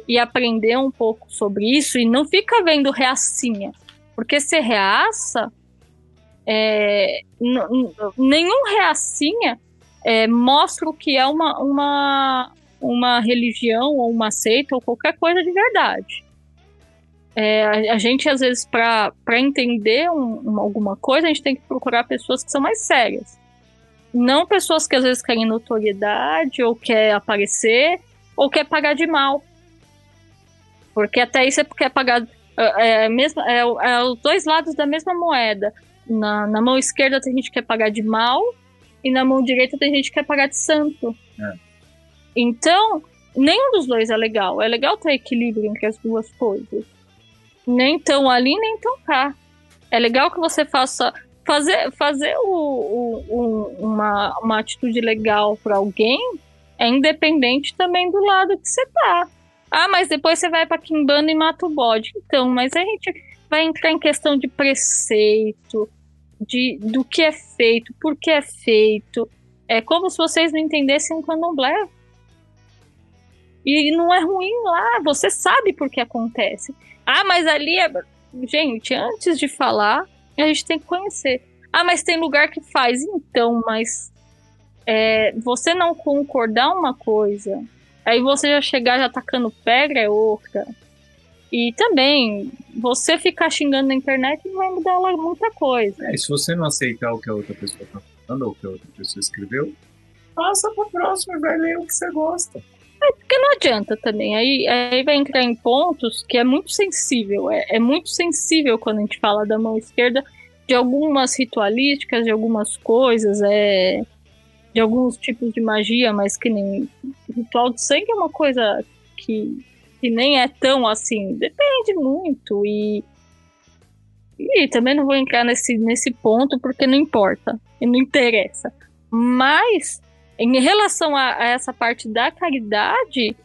e aprender um pouco sobre isso e não fica vendo reacinha. Porque se reaça, é, nenhum reacinha é, mostra o que é uma, uma, uma religião ou uma seita ou qualquer coisa de verdade. É, a, gente, às vezes, para entender um- uma- alguma coisa, a gente tem que procurar pessoas que são mais sérias. Não pessoas que às vezes querem notoriedade, ou quer aparecer, ou quer pagar de mal. Porque até isso é porque é pagar. É, é, mesmo, é, é os dois lados da mesma moeda. Na, na mão esquerda tem gente que quer pagar de mal, e na mão direita tem gente que quer pagar de santo. É. Então, nenhum dos dois é legal. É legal ter equilíbrio entre as duas coisas. Nem tão ali, nem tão cá. É legal que você faça. Fazer, fazer o, o- o- uma, uma atitude legal pra alguém é independente também do lado que você tá. Ah, mas depois você vai pra Kimbanda e mata o bode. Então, mas a gente vai entrar em questão de preceito, de, do que é feito, por que é feito. É como se vocês não entendessem o candomblé. E não é ruim lá, você sabe por que acontece. Ah, mas ali é. Gente, antes de falar, a gente tem que conhecer. Ah, mas tem lugar que faz. Então, mas. é, você não concordar uma coisa, aí você já chegar já tacando pedra é outra. E também, você ficar xingando na internet não vai mudar lá muita coisa. É, e se você não aceitar o que a outra pessoa tá falando ou o que a outra pessoa escreveu, passa pro próximo e vai ler o que você gosta. não adianta também. Aí, aí vai entrar em pontos que é muito sensível. É, é muito sensível quando a gente fala da mão esquerda de algumas ritualísticas, de algumas coisas, é, de alguns tipos de magia, mas que nem ritual de sangue é uma coisa que, que nem é tão assim. Depende muito. E, e também não vou entrar nesse, nesse ponto porque não importa. E não interessa. Mas em relação a, a essa parte da caridade,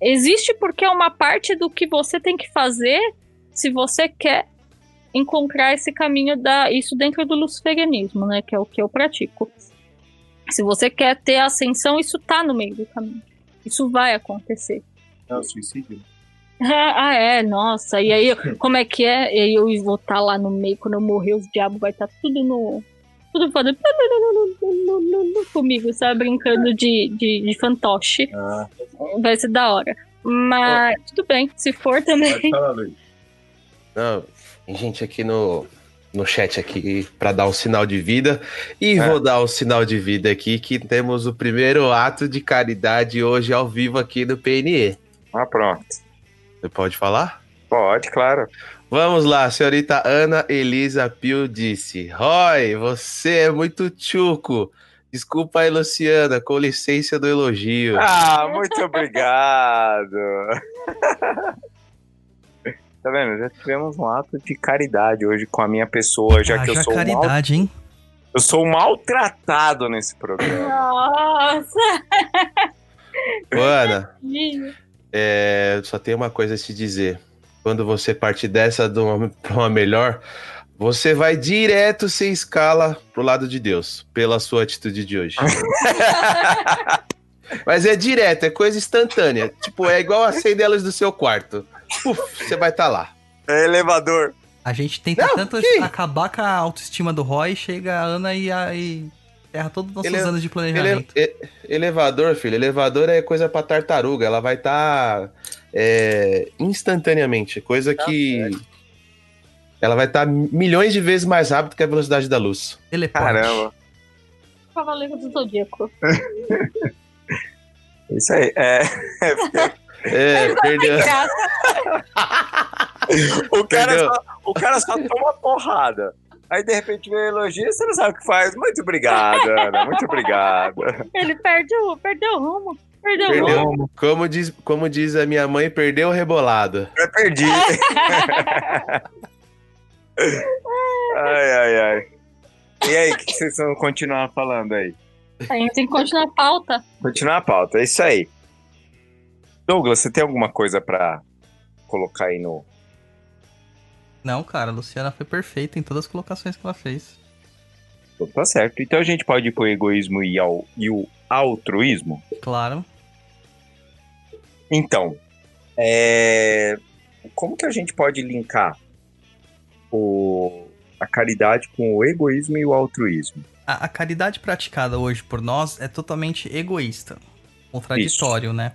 existe porque é uma parte do que você tem que fazer se você quer encontrar esse caminho da isso dentro do luciferianismo, né, que é o que eu pratico. Se você quer ter ascensão, isso tá no meio do caminho. Isso vai acontecer. É o suicídio? Ah, é, nossa. E aí, como é que é? E eu vou estar lá no meio, quando eu morrer, os diabos vai estar tudo no. Tudo fazendo. Comigo, sabe? Brincando de, de, de fantoche. Ah, Vai ser da hora. Mas tudo bem, se for também. Não, tem gente aqui no, no chat aqui para dar um sinal de vida. E É. vou dar um sinal de vida aqui que temos o primeiro ato de caridade hoje ao vivo aqui no PNE. Ah, pronto. Você pode falar? Pode, claro. Vamos lá, senhorita Ana Elisa Pio disse: Roy, você é muito tchuco. Desculpa aí, Luciana, com licença do elogio. Ah, muito obrigado. tá vendo? Já tivemos um ato de caridade hoje com a minha pessoa, já que eu sou, mal, caridade, hein? eu sou maltratado nesse programa. Nossa! Ana, é, só tenho uma coisa a te dizer. Quando você partir dessa de uma- pra uma melhor, você vai direto sem escala pro lado de Deus, pela sua atitude de hoje. Mas é direto, é coisa instantânea. Tipo, é igual acender a luz do seu quarto. Puf, você vai estar lá. É elevador. A gente tenta Não, tanto que? acabar com a autoestima do Roy, chega a Ana e, a, e erra todos os nossos Ele- anos de Ele- planejamento. e- elevador, filho, elevador é coisa pra tartaruga. Ela vai estar instantaneamente. Coisa que. Ela vai estar milhões de vezes mais rápido que a velocidade da luz. Teleporte. Caramba. Cavaleiro do Zodíaco. Isso aí. É, É, perdeu. o, cara só, o cara só toma porrada. Aí de repente vem elogio e você não sabe o que faz. Muito obrigado, Ana. Muito obrigado. Ele perde o, perdeu o rumo. Perdeu, o rumo. Perdeu. Como diz, como diz a minha mãe, perdeu o rebolado. Eu perdi. ai, ai, ai. E aí, o que que vocês vão continuar falando aí? A gente tem que continuar a pauta. Continuar a pauta, é isso aí. Douglas, você tem alguma coisa pra colocar aí no. Não, cara, a Luciana foi perfeita em todas as colocações que ela fez. Tá certo. Então a gente pode ir pro egoísmo e, ao, e o altruísmo? Claro. Então, é... como que a gente pode linkar o... a caridade com o egoísmo e o altruísmo? A, a caridade praticada hoje por nós é totalmente egoísta. Contraditório, né?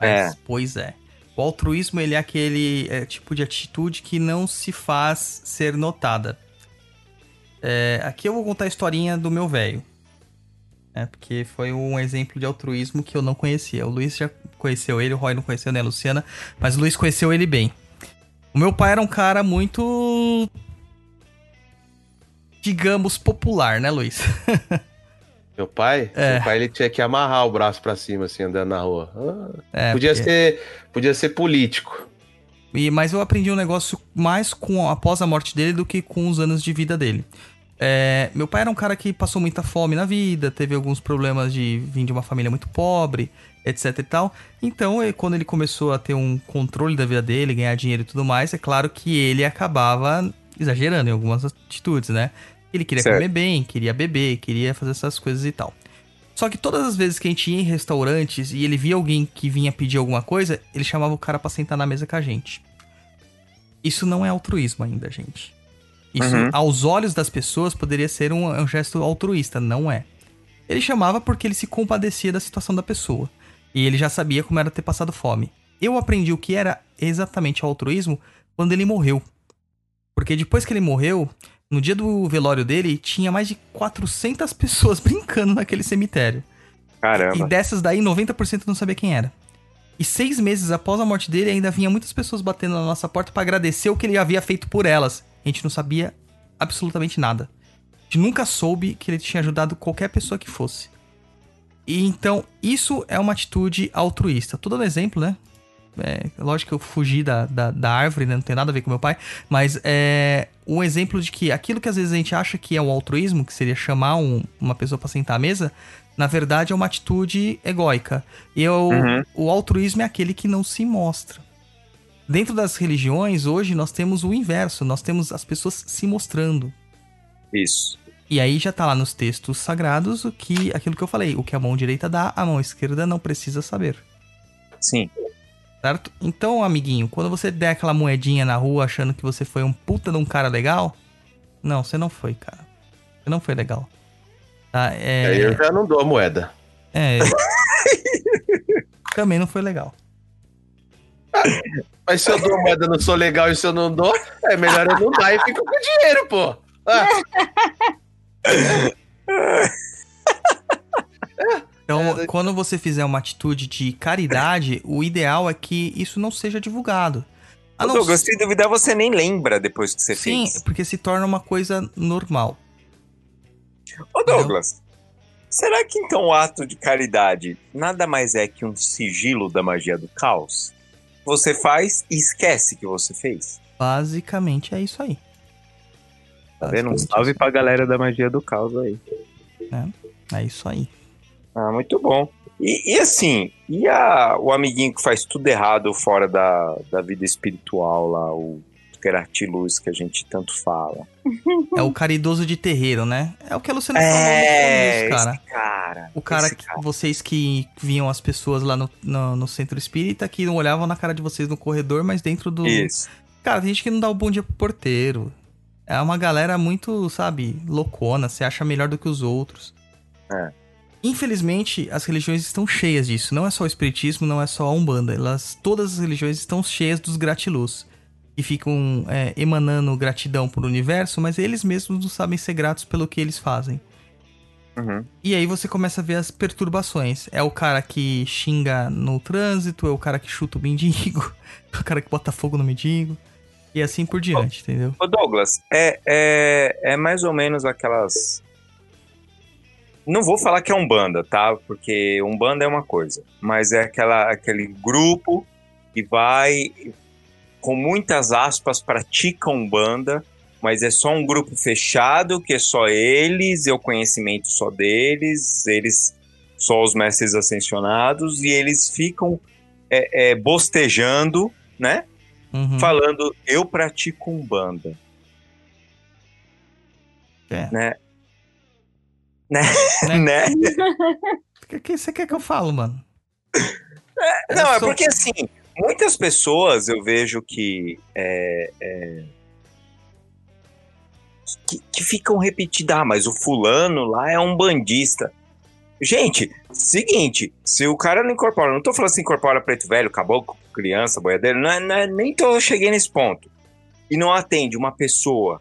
É. Pois é. O altruísmo, ele é aquele é, tipo de atitude que não se faz ser notada. É, aqui eu vou contar a historinha do meu velho. É, porque foi um exemplo de altruísmo que eu não conhecia. O Luiz já conheceu ele, o Roy não conheceu, né, a Luciana? Mas o Luiz conheceu ele bem. O meu pai era um cara muito. digamos, popular, né, Luiz? Meu pai? É. Meu pai ele tinha que amarrar o braço pra cima, assim, andando na rua. Ah, É, podia, porque- ser, podia ser político. E, mas eu aprendi um negócio mais com após a morte dele do que com os anos de vida dele. É, meu pai era um cara que passou muita fome na vida, teve alguns problemas de vir de uma família muito pobre, etc e tal. Então, quando ele começou a ter um controle da vida dele, ganhar dinheiro e tudo mais, é claro que ele acabava exagerando em algumas atitudes, né? Ele queria Certo. comer bem, queria beber, queria fazer essas coisas e tal. Só que todas as vezes que a gente ia em restaurantes e ele via alguém que vinha pedir alguma coisa, ele chamava o cara pra sentar na mesa com a gente. Isso não é altruísmo ainda, gente. Isso, Uhum. aos olhos das pessoas, poderia ser um, um gesto altruísta, não é. Ele chamava porque ele se compadecia da situação da pessoa. E ele já sabia como era ter passado fome. Eu aprendi o que era exatamente o altruísmo quando ele morreu. Porque depois que ele morreu, no dia do velório dele, tinha mais de 400 pessoas brincando naquele cemitério. E Caramba. dessas daí, 90% não sabia quem era. E seis meses após a morte dele, ainda vinha muitas pessoas batendo na nossa porta pra agradecer o que ele havia feito por elas. A gente não sabia absolutamente nada. A gente nunca soube que ele tinha ajudado qualquer pessoa que fosse. E então, isso é uma atitude altruísta. Tô dando exemplo, né? É, lógico que eu fugi da, da, da árvore, né? Não tem nada a ver com meu pai. Mas é um exemplo de que aquilo que às vezes a gente acha que é o altruísmo, que seria chamar um- uma pessoa pra sentar à mesa, na verdade é uma atitude egóica. E eu- Uhum. o altruísmo é aquele que não se mostra. Dentro das religiões, hoje, nós temos o inverso. Nós temos as pessoas se mostrando. Isso. E aí já tá lá nos textos sagrados o que aquilo que eu falei. O que a mão direita dá, a mão esquerda não precisa saber. Sim. Certo? Então, amiguinho, quando você der aquela moedinha na rua achando que você foi um puta de um cara legal, não, você não foi, cara. Você não foi legal. Tá? É, Aí eu já não dou a moeda. é. Também não foi legal. Mas se eu dou a moeda não sou legal e se eu não dou, é melhor eu não dar e fico com o dinheiro, pô. Ah, Então, É, quando você fizer uma atitude de caridade, o ideal é que isso não seja divulgado. A não Douglas, se duvidar, você nem lembra depois que você Sim, fez. porque se torna uma coisa normal. Ô, Douglas, será que então o ato de caridade nada mais é que um sigilo da magia do caos? Você faz e esquece que você fez. Basicamente é isso aí. Tá vendo? Um salve isso pra galera da magia do caos aí. aí. É isso aí. Ah, muito bom. E, e assim, e a- o amiguinho que faz tudo errado fora da, da vida espiritual lá, o Gratiluz que a gente tanto fala? É o caridoso de terreiro, né? É o que a Luciana falou no É, cara. cara. O cara que vocês que viam as pessoas lá no, no, no centro espírita que não olhavam na cara de vocês no corredor, mas dentro do. Isso. Cara, tem gente que não dá o bom dia pro porteiro. É uma galera muito, sabe, loucona, se acha melhor do que os outros. É. Infelizmente, as religiões estão cheias disso. Não é só o espiritismo, não é só a Umbanda. Elas, todas as religiões estão cheias dos gratiluz. E ficam é, emanando gratidão pro universo, mas eles mesmos não sabem ser gratos pelo que eles fazem. Uhum. E aí você começa a ver as perturbações. É o cara que xinga no trânsito, é o cara que chuta o mendigo, é o cara que bota fogo no mendigo. E assim por diante, entendeu? Ô Douglas, é, é, é mais ou menos aquelas. Não vou falar que é Umbanda, tá? Porque Umbanda é uma coisa. Mas é aquela, aquele grupo que vai, com muitas aspas, pratica Umbanda, mas é só um grupo fechado, que é só eles, é o conhecimento só deles, eles só os mestres ascensionados, e eles ficam é, é, bostejando, né? Uhum. falando eu pratico umbanda, É. né? Né? Né? né? O que, que você quer que eu falo, mano? Não, é porque assim, muitas pessoas eu vejo que é, é, que, que ficam repetindo, ah, mas o fulano lá é um bandista. Gente, seguinte, se o cara não incorpora, não tô falando assim, incorpora preto velho, caboclo, criança, boiadeiro, não é, não é- nem tô cheguei nesse ponto. E não atende uma pessoa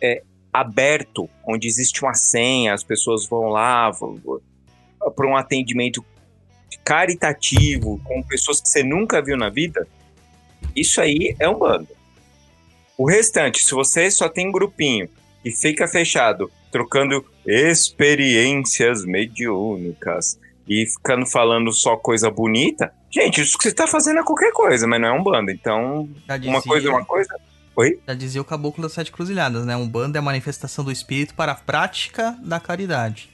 é, aberto, onde existe uma senha, as pessoas vão lá para um atendimento caritativo, com pessoas que você nunca viu na vida, isso aí é um bando. O restante, se você só tem um grupinho e fica fechado trocando experiências mediúnicas e ficando falando só coisa bonita. Gente, isso que você tá fazendo é qualquer coisa, mas não é um bando. Então, uma coisa é uma coisa. Oi? Já dizia o Caboclo das Sete Cruzilhadas, né? Um bando é a manifestação do espírito para a prática da caridade.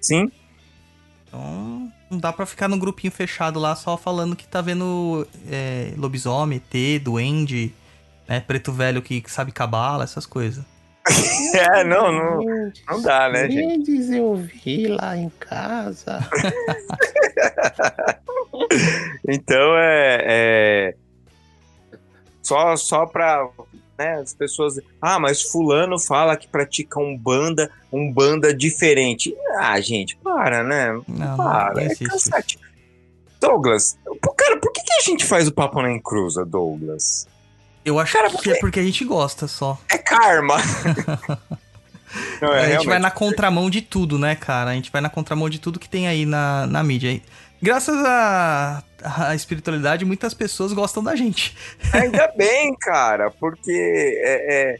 Sim. Então, não dá pra ficar num grupinho fechado lá só falando que tá vendo é, lobisomem, ET, duende, né? Preto velho que, que sabe cabala, essas coisas. É, não, não, não dá, né, gente? Eles eu vi lá em casa. Então é. é... Só, só pra. Né, as pessoas. Ah, mas Fulano fala que pratica um banda, um banda diferente. Ah, gente, para, né? Não, Para, não é cansativo. Douglas, cara, por que, que a gente faz o papo na encruza, Douglas? Eu acho Cara, que porque- é porque a gente gosta só. É karma. Não, é a gente vai realmente- na contramão de tudo, né, cara? A gente vai na contramão de tudo que tem aí na, na mídia. Graças à à espiritualidade, muitas pessoas gostam da gente. Ainda bem, cara, porque é, é,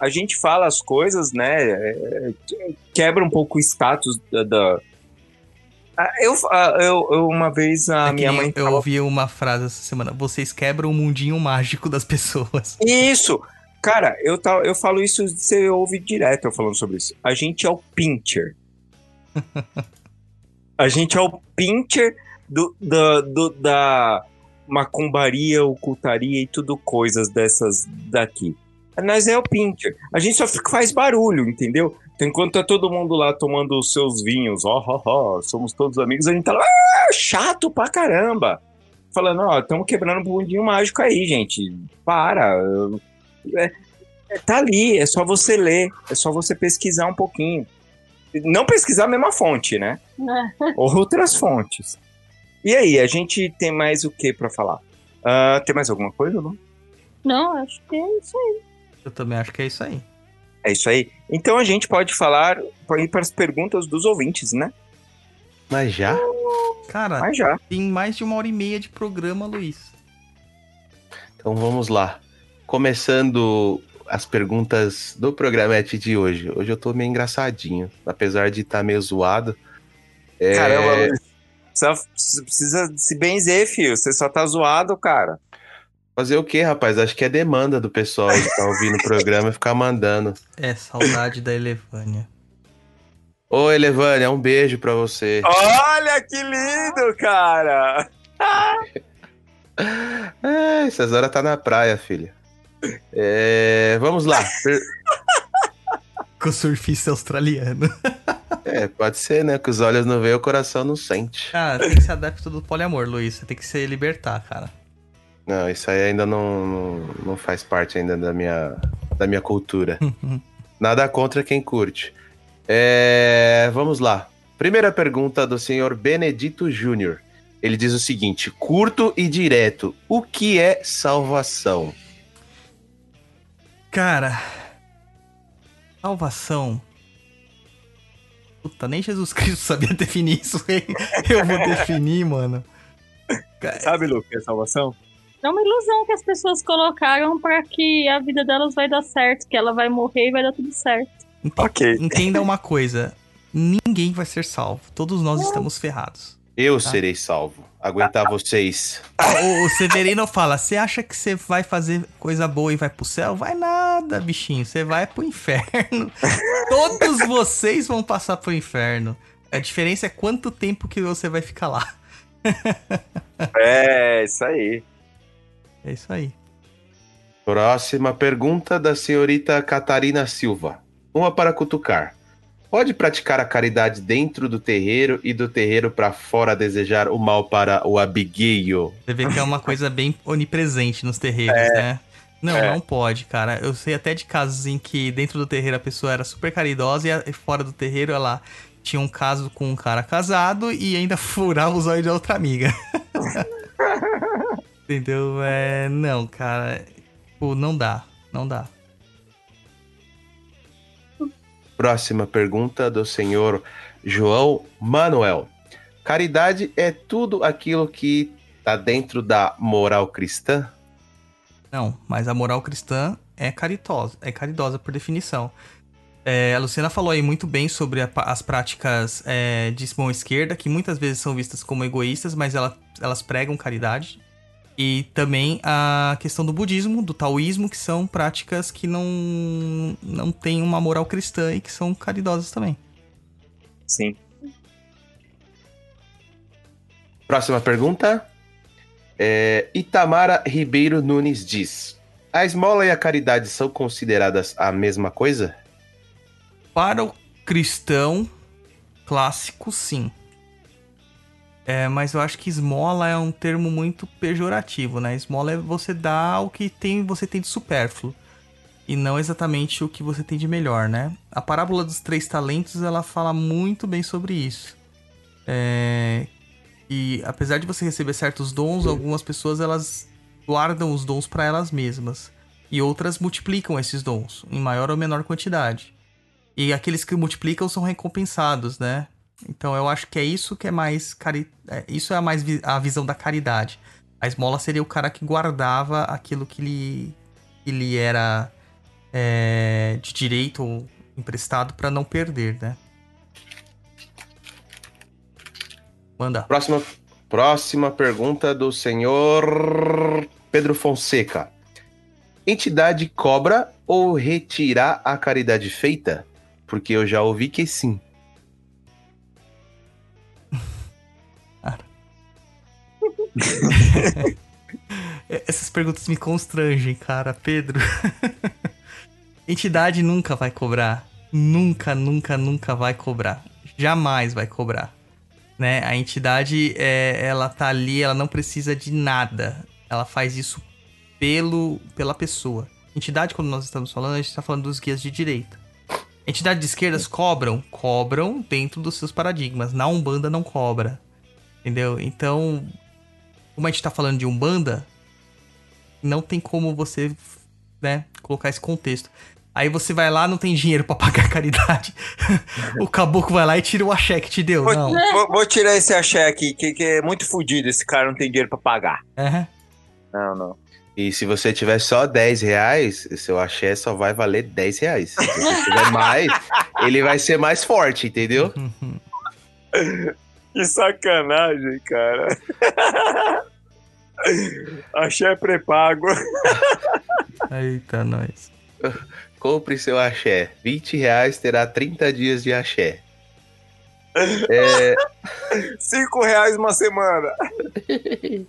a gente fala as coisas, né? é, quebra um pouco o status da. da- Ah, Eu, ah, eu, eu uma vez a É minha mãe eu falou. ouvi uma frase essa semana: vocês quebram o mundinho mágico das pessoas. Isso! Cara, eu, tá, eu falo isso, você ouve direto eu falando sobre isso. A gente é o pincher. a gente é o pincher do, da, do- da macumbaria, ocultaria e tudo coisas dessas daqui. Nós é o pincher. A gente só fica- faz barulho, entendeu? Então, enquanto tá todo mundo lá tomando os seus vinhos, ó, ó, ó, somos todos amigos, a gente tá lá, "Ah, chato pra caramba. Falando, ó, estamos quebrando um bundinho mágico aí, gente. Para. É- é- tá ali, é só você ler, é só você pesquisar um pouquinho. Não pesquisar a mesma fonte, né? Outras fontes. E aí, a gente tem mais o que pra falar? Ah, tem mais alguma coisa, não? Não, acho que é isso aí. Eu também acho que é isso aí. É isso aí. Então a gente pode falar, pode ir para as perguntas dos ouvintes, né? Mas já? Cara, Mas já. tem mais de uma hora e meia de programa, Luiz. Então vamos lá. Começando as perguntas do programete de hoje. Hoje eu tô meio engraçadinho, apesar de estar meio zoado. É, Caramba, Luiz. Precisa, precisa se benzer, filho. Você só tá zoado, cara. Fazer o quê, rapaz? Acho que é demanda do pessoal que tá ouvindo o programa e ficar mandando. É, saudade da Elevânia. Ô, Elevânia, um beijo pra você. Olha que lindo, cara! É, horas tá na praia, filha. É, vamos lá. Per- Com o surfista australiano. É, pode ser, né? Que os olhos não veem, o coração não sente. Cara, tem que ser adepto do poliamor, Luiz. Você tem que se libertar, cara. Não, isso aí ainda não, não, não faz parte ainda da minha, da minha cultura. Nada contra quem curte. É, vamos lá. Primeira pergunta do senhor Benedito Júnior. Ele diz o seguinte: curto e direto. O que é salvação? Cara, salvação. Puta, nem Jesus Cristo sabia definir isso. Eu vou definir, mano. Sabe, Lu, que é salvação? É uma ilusão que as pessoas colocaram pra que a vida delas vai dar certo, que ela vai morrer e vai dar tudo certo. ente- Ok. Entenda uma coisa: ninguém vai ser salvo. Todos nós estamos ferrados. Eu Tá. serei salvo. Aguentar vocês. O, o Severino fala: você acha que você vai fazer coisa boa e vai pro céu? Vai nada, bichinho. Você vai pro inferno. Todos vocês vão passar pro inferno. A diferença é quanto tempo que você vai ficar lá. É, isso aí. É isso aí. Próxima pergunta da senhorita Catarina Silva. Uma para cutucar. Pode praticar a caridade dentro do terreiro e do terreiro para fora desejar o mal para o abigueio? Você vê que é uma coisa bem onipresente nos terreiros, né? Não, É. não pode, cara. Eu sei até de casos em que dentro do terreiro a pessoa era super caridosa e fora do terreiro ela tinha um caso com um cara casado e ainda furava os olhos de outra amiga. Entendeu? É, não, cara. Pô, não dá. Não dá. Próxima pergunta do senhor João Manuel. Caridade é tudo aquilo que está dentro da moral cristã? Não, mas a moral cristã é caritosa, é caridosa por definição. É, a Luciana falou aí muito bem sobre a- as práticas é, de mão esquerda, que muitas vezes são vistas como egoístas, mas ela- elas pregam caridade. E também a questão do budismo, do taoísmo, que são práticas que não, não têm uma moral cristã e que são caridosas também. Sim. Próxima pergunta. É, Itamara Ribeiro Nunes diz: A esmola e a caridade são consideradas a mesma coisa? Para o cristão clássico, sim. É, mas eu acho que esmola é um termo muito pejorativo, né? Esmola é você dar o que tem, você tem de supérfluo. E não exatamente o que você tem de melhor, né? A parábola dos três talentos, ela fala muito bem sobre isso. É, e apesar de você receber certos dons, algumas pessoas elas guardam os dons para elas mesmas. E outras multiplicam esses dons, em maior ou menor quantidade. E aqueles que multiplicam são recompensados, né? Então eu acho que é isso que é mais cari... é, isso é a mais vi- a visão da caridade. A esmola seria o cara que guardava aquilo que lhe, que lhe era é, de direito ou emprestado para não perder, né? Manda. Próxima, próxima pergunta do senhor Pedro Fonseca. Entidade cobra ou retirar a caridade feita? Porque eu já ouvi que sim. Essas perguntas me constrangem, cara. Pedro. Entidade nunca vai cobrar. Nunca, nunca, nunca vai cobrar. Jamais vai cobrar. Né? A entidade, é, ela tá ali, ela não precisa de nada. Ela faz isso pelo, pela pessoa. Entidade, quando nós estamos falando, a gente está falando dos guias de direita. Entidade de esquerdas cobram? Cobram dentro dos seus paradigmas. Na Umbanda não cobra. Entendeu? Então, como a gente tá falando de Umbanda, não tem como você, né, colocar esse contexto. Aí você vai lá, não tem dinheiro pra pagar a caridade. o caboclo vai lá e tira o axé que te deu. Vou, Não. vou- vou tirar esse axé aqui, que, que é muito fodido. Esse cara não tem dinheiro pra pagar. É. Não, não. E se você tiver só 10 reais, seu axé só vai valer 10 reais. Se você tiver mais, ele vai ser mais forte, entendeu? Que sacanagem, cara. Axé pré-pago. Eita, nós. Compre seu axé. 20 reais terá 30 dias de axé. É, Cinco reais uma semana.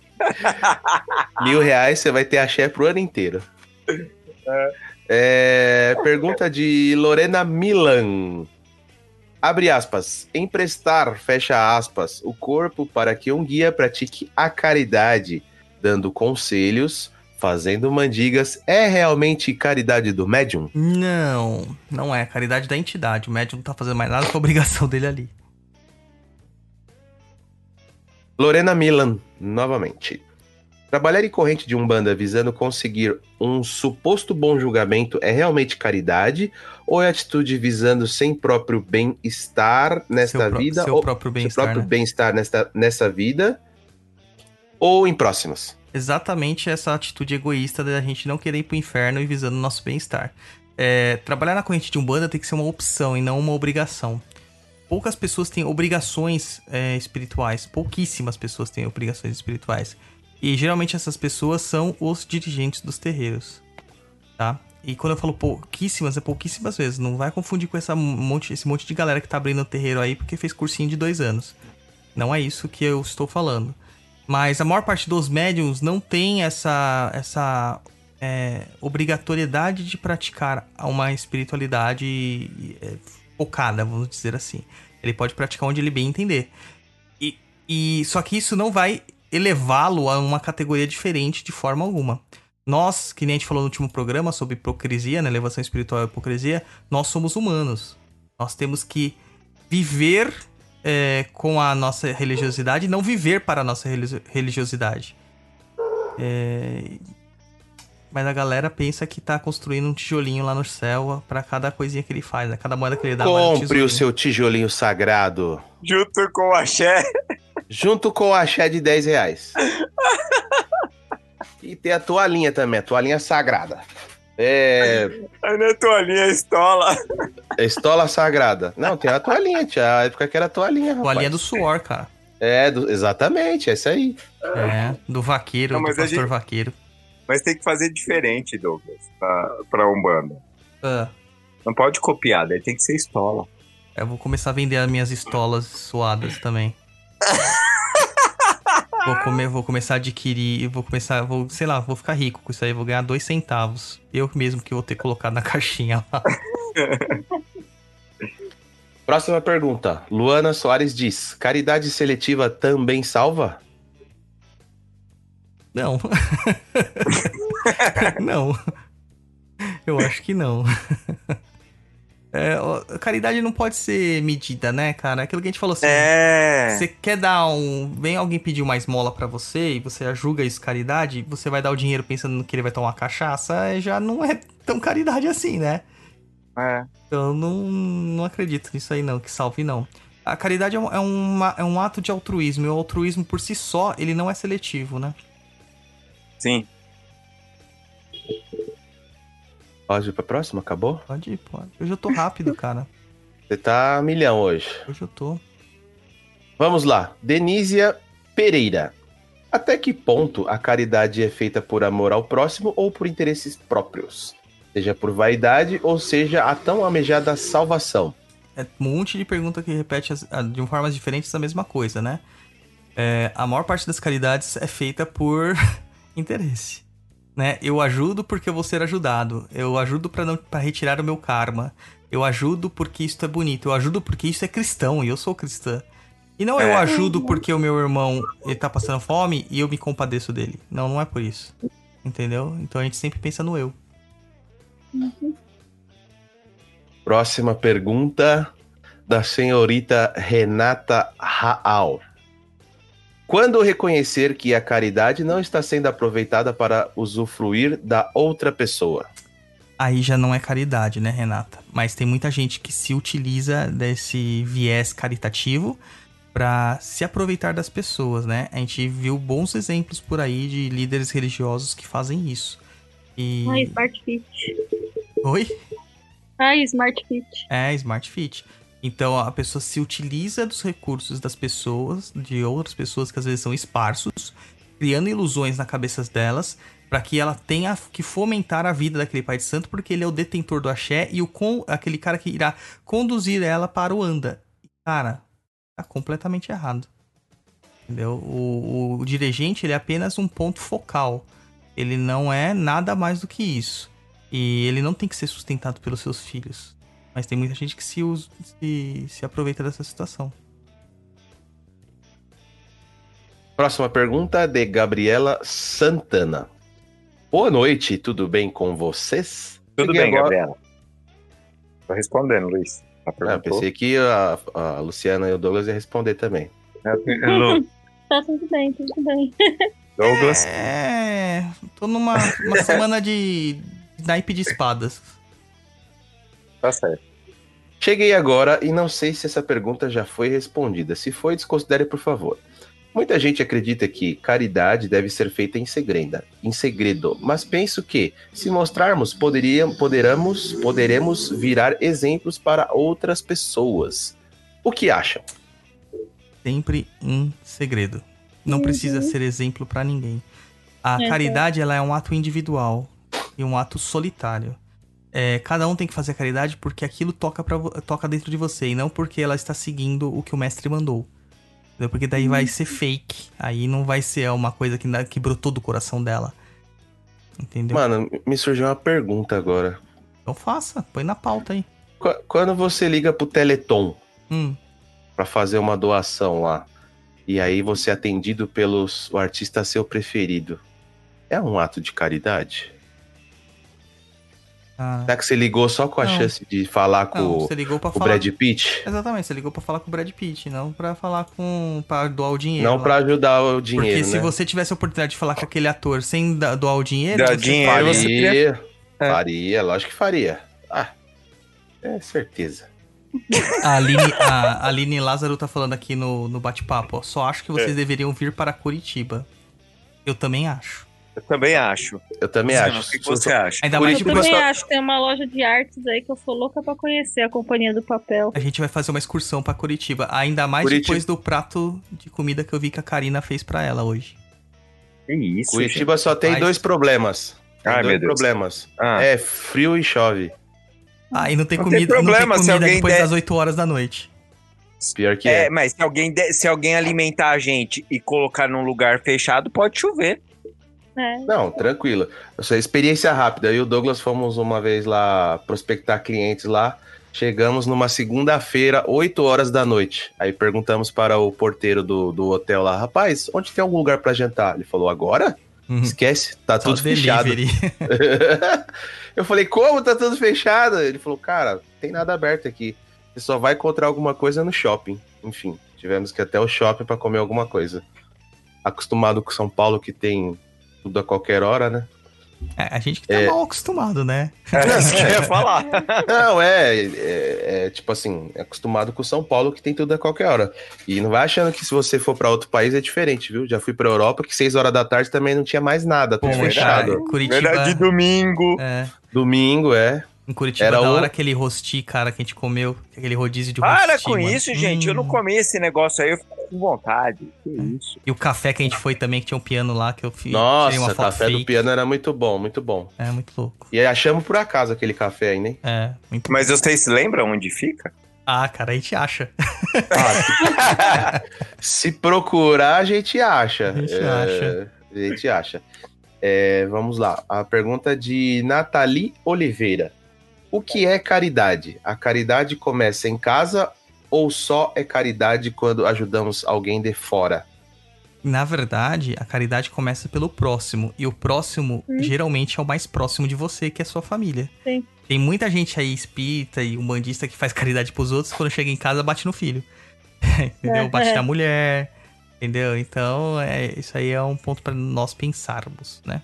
mil reais você vai ter axé pro ano inteiro. É, pergunta de Lorena Milan. Abre aspas. Emprestar, fecha aspas, o corpo para que um guia pratique a caridade, dando conselhos, fazendo mandigas, é realmente caridade do médium? Não, não é. Caridade da entidade. O médium não tá fazendo mais nada com a obrigação dele ali. Lorena Milan, novamente. Trabalhar em corrente de Umbanda visando conseguir um suposto bom julgamento é realmente caridade? Ou é atitude visando sem próprio bem-estar nesta Seu vida? seu ou próprio bem-estar, próprio né? bem-estar nesta, nessa vida? Ou em próximas? exatamente essa atitude egoísta da gente não querer ir pro inferno e visando o nosso bem-estar. É, trabalhar na corrente de Umbanda tem que ser uma opção e não uma obrigação. Poucas pessoas têm obrigações é, espirituais, pouquíssimas pessoas têm obrigações espirituais. E geralmente essas pessoas são os dirigentes dos terreiros, tá? E quando eu falo pouquíssimas, é pouquíssimas vezes. Não vai confundir com essa monte, esse monte de galera que tá abrindo terreiro aí porque fez cursinho de dois anos. Não é isso que eu estou falando. Mas a maior parte dos médiums não tem essa, essa é, obrigatoriedade de praticar uma espiritualidade é, focada, vamos dizer assim. Ele pode praticar onde ele bem entender. E, e só que isso não vai elevá-lo a uma categoria diferente de forma alguma. Nós, que nem a gente falou no último programa sobre hipocrisia, né, elevação espiritual e hipocrisia, nós somos humanos. Nós temos que viver é, com a nossa religiosidade e não viver para a nossa religi- religiosidade. É, Mas a galera pensa que tá construindo um tijolinho lá no céu pra cada coisinha que ele faz, né? Cada moeda que ele dá. Compre o seu tijolinho sagrado. Junto com o axé. Junto com o axé de 10 reais. e tem a toalhinha também, a toalhinha sagrada. É. Aí na toalhinha é estola. é Estola sagrada. Não, tem a toalhinha, tinha a época que era toalhinha, rapaz. Toalhinha do suor, cara. É, do- exatamente, é isso aí. É, do vaqueiro, Não, do a pastor gente- vaqueiro. Mas tem que fazer diferente, Douglas, pra, pra Umbanda. Ah, Não pode copiar, daí tem que ser estola. eu vou começar a vender as minhas estolas suadas também. Vou, comer, vou começar a adquirir, vou começar, vou, sei lá, vou ficar rico com isso aí, vou ganhar dois centavos. Eu mesmo que vou ter colocado na caixinha lá. Próxima pergunta. Luana Soares diz: caridade seletiva também salva? Não. não. Eu acho que não. É, caridade não pode ser medida, né, cara? Aquilo que a gente falou assim. É. Você quer dar um. Vem alguém pedir uma esmola pra você e você julga isso caridade, você vai dar o dinheiro pensando que ele vai tomar cachaça, é, já não é tão caridade assim, né? é. Eu não, não acredito nisso aí, não, que salve não. A caridade é um, é, uma- é um ato de altruísmo, e o altruísmo por si só, ele não é seletivo, né? Sim. Pode ir pra próxima? Acabou? Pode ir, pode. Hoje eu tô rápido, cara. Você tá milhão hoje. Hoje eu tô. Vamos lá. Denísia Pereira. Até que ponto a caridade é feita por amor ao próximo ou por interesses próprios? Seja por vaidade ou seja a tão almejada salvação. É um monte de pergunta que repete as- a- de formas diferentes a mesma coisa, né? É, a maior parte das caridades é feita por interesse. Né? Eu ajudo porque eu vou ser ajudado. Eu ajudo pra não para retirar o meu karma. Eu ajudo porque isso é bonito. Eu ajudo porque isso é cristão e eu sou cristã. E não eu É. ajudo porque o meu irmão ele tá passando fome e eu me compadeço dele. Não, não é por isso. Entendeu? Então a gente sempre pensa no eu. Próxima pergunta da senhorita Renata Raal. Quando reconhecer que a caridade não está sendo aproveitada para usufruir da outra pessoa? Aí já não é caridade, né, Renata? Mas tem muita gente que se utiliza desse viés caritativo pra se aproveitar das pessoas, né? A gente viu bons exemplos por aí de líderes religiosos que fazem isso. E. Ai, Smart Fit. Oi? Ai, Smart Fit. É, Smart Fit. Então a pessoa se utiliza dos recursos das pessoas, de outras pessoas que às vezes são esparsos, criando ilusões na cabeça delas, para que ela tenha que fomentar a vida daquele pai de santo, porque ele é o detentor do axé e o con- aquele cara que irá conduzir ela para o anda. Cara, tá completamente errado. Entendeu? O, o, o dirigente ele é apenas um ponto focal. Ele não é nada mais do que isso. E ele não tem que ser sustentado pelos seus filhos. Mas tem muita gente que se, usa- se, se aproveita dessa situação. Próxima pergunta de Gabriela Santana. Boa noite, tudo bem com vocês? Tudo Cheguei bem, agora- Gabriela? Tô respondendo, Luiz. A Ah, pensei que a, a Luciana e o Douglas iam responder também. Tá tudo bem, tudo bem. Douglas. É. Tô numa uma semana de naipe de espadas. Tá certo. Cheguei agora e não sei se essa pergunta já foi respondida. Se foi, desconsidere, por favor. Muita gente acredita que caridade deve ser feita em segredo, em segredo, mas penso que, se mostrarmos, poderia, poderamos, poderemos virar exemplos para outras pessoas. O que acham? Sempre em segredo. Não precisa ser exemplo pra ninguém. A Uhum. caridade ela é um ato individual e um ato solitário. É, cada um tem que fazer a caridade porque aquilo toca, pra, toca dentro de você e não porque ela está seguindo o que o mestre mandou. Entendeu? Porque daí vai ser fake. Aí não vai ser uma coisa que, que brotou do coração dela. Entendeu? Mano, me surgiu uma pergunta agora. Então faça, põe na pauta aí. Qu- Quando você liga pro Teleton Hum, para fazer uma doação lá, e aí você é atendido pelo artista seu preferido, é um ato de caridade? Ah, Será que você ligou só com a Não. chance de falar com não, o- você ligou pra o falar. Brad Pitt? Exatamente, você ligou pra falar com o Brad Pitt, não pra falar com. pra doar o dinheiro. Não lá. pra ajudar o dinheiro, Porque se né? você tivesse a oportunidade de falar com aquele ator sem doar o dinheiro, Dar dinheiro, faria. você Faria, É. faria, lógico que faria. Ah, é certeza. A Aline, a Aline Lázaro tá falando aqui no, no bate-papo, ó. Só acho que É. vocês deveriam vir para Curitiba. Eu também acho. Eu também acho. Eu também Luciano, acho. O que, você acha? Ainda Eu mais o também pessoal- acho que tem uma loja de artes aí que eu sou louca pra conhecer, a Companhia do Papel. A gente vai fazer uma excursão pra Curitiba. Ainda mais Curitiba. depois do prato de comida que eu vi que a Karina fez pra ela hoje. Que isso, Curitiba só tem Mas- dois problemas. Tem Ai, dois meu Deus. problemas. Ah, É frio e chove. Ah, e não tem Não tem comida, problema, não tem se comida alguém depois der- das 8 horas da noite. Pior que É, é. mas se alguém, de- se alguém alimentar a gente e colocar num lugar fechado, pode chover. É. Não, tranquilo. Essa é experiência rápida. Eu e o Douglas fomos uma vez lá prospectar clientes lá. Chegamos numa segunda-feira, 8 horas da noite. Aí perguntamos para o porteiro do, do hotel lá, rapaz, onde tem algum lugar para jantar? Ele falou, agora? Uhum. Esquece, tá Só tudo fechado. delivery. eu falei, como tá tudo fechado? Ele falou, cara, tem nada aberto aqui. Você só vai encontrar alguma coisa no shopping. Enfim, tivemos que ir até o shopping para comer alguma coisa. Acostumado com São Paulo que tem tudo a qualquer hora, né? É, a gente que tá mal acostumado, né? É isso que eu ia falar. Não, é, é, é, tipo assim, é acostumado com São Paulo que tem tudo a qualquer hora. E não vai achando que se você for pra outro país é diferente, viu? Já fui pra Europa que seis horas da tarde também não tinha mais nada, tudo fechado. Curitiba. Verdade, domingo. É, Domingo, é. em Curitiba, Era da o- hora aquele rosti, cara, que a gente comeu, aquele rodízio de Para rosti. com mano. isso, gente. Eu não Hum. comi esse negócio aí, eu fico com vontade. Que isso. E o café que a gente foi também, que tinha um piano lá, que eu fiz. tirei Nossa, o café fake. do piano era muito bom, muito bom. É, muito louco. E aí achamos por acaso aquele café ainda, hein? É, muito Mas vocês se lembram onde fica? Ah, cara, a gente acha. Ah, se procurar, a gente acha. A gente É, acha. A gente acha. É, vamos lá. A pergunta de Nathalie Oliveira. O que é caridade? A caridade começa em casa ou só é caridade quando ajudamos alguém de fora? Na verdade, a caridade começa pelo próximo. E o próximo, Hum. geralmente, é o mais próximo de você, que é a sua família. Sim. Tem muita gente aí, espírita e umbandista, que faz caridade pros outros, quando chega em casa, bate no filho. entendeu? É, Bate é. na mulher. Entendeu? Então, é, isso aí é um ponto pra nós pensarmos, né?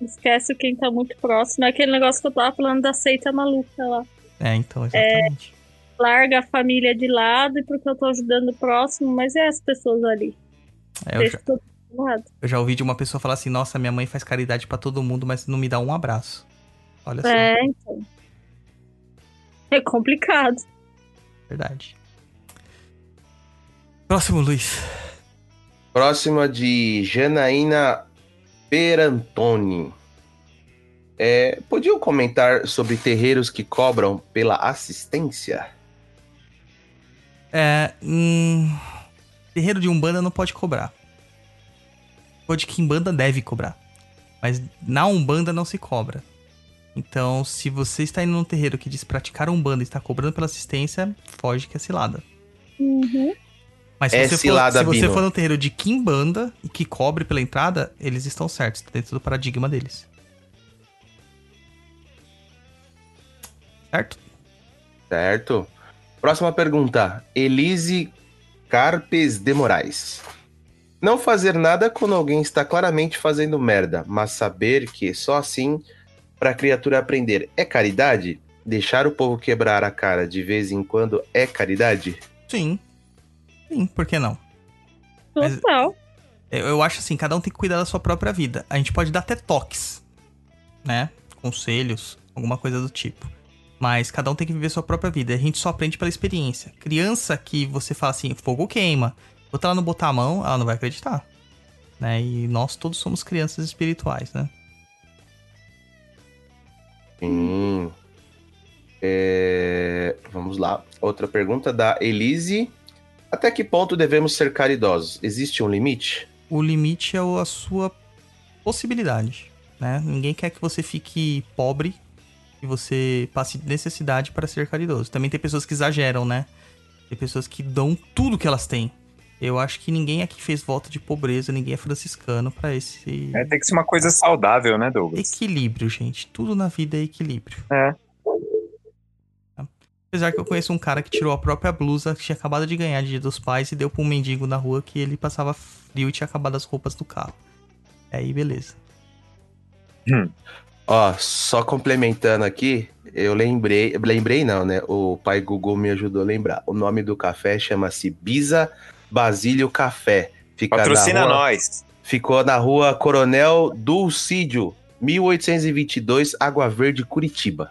Esquece quem tá muito próximo. É aquele negócio que eu tava falando da seita maluca lá. É, então, exatamente. Larga a família de lado e porque eu tô ajudando o próximo, mas é as pessoas ali. É, eu, já, eu já ouvi de uma pessoa falar assim: Nossa, minha mãe faz caridade pra todo mundo, mas não me dá um abraço. Olha só, É, então. É complicado. verdade. Próximo, Luiz. Próxima de Janaína Perantoni. É, podiam comentar sobre terreiros que cobram pela assistência? É. Hum, terreiro de Umbanda não pode cobrar. O de Kimbanda deve cobrar. Mas na Umbanda não se cobra. Então, se você está indo num terreiro que diz praticar Umbanda e está cobrando pela assistência, foge que é cilada. Uhum. Mas se É você, cilada, for, se você for no terreiro de Kimbanda e que cobre pela entrada, eles estão certos, tá dentro do paradigma deles. Certo? Certo. Próxima pergunta. Elise Carpes de Moraes. Não fazer nada quando alguém está claramente fazendo merda, mas saber que só assim para a criatura aprender é caridade? Deixar o povo quebrar a cara de vez em quando é caridade? Sim. Sim, por que não? Total. Eu, eu acho assim, cada um tem que cuidar da sua própria vida. A gente pode dar até toques, né? Conselhos, alguma coisa do tipo. Mas cada um tem que viver sua própria vida. A gente só aprende pela experiência. Criança que você fala assim, fogo queima. Outra ela não botar a mão, ela não vai acreditar. Né? E nós todos somos crianças espirituais, né? Sim. É, Vamos lá. Outra pergunta da Elise. Até que ponto devemos ser caridosos? Existe um limite? O limite é a sua possibilidade, né? Ninguém quer que você fique pobre e você passe necessidade para ser caridoso. Também tem pessoas que exageram, né? Tem pessoas que dão tudo que elas têm. Eu acho que ninguém aqui fez voto de pobreza, ninguém é franciscano para esse É, tem que ser uma coisa saudável, né, Douglas? equilíbrio, gente. Tudo na vida é equilíbrio. É. Apesar que eu conheço um cara que tirou a própria blusa que tinha acabado de ganhar de Dia dos Pais e deu pra um mendigo na rua que ele passava frio e tinha acabado as roupas do carro. Aí, beleza. Ó, só complementando aqui, eu lembrei, lembrei não, né? O pai Google me ajudou a lembrar. O nome do café chama-se Bisa Basílio Café. Fica Patrocina na rua, nós. Ficou na rua Coronel Dulcídio, 1822, Água Verde, Curitiba.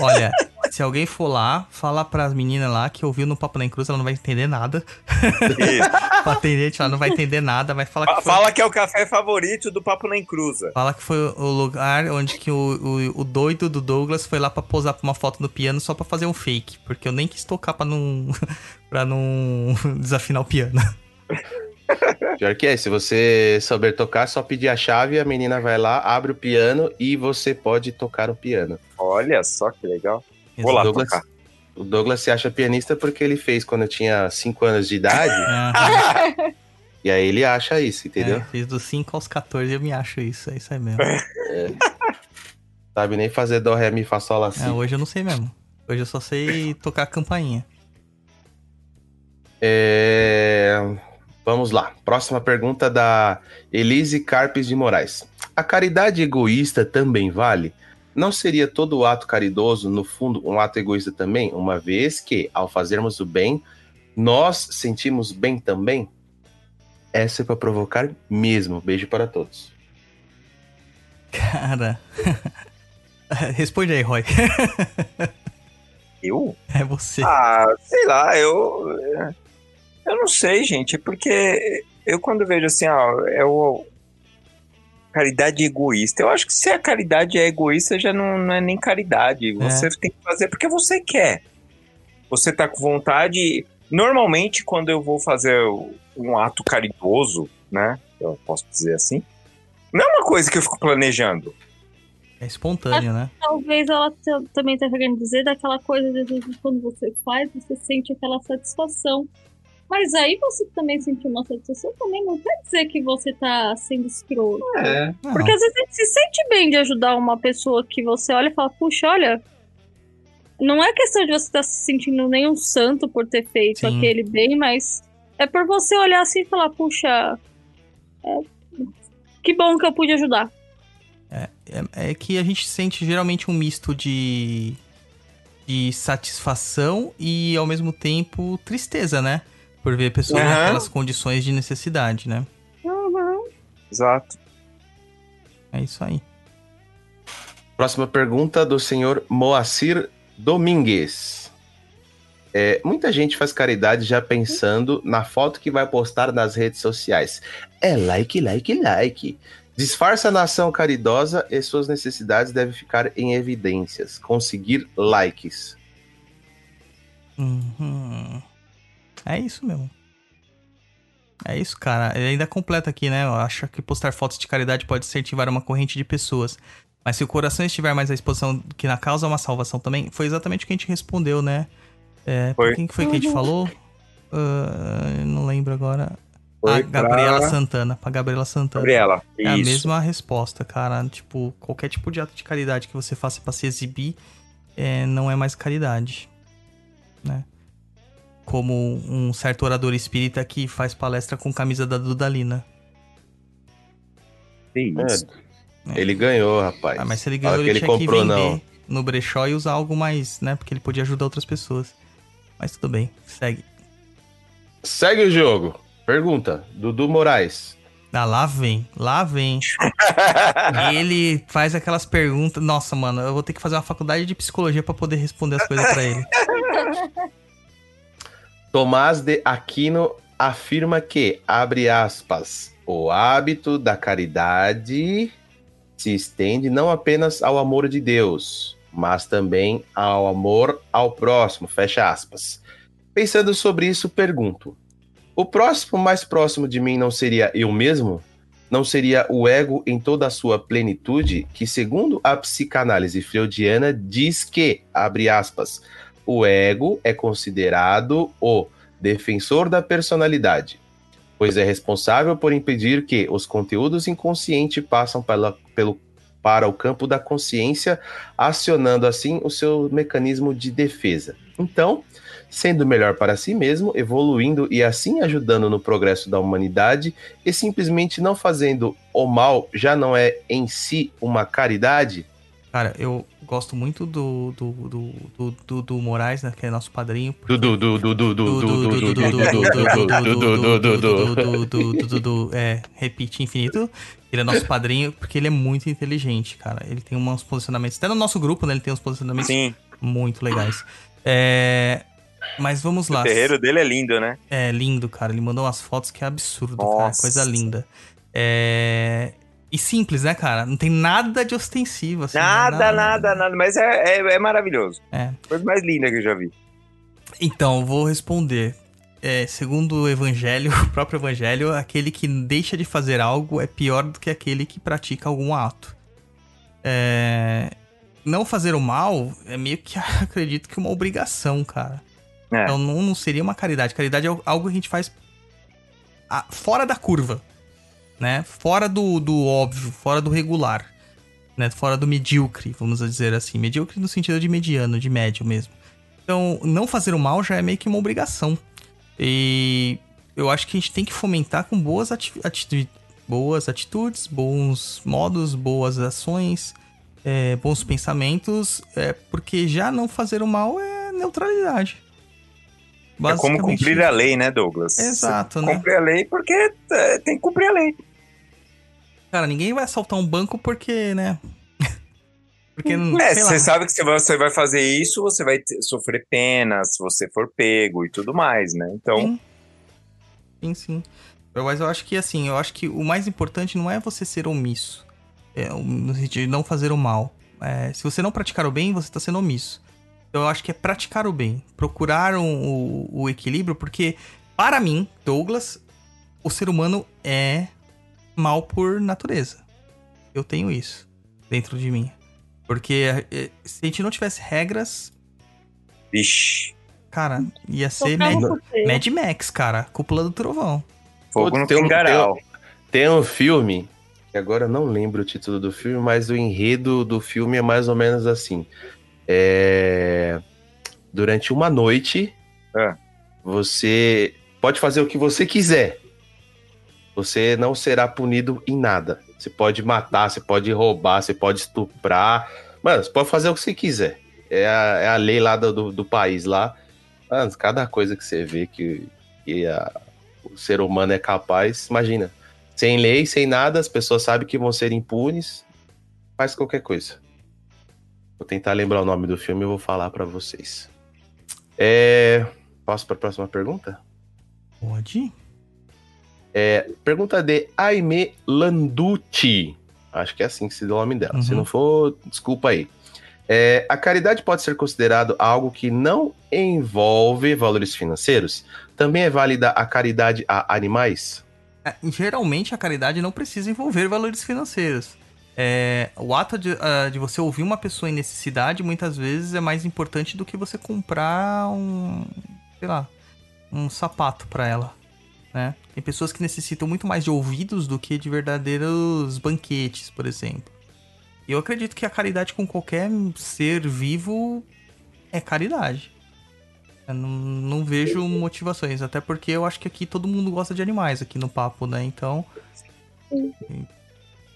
Olha, se alguém for lá, fala pras meninas lá que ouviu no Papo na Cruz, ela não vai entender nada. Pra atendente, ela não vai entender nada, vai falar que foi, Fala que é o café favorito do Papo na Encruza. fala que foi o lugar onde que o, o, o doido do Douglas foi lá pra posar pra uma foto no piano só pra fazer um fake. Porque eu nem quis tocar pra não, pra não desafinar o piano. Pior que é, se você souber tocar, só pedir a chave, a menina vai lá, abre o piano e você pode tocar o piano. Olha só que legal. Vou lá Douglas, tocar. o Douglas se acha pianista porque ele fez quando eu tinha 5 anos de idade, e aí ele acha isso, entendeu? é, fiz dos 5 aos 14 eu me acho isso, é isso aí mesmo. Sabe nem fazer dó, ré, mi, fá, sol, si. É, hoje eu não sei mesmo. Hoje eu só sei tocar a campainha. É, Vamos lá. Próxima pergunta da Elise Carpes de Moraes. A caridade egoísta também vale? Não seria todo ato caridoso, no fundo, um ato egoísta também, uma vez que, ao fazermos o bem, nós sentimos bem também? Essa é para provocar mesmo. Beijo para todos. Cara. Responde aí, Roy. Eu? É você. Ah, sei lá, eu. Eu não sei, gente, porque eu quando vejo assim, ó, é o. Caridade egoísta. Eu acho que se a caridade é egoísta, já não, não é nem caridade. Você tem que fazer porque você quer. Você tá com vontade. Normalmente, quando eu vou fazer um ato caridoso, né? Eu posso dizer assim. Não é uma coisa que eu fico planejando. É espontâneo, né? Talvez ela também esteja querendo dizer daquela coisa de às vezes, quando você faz, você sente aquela satisfação. Mas aí você também sentir uma satisfação também não quer dizer que você tá sendo escroto. É. Não, Porque às vezes a gente se sente bem de ajudar uma pessoa que você olha e fala, puxa, olha. Não é questão de você estar se sentindo nem um santo por ter feito Sim. aquele bem, mas é por você olhar assim e falar, puxa, é, que bom que eu pude ajudar. É, é que a gente sente geralmente um misto de, de satisfação e ao mesmo tempo tristeza, né? Por ver pessoas Aham. naquelas condições de necessidade, né? Uhum. Exato. É isso aí. Próxima pergunta do senhor Moacir Domingues. É, muita gente faz caridade já pensando na foto que vai postar nas redes sociais. É like, like, like. Disfarça a ação caridosa e suas necessidades devem ficar em evidências. Conseguir likes. Uhum. É isso mesmo. É isso, cara. Ele ainda completa aqui, né? Acha que postar fotos de caridade pode incentivar uma corrente de pessoas. Mas se o coração estiver mais à exposição que na causa é uma salvação também, foi exatamente o que a gente respondeu, né? É, Foi. Quem que foi que a gente falou? Ah, não lembro agora. Foi a Gabriela pra- Santana. Pra Gabriela Santana. Gabriela, É a isso. mesma resposta, cara. Tipo, qualquer tipo de ato de caridade que você faça pra se exibir é, não é mais caridade, né? Como um certo orador espírita que faz palestra com camisa da Dudalina. Que isso. É, ele ganhou, rapaz. Ah, mas se ele ganhou, ele, ele tinha comprou, que vender não. no brechó e usar algo mais, né? Porque ele podia ajudar outras pessoas. Mas tudo bem, segue. Segue o jogo. Pergunta, Dudu Moraes. Ah, lá vem, lá vem. ele faz aquelas perguntas. Nossa, mano, eu vou ter que fazer uma faculdade de psicologia pra poder responder as coisas pra ele. Tomás de Aquino afirma que, abre aspas, o hábito da caridade se estende não apenas ao amor de Deus, mas também ao amor ao próximo, fecha aspas. Pensando sobre isso, pergunto: o próximo mais próximo de mim não seria eu mesmo? Não seria o ego em toda a sua plenitude, que, segundo a psicanálise freudiana, diz que, abre aspas, o ego é considerado o defensor da personalidade, pois é responsável por impedir que os conteúdos inconscientes passam pela, pelo, para o campo da consciência, acionando assim o seu mecanismo de defesa. Então, sendo melhor para si mesmo, evoluindo e assim ajudando no progresso da humanidade, e simplesmente não fazendo o mal já não é em si uma caridade? Cara, eu gosto muito do, do, do, do, do, do Moraes, né? Que é nosso padrinho. Dudu, Dudu, Dudu, Dudu, Dudu, Dudu, Dudu, Dudu, Dudu, é, repetir infinito. Ele é nosso padrinho porque ele é muito inteligente, cara. Ele tem uns posicionamentos. Até no nosso grupo, né? Ele tem uns posicionamentos muito legais. É. Mas vamos lá. o terreiro dele é lindo, né? É lindo, cara. Ele mandou umas fotos que é absurdo, cara. Coisa linda. É. E simples, né, cara? Não tem nada de ostensivo, assim. né? Nada, nada, nada. Mas é, é, é maravilhoso. É. Coisa mais linda que eu já vi. Então, vou responder. É, segundo o evangelho, o próprio evangelho, aquele que deixa de fazer algo é pior do que aquele que pratica algum ato. É, não fazer o mal é meio que, acredito que uma obrigação, cara. É. Então não, não seria uma caridade. Caridade é algo que a gente faz a- fora da curva, né? Fora do, do óbvio, fora do regular, né? Fora do medíocre, vamos dizer assim. Medíocre no sentido de mediano, de médio mesmo. Então, não fazer o mal já é meio que uma obrigação. E eu acho que a gente tem que fomentar com boas, ati boas atitudes, bons modos, boas ações, é, bons pensamentos, é, porque já não fazer o mal é neutralidade. É como cumprir a lei, né, Douglas? Exato, Você né? Cumprir a lei porque é, tem que cumprir a lei. Cara, ninguém vai assaltar um banco porque, né? porque não. É, você sabe que se você vai fazer isso, você vai sofrer pena se você for pego e tudo mais, né? Então, Sim. Sim, sim. Mas eu acho que, assim, eu acho que o mais importante não é você ser omisso. É, no sentido de não fazer o mal. É, se você não praticar o bem, você tá sendo omisso. Então eu acho que é praticar o bem. Procurar um- o, o equilíbrio, porque, para mim, Douglas, o ser humano é mal por natureza. Eu tenho isso dentro de mim. Porque é, se a gente não tivesse regras, vixe, cara, ia ser Mad. Mad Max, cara. Cúpula do Trovão. fogo no tem um- pingaral. Tem um filme, que agora eu não lembro o título do filme, mas o enredo do filme é mais ou menos assim. É... Durante uma noite, É. você pode fazer o que você quiser. Você não será punido em nada. Você pode matar, você pode roubar, você pode estuprar. Mano, você pode fazer o que você quiser. É a, é a lei lá do, do, país lá. Mano, cada coisa que você vê que, que a- o ser humano é capaz, imagina. Sem lei, sem nada, as pessoas sabem que vão ser impunes. Faz qualquer coisa. Vou tentar lembrar o nome do filme e vou falar pra vocês. É... Posso para a próxima pergunta? Pode? Pergunta de Aime Landucci. Acho que é assim que se dá o nome dela. Se Uhum. não for, desculpa aí. É, a caridade pode ser considerado algo que não envolve valores financeiros? Também é válida a caridade a animais? É, geralmente a caridade não precisa envolver valores financeiros. É, o ato de, ah, de você ouvir uma pessoa em necessidade muitas vezes é mais importante do que você comprar um, sei lá, um sapato pra ela, né? Tem pessoas que necessitam muito mais de ouvidos do que de verdadeiros banquetes, por exemplo. E eu acredito que a caridade com qualquer ser vivo é caridade. Eu não, não vejo motivações, até porque eu acho que aqui todo mundo gosta de animais aqui no papo, né? Então.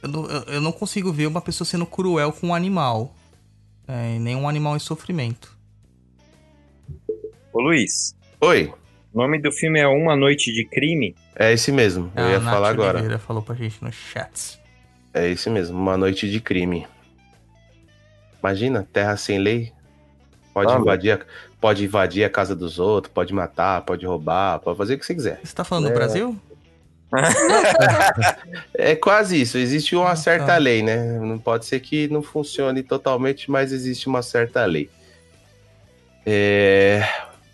Eu não, eu- não consigo ver uma pessoa sendo cruel com um animal. É, e nem um animal em sofrimento. Ô Luiz, Oi, o nome do filme é Uma Noite de Crime. é esse mesmo. Eu A ia Nath falar agora. Oliveira falou pra gente no chat. É esse mesmo, uma noite de crime. Imagina, terra sem lei. Pode Ah, invadir, a, pode invadir a casa dos outros, pode matar, pode roubar, pode fazer o que você quiser. Você tá falando É. do Brasil? É quase isso. Existe uma Ah, certa tá. lei, né? Não pode ser que não funcione totalmente, mas existe uma certa lei. É...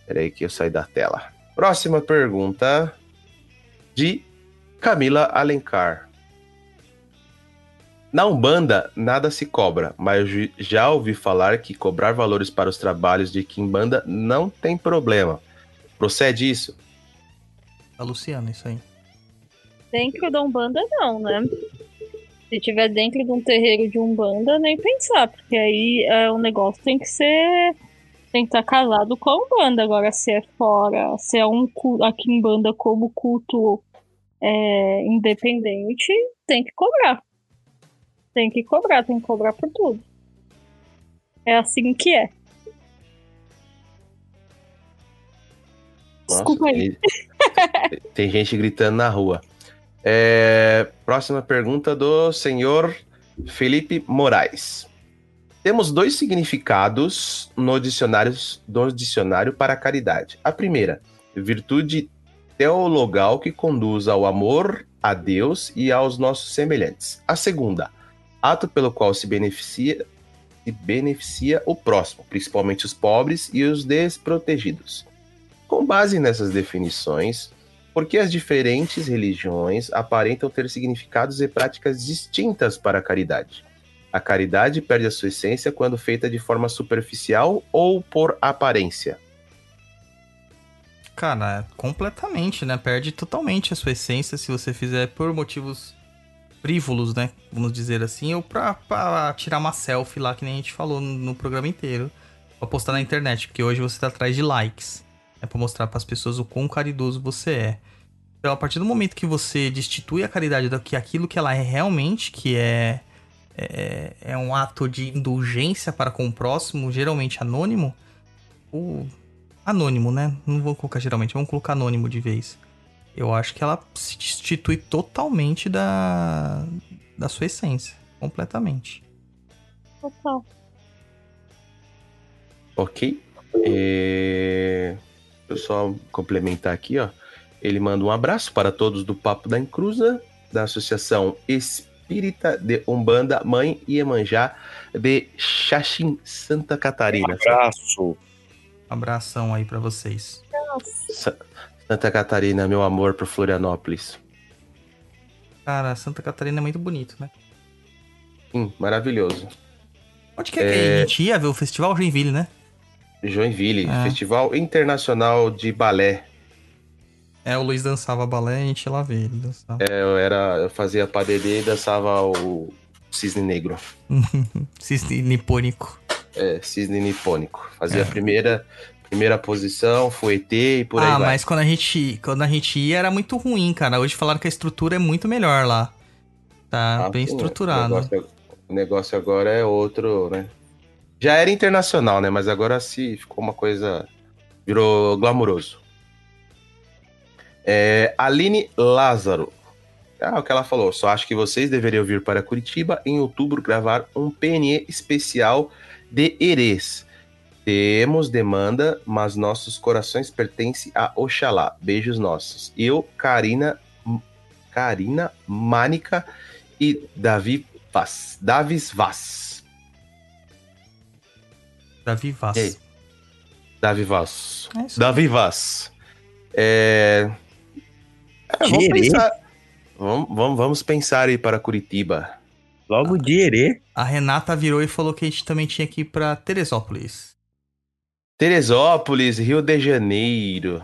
Peraí que eu saí da tela. Próxima pergunta de Camila Alencar. Na Umbanda, nada se cobra, mas já ouvi falar que cobrar valores para os trabalhos de Kimbanda não tem problema. Procede isso? A Luciana, isso aí. Dentro da Umbanda, não, né? Se tiver dentro de um terreiro de Umbanda, nem pensar, porque aí é, o negócio tem que ser. Tem que estar casado com a Umbanda. Agora, se é fora, se é um culto, a Kimbanda como culto é, independente, tem que cobrar. Tem que cobrar, tem que cobrar por tudo. É assim que é. Nossa, Desculpa aí. tem- Tem gente gritando na rua. É, próxima pergunta do senhor Felipe Moraes. Temos dois significados no dicionário, no dicionário para a caridade. A primeira, virtude teologal que conduz ao amor a Deus e aos nossos semelhantes. A segunda, ato pelo qual se beneficia, se beneficia o próximo, principalmente os pobres e os desprotegidos. Com base nessas definições, por que as diferentes religiões aparentam ter significados e práticas distintas para a caridade? A caridade perde a sua essência quando feita de forma superficial ou por aparência? Cara, completamente, né? Perde totalmente a sua essência se você fizer por motivos frívolos, né? Vamos dizer assim, ou pra, pra tirar uma selfie lá, que nem a gente falou no, programa inteiro, pra postar na internet, porque hoje você tá atrás de likes. É pra mostrar pras pessoas o quão caridoso você é. Então, a partir do momento que você destitui a caridade do que aquilo que ela é realmente, que é, é, é um ato de indulgência para com o próximo, geralmente anônimo, o anônimo, né? Não vou colocar geralmente, vamos colocar anônimo de vez. Eu acho que ela se destitui totalmente da, da sua essência. Completamente. Total. Ok? É... Deixa eu só complementar aqui, ó. Ele manda um abraço para todos do Papo da Encruza, da Associação Espírita de Umbanda Mãe Iemanjá de Xaxim, Santa Catarina. Abraço. Abração aí pra vocês. Sa- Santa Catarina, meu amor por Florianópolis. Cara, Santa Catarina é muito bonito, né? Sim, maravilhoso. Onde que é, que a gente ia ver o festival Joinville, né? Joinville, É. Festival Internacional de Balé. É, o Luiz dançava balé, a gente ia lá ver ele dançava. Eu era, eu fazia padedê e dançava o Cisne Negro. Cisne nipônico. É, cisne nipônico. Fazia É. a primeira, primeira posição, fuetê e por aí ah, vai. mas quando a, gente, quando a gente ia era muito ruim, cara. Hoje falaram que a estrutura é muito melhor lá. Tá Ah, bem sim, estruturado. O negócio, o negócio agora é outro, né? Já era internacional, né? Mas agora se ficou uma coisa. Virou glamuroso. É, Aline Lázaro. Ah, o que ela falou. Só acho que vocês deveriam vir para Curitiba em outubro gravar um PNE especial de Erês. Temos demanda, mas nossos corações pertencem a Oxalá. Beijos nossos. Eu, Karina, Karina, Mânica e Davi Vaz. Davis Vaz. Davi Vaz. Davi Vaz. É isso. Davi Vaz. É... é, vamos, pensar... Vamos, vamos, vamos pensar aí para Curitiba. Logo de Herê. A Renata virou e falou que a gente também tinha que ir pra Teresópolis. Teresópolis, Rio de Janeiro.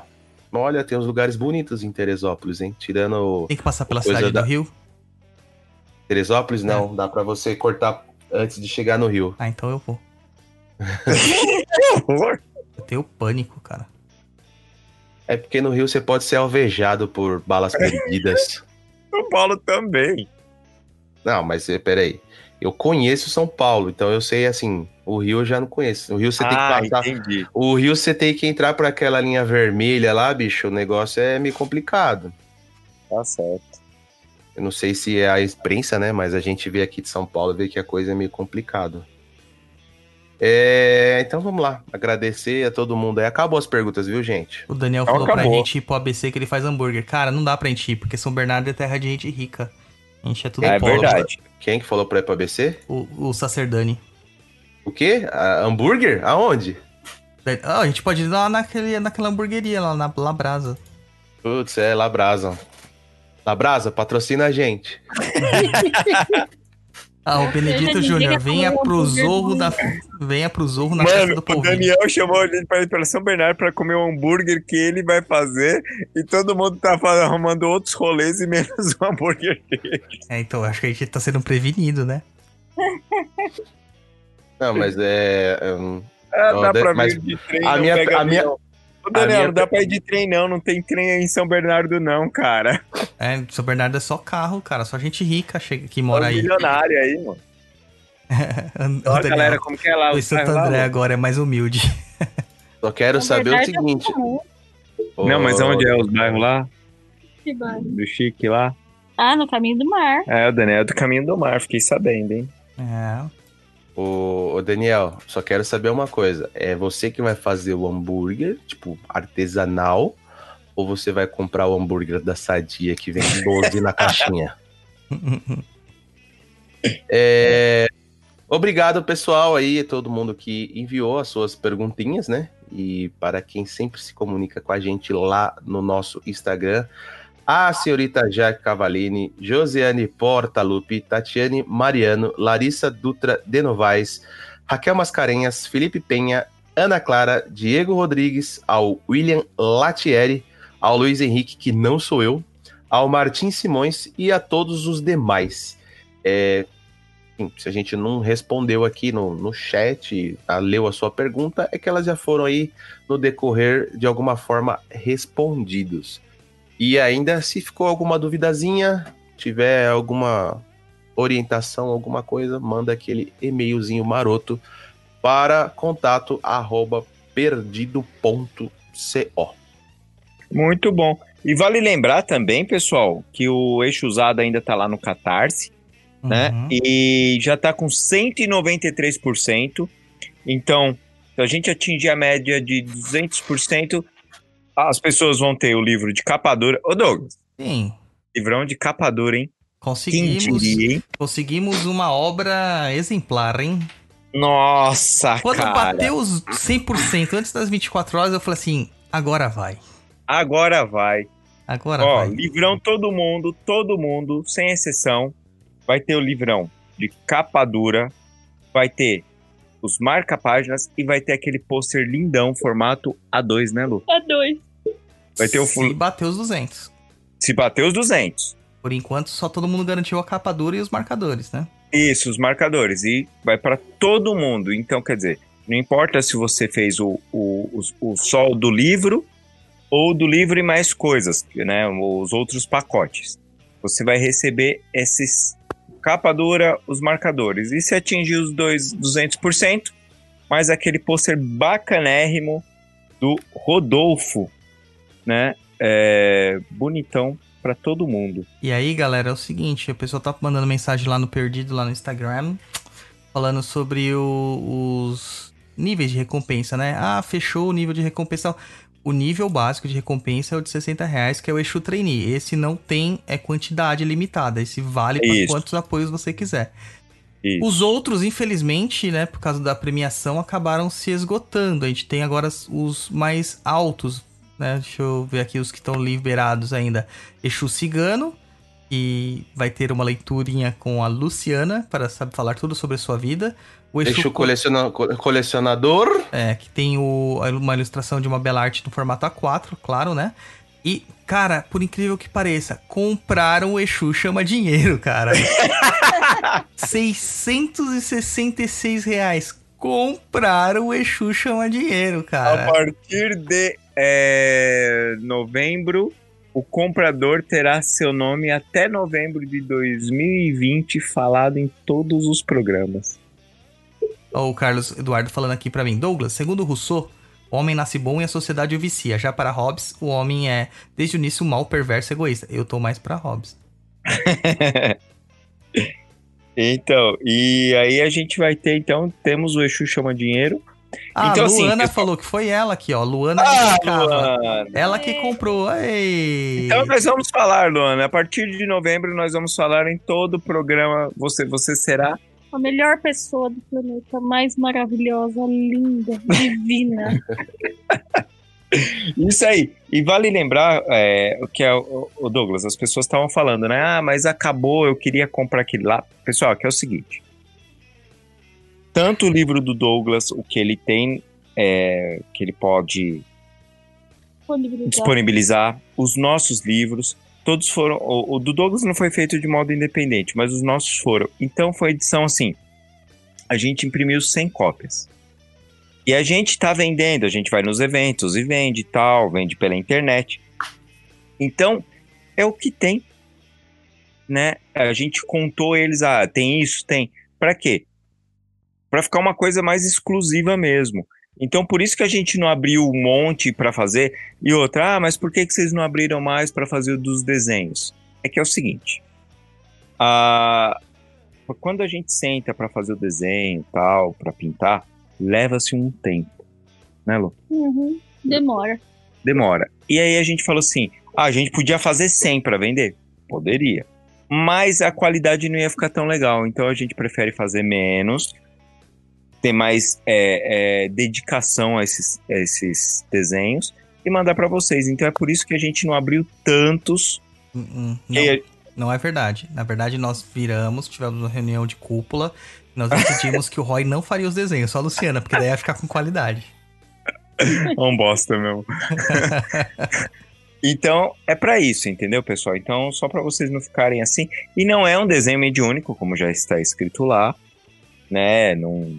Olha, tem uns lugares bonitos em Teresópolis, hein? Tirando Tem que passar pela cidade da- do Rio? Teresópolis, não. Dá pra você cortar antes de chegar no Rio. Ah, então eu vou. Eu tenho pânico, cara. É porque no Rio você pode ser alvejado por balas perdidas. São Paulo também. Não, mas peraí. Eu conheço São Paulo, então eu sei assim. O Rio eu já não conheço. O Rio você ah, tem que passar. entendi. O Rio você tem que entrar por aquela linha vermelha lá, bicho. O negócio é meio complicado. Tá certo. Eu não sei se é a imprensa, né? Mas a gente vê aqui de São Paulo e vê que a coisa é meio complicado. É, então vamos lá. Agradecer a todo mundo aí. Acabou as perguntas, viu, gente? O Daniel Então falou pra acabou. gente ir pro ABC que ele faz hambúrguer. Cara, não dá pra gente ir, porque São Bernardo é terra de gente rica. A gente é tudo É pobre. verdade. Quem que falou pra ir pro ABC? O, o Sacerdani. O quê? A- hambúrguer? Aonde? Ah, a gente pode ir lá naquele, naquela hamburgueria lá na Labrasa. Putz, é Labrasa. Labrasa, patrocina a gente. Ah, o Benedito Júnior, venha um pro Zorro da venha pro Zorro na festa Mano, do o Polvilho. Daniel chamou ele pra ir pra São Bernardo pra comer um hambúrguer que ele vai fazer e todo mundo tá arrumando outros rolês e menos o hambúrguer dele. É, então acho que a gente tá sendo prevenido, né? Não, mas é. hum, Ah, Ó, dá pra mas de trem, a minha- pega a minha-. Ô, Daniel, minha- não dá pra ir de trem não, não tem trem aí em São Bernardo não, cara. É, São Bernardo é só carro, cara, só gente rica chega, que É um mora aí. milionário aí, mano. O Ó, Daniel, galera, como que é lá? o o Santo lá, André Lu? agora é mais humilde. Só quero Na saber o verdade, é seguinte. comum. Não, mas onde é os bairros lá? Que bairro? Do Chique lá? Ah, no caminho do mar. É, o Daniel é do Caminho do Mar, fiquei sabendo, hein? É. Ô, Daniel, só quero saber uma coisa. É você que vai fazer o hambúrguer, tipo, artesanal, ou você vai comprar o hambúrguer da Sadia que vem 12 na caixinha? É, Obrigado, pessoal, aí, todo mundo que enviou as suas perguntinhas, né? E para quem sempre se comunica com a gente lá no nosso Instagram, a senhorita Jaque Cavalini, Josiane Portalupi, Tatiane Mariano, Larissa Dutra de Novaes, Raquel Mascarenhas, Felipe Penha, Ana Clara, Diego Rodrigues, ao William Latieri, ao Luiz Henrique, que não sou eu, ao Martim Simões e a todos os demais. É, se a gente não respondeu aqui no, no chat, a, leu a sua pergunta, é que elas já foram aí no decorrer de alguma forma respondidos. E ainda, se ficou alguma duvidazinha, tiver alguma orientação, alguma coisa, manda aquele e-mailzinho maroto para contato arroba perdido.co. Muito bom. E vale lembrar também, pessoal, que o eixo usado ainda tá lá no Catarse, né? Uhum. E já tá com 193%. Então, se a gente atingir a média de 200%, as pessoas vão ter o livro de capa dura. Ô, Douglas, Sim, livrão de capa dura, hein? Conseguimos, diria, hein? conseguimos uma obra exemplar, hein? Nossa, Quando cara. bateu os 100% antes das 24 horas, eu falei assim, agora vai. Agora vai. Agora Ó, vai. livrão todo mundo, todo mundo, sem exceção, vai ter o livrão de capa dura, vai ter os marca-páginas e vai ter aquele pôster lindão, formato A2, né, Lu? É dois. Vai ter o Se fundo. bateu os 200. Se bater os 200. Por enquanto, só todo mundo garantiu a capa dura e os marcadores, né? Isso, os marcadores. E vai para todo mundo. Então, quer dizer, não importa se você fez o, o, o, o sol do livro ou do livro e mais coisas, né? Os outros pacotes. Você vai receber esses capa dura, os marcadores. E se atingir os dois 200%, mais aquele pôster bacanérrimo do Rodolfo, né? É, bonitão para todo mundo. E aí, galera, é o seguinte, o pessoal tá mandando mensagem lá no Perdido, lá no Instagram, falando sobre o- os níveis de recompensa, né? Ah, fechou o nível de recompensa. O nível básico de recompensa é o de 60 reais, que é o Exu Trainee. Esse não tem é quantidade limitada, esse vale para Isso. quantos apoios você quiser. Isso. Os outros, infelizmente, né, por causa da premiação, acabaram se esgotando. A gente tem agora os- os mais altos, né? Deixa eu ver aqui os que estão liberados ainda. Exu Cigano, que vai ter uma leiturinha com a Luciana para saber falar tudo sobre a sua vida. O Exu, Deixa o Co- coleciona- co- colecionador. é, que tem o, uma ilustração de uma bela arte no formato A4, claro, né? E, cara, por incrível que pareça, compraram o Exu Chama Dinheiro, cara. 666 reais. Compraram o Exu Chama Dinheiro, A cara. partir de é, novembro, o comprador terá seu nome até novembro de 2020 falado em todos os programas. O Carlos Eduardo falando aqui pra mim. Douglas, segundo Rousseau, o homem nasce bom e a sociedade o vicia. Já para Hobbes, o homem é, desde o início, mal, perverso e egoísta. Eu tô mais pra Hobbes. Então, e aí a gente vai ter, então, temos o Exu Chama Dinheiro. Ah, Então, assim, Luana pessoal- falou que foi ela aqui, ó. Luana Ah. Luana! Ela que comprou. Ei. Então nós vamos falar, Luana. A partir de novembro nós vamos falar em todo o programa. Você, você será A melhor pessoa do planeta, mais maravilhosa, linda, divina. Isso aí. E vale lembrar é, o que é o, o Douglas, as pessoas estavam falando, né? Ah, mas acabou, eu queria comprar aquele lá. Pessoal, aqui é o seguinte. Tanto o livro do Douglas, o que ele tem, é, que ele pode Disponibilizar. disponibilizar, os nossos livros, todos foram. O, o do Douglas não foi feito de modo independente, mas os nossos foram. Então foi edição assim. A gente imprimiu 100 cópias. E a gente tá vendendo, a gente vai nos eventos e vende e tal, vende pela internet. Então, é o que tem. Né? A gente contou eles, ah, tem isso, tem. Pra quê? para ficar uma coisa mais exclusiva mesmo. Então, por isso que a gente não abriu um monte para fazer. E outra, ah, mas por que, que vocês não abriram mais para fazer o dos desenhos? É que é o seguinte: a... quando a gente senta para fazer o desenho tal, para pintar, leva-se um tempo. Né, Lu? Uhum. Demora. Demora. E aí a gente falou assim: ah, a gente podia fazer 100 para vender? Poderia. Mas a qualidade não ia ficar tão legal. Então a gente prefere fazer menos ter mais é, é, dedicação a esses, a esses desenhos e mandar para vocês. Então é por isso que a gente não abriu tantos. Hum, hum, não, E- não é verdade. Na verdade, nós viramos, tivemos uma reunião de cúpula. Nós decidimos que o Roy não faria os desenhos, só a Luciana, porque daí ia ficar com qualidade. É um bosta mesmo. então é para isso, entendeu, pessoal? Então só para vocês não ficarem assim. E não é um desenho mediúnico, como já está escrito lá, né? Não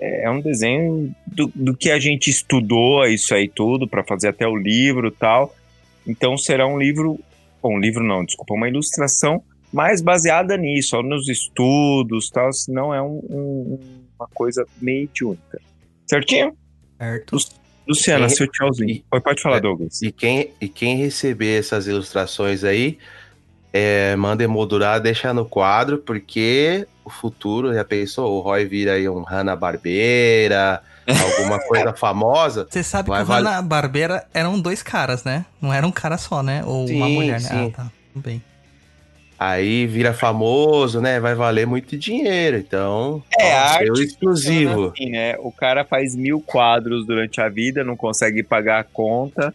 é um desenho do, do que a gente estudou isso aí tudo para fazer até o livro e tal. Então será um livro, bom, um livro não, desculpa, uma ilustração mais baseada nisso, nos estudos, tal. Não é um- um- uma coisa mediúnica, certinho? Certo? Luciana, E- seu tchauzinho. e- Pode, pode falar, é, Douglas. E quem, e quem receber essas ilustrações aí, é, manda emoldurar, deixar no quadro, porque o futuro, já pensou? O Roy vira aí um Hanna-Barbeira, alguma coisa famosa. Você sabe que o valer- Hanna Barbera eram dois caras, né? Não era um cara só, né? Ou uma Sim, mulher, né? sim. Ah, tá. Tudo bem. Aí vira famoso, né? Vai valer muito dinheiro. Então, É, ó, arte seu exclusivo. Assim, né? O cara faz mil quadros durante a vida, não consegue pagar a conta,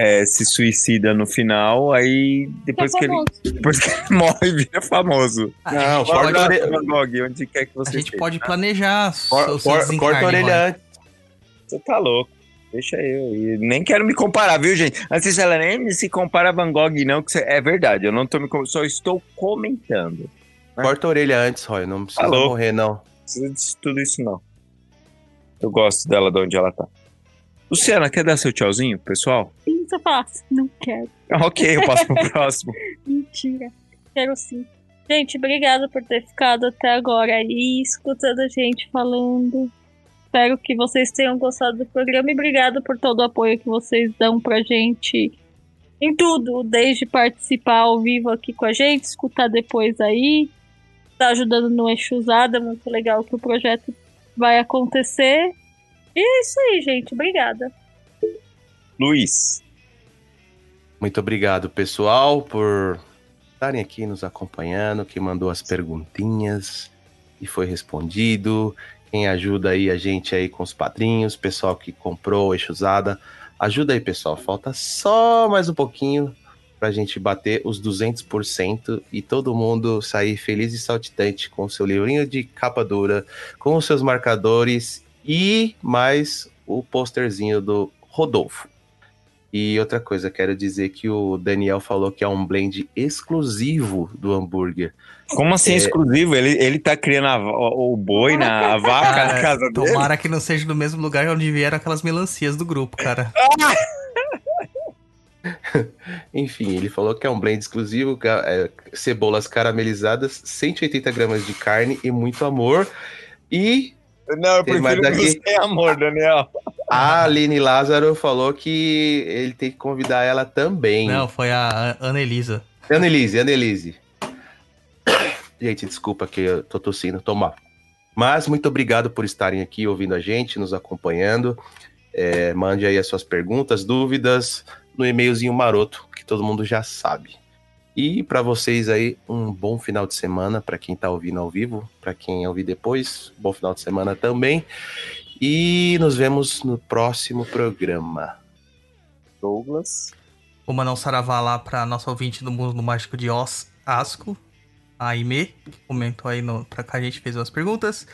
é, se suicida no final, aí depois É que, ele, depois que ele morre, vira famoso. Ah, Não, a corta a orelha- Van Gogh, onde quer que a você gente esteja. pode planejar o Cor- seu cor- corta a orelha antes. Você tá louco. Deixa eu. E nem quero me comparar, viu, gente? Antes ela nem se compara a Van Gogh, não, que cê- é verdade. Eu não tô me com- só estou comentando. Corta a orelha antes, Roy. Não precisa Tá morrer, não. Não precisa de tudo isso, não. Eu gosto dela de onde ela tá. Luciana, quer dar seu tchauzinho, pessoal? Pensa fácil. Não quero. Ok, eu passo pro próximo. Mentira. Quero sim. Gente, obrigada por ter ficado até agora aí, escutando a gente falando. Espero que vocês tenham gostado do programa e obrigado por todo o apoio que vocês dão pra gente em tudo, desde participar ao vivo aqui com a gente, escutar depois aí, tá ajudando no Eixo Usada, muito legal que o projeto vai acontecer. E é isso aí, gente. Obrigada. Luiz. Muito obrigado, pessoal, por estarem aqui nos acompanhando, quem mandou as perguntinhas e foi respondido, quem ajuda aí a gente aí com os padrinhos, pessoal que comprou o Eixo Usada. Ajuda aí, pessoal. Falta só mais um pouquinho pra gente bater os 200% e todo mundo sair feliz e saltitante com o seu livrinho de capa dura, com os seus marcadores e mais o posterzinho do Rodolfo. E outra coisa, quero dizer que o Daniel falou que é um blend exclusivo do hambúrguer. Como assim É. exclusivo? Ele, ele tá criando a- o, o boi na a vaca Cara, na casa dele? Tomara que não seja no mesmo lugar onde vieram aquelas melancias do grupo, cara. Enfim, ele falou que é um blend exclusivo, é, cebolas caramelizadas, 180 gramas de carne e muito amor. E Não, eu prefiro daqui. você, amor, Daniel. A Aline Lázaro falou que ele tem que convidar ela também. Não, foi a Ana Elisa. Annelise, Annelise. Gente, desculpa que eu tô tossindo, tô mal. Mas muito obrigado por estarem aqui ouvindo a gente, nos acompanhando. É, mande aí as suas perguntas, dúvidas no e-mailzinho maroto, que todo mundo já sabe. E para vocês aí, um bom final de semana, para quem tá ouvindo ao vivo, para quem ouvir depois, bom final de semana também. E nos vemos no próximo programa. Douglas. Vou mandar um saravá lá pra nossa ouvinte do Mundo Mágico de Os, Asco, a Aime, que comentou aí no, pra cá, a gente fez umas perguntas,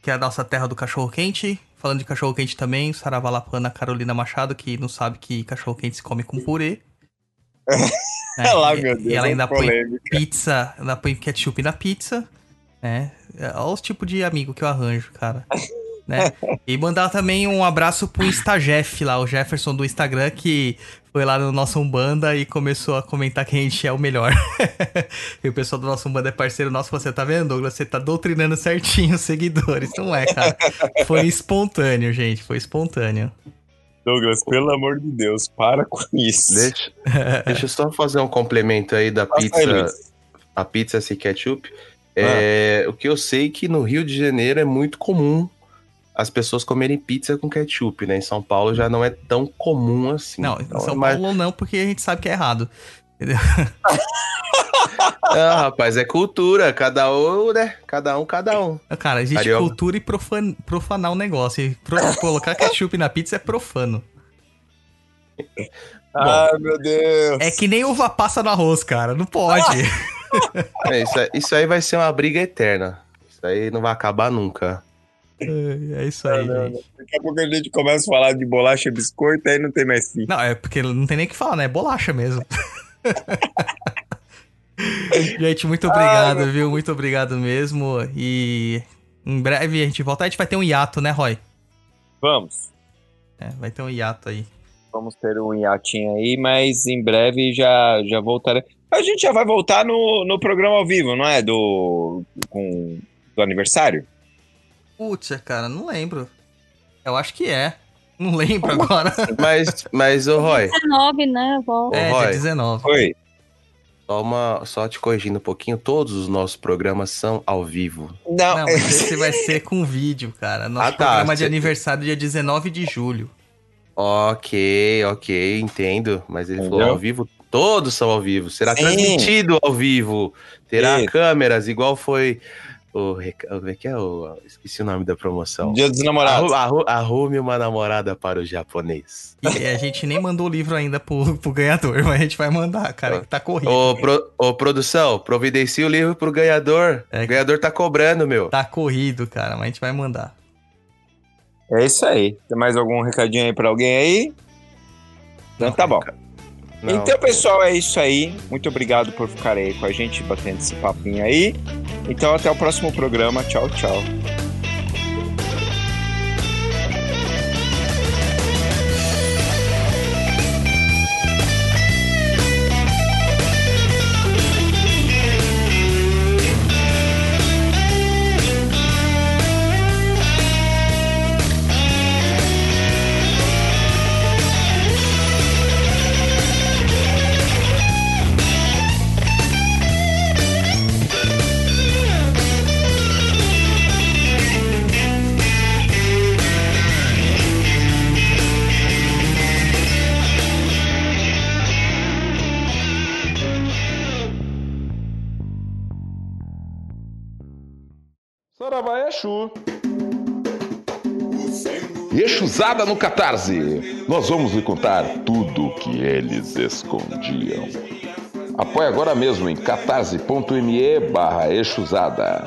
que é a nossa terra do cachorro-quente. Falando de cachorro-quente também, saravá lá pra Ana Carolina Machado, que não sabe que cachorro-quente se come com purê. É lá, e, meu Deus. e ela é ainda põe polêmica. pizza, ela põe ketchup na pizza, né? Olha os tipos de amigo que eu arranjo, cara. né? E mandar também um abraço pro Instagef lá, o Jefferson do Instagram, que foi lá no nosso Umbanda e começou a comentar que a gente é o melhor. e o pessoal do nosso Umbanda é parceiro nosso. Você tá vendo, Douglas? Você tá doutrinando certinho os seguidores. Não é, cara. Foi espontâneo, gente. Foi espontâneo. Douglas, pelo amor de Deus, para com isso. Deixa, deixa eu só fazer um complemento aí da Passa pizza, aí, a pizza sem ketchup. É, o que eu sei é que no Rio de Janeiro é muito comum as pessoas comerem pizza com ketchup, né? Em São Paulo já não é tão comum assim. Não, em Então, São mas- Paulo não, porque a gente sabe que é errado. Ah, rapaz, é cultura, cada um, né? Cada um, cada um. Cara, existe Carioca. cultura e profan- profanar o negócio. E pro- colocar ketchup na pizza é profano. Ai, meu Deus. É que nem uva passa no arroz, cara. Não pode. É, isso, aí- isso aí vai ser uma briga eterna. Isso aí não vai acabar nunca. É isso aí, Não, não, gente. Daqui a pouco a gente começa a falar de bolacha e biscoito, aí não tem mais fim. Não, é porque não tem nem o que falar, né? É bolacha mesmo. gente, muito obrigado, viu? Muito obrigado mesmo. E em breve a gente volta. A gente vai ter um hiato, né, Roy? Vamos. É, vai ter um hiato aí. Vamos ter um hiatinho aí, mas em breve já, já voltarei. A gente já vai voltar no, no programa ao vivo, não é? Do, com, do aniversário? Putz, cara, não lembro. Eu acho que é. Não lembro agora. Mas, mas ô Roy, 19, né? Volta. É, Roy. dia 19. Oi. só, uma, só te corrigindo um pouquinho, todos os nossos programas são ao vivo. Não, Não, mas esse vai ser com vídeo, cara. Nosso Ah, tá. programa de aniversário dia 19 de julho. Ok, ok, entendo. Mas ele falou Entendeu? ao vivo, todos são ao vivo. Será Sim. transmitido ao vivo. Terá Isso. câmeras, igual foi o. Como é que é o. Esqueci o nome da promoção. Dia dos namorados. Arru- arru- Arrume uma namorada para o japonês. E a gente nem mandou o livro ainda pro, pro ganhador, mas a gente vai mandar, cara, que tá corrido. Ô, pro- ô, produção, providencie o livro pro ganhador. É. O ganhador tá cobrando, meu. Tá corrido, cara, mas a gente vai mandar. É isso aí. Tem mais algum recadinho aí pra alguém aí? Então tá bom. Não. Então, pessoal, é isso aí. Muito obrigado por ficar aí com a gente, batendo esse papinho aí. Então, até o próximo programa. Tchau, tchau. Exu. Exusada no Catarse. Nós vamos lhe contar tudo o que eles escondiam. Apoie agora mesmo em catarse.me barra Exusada.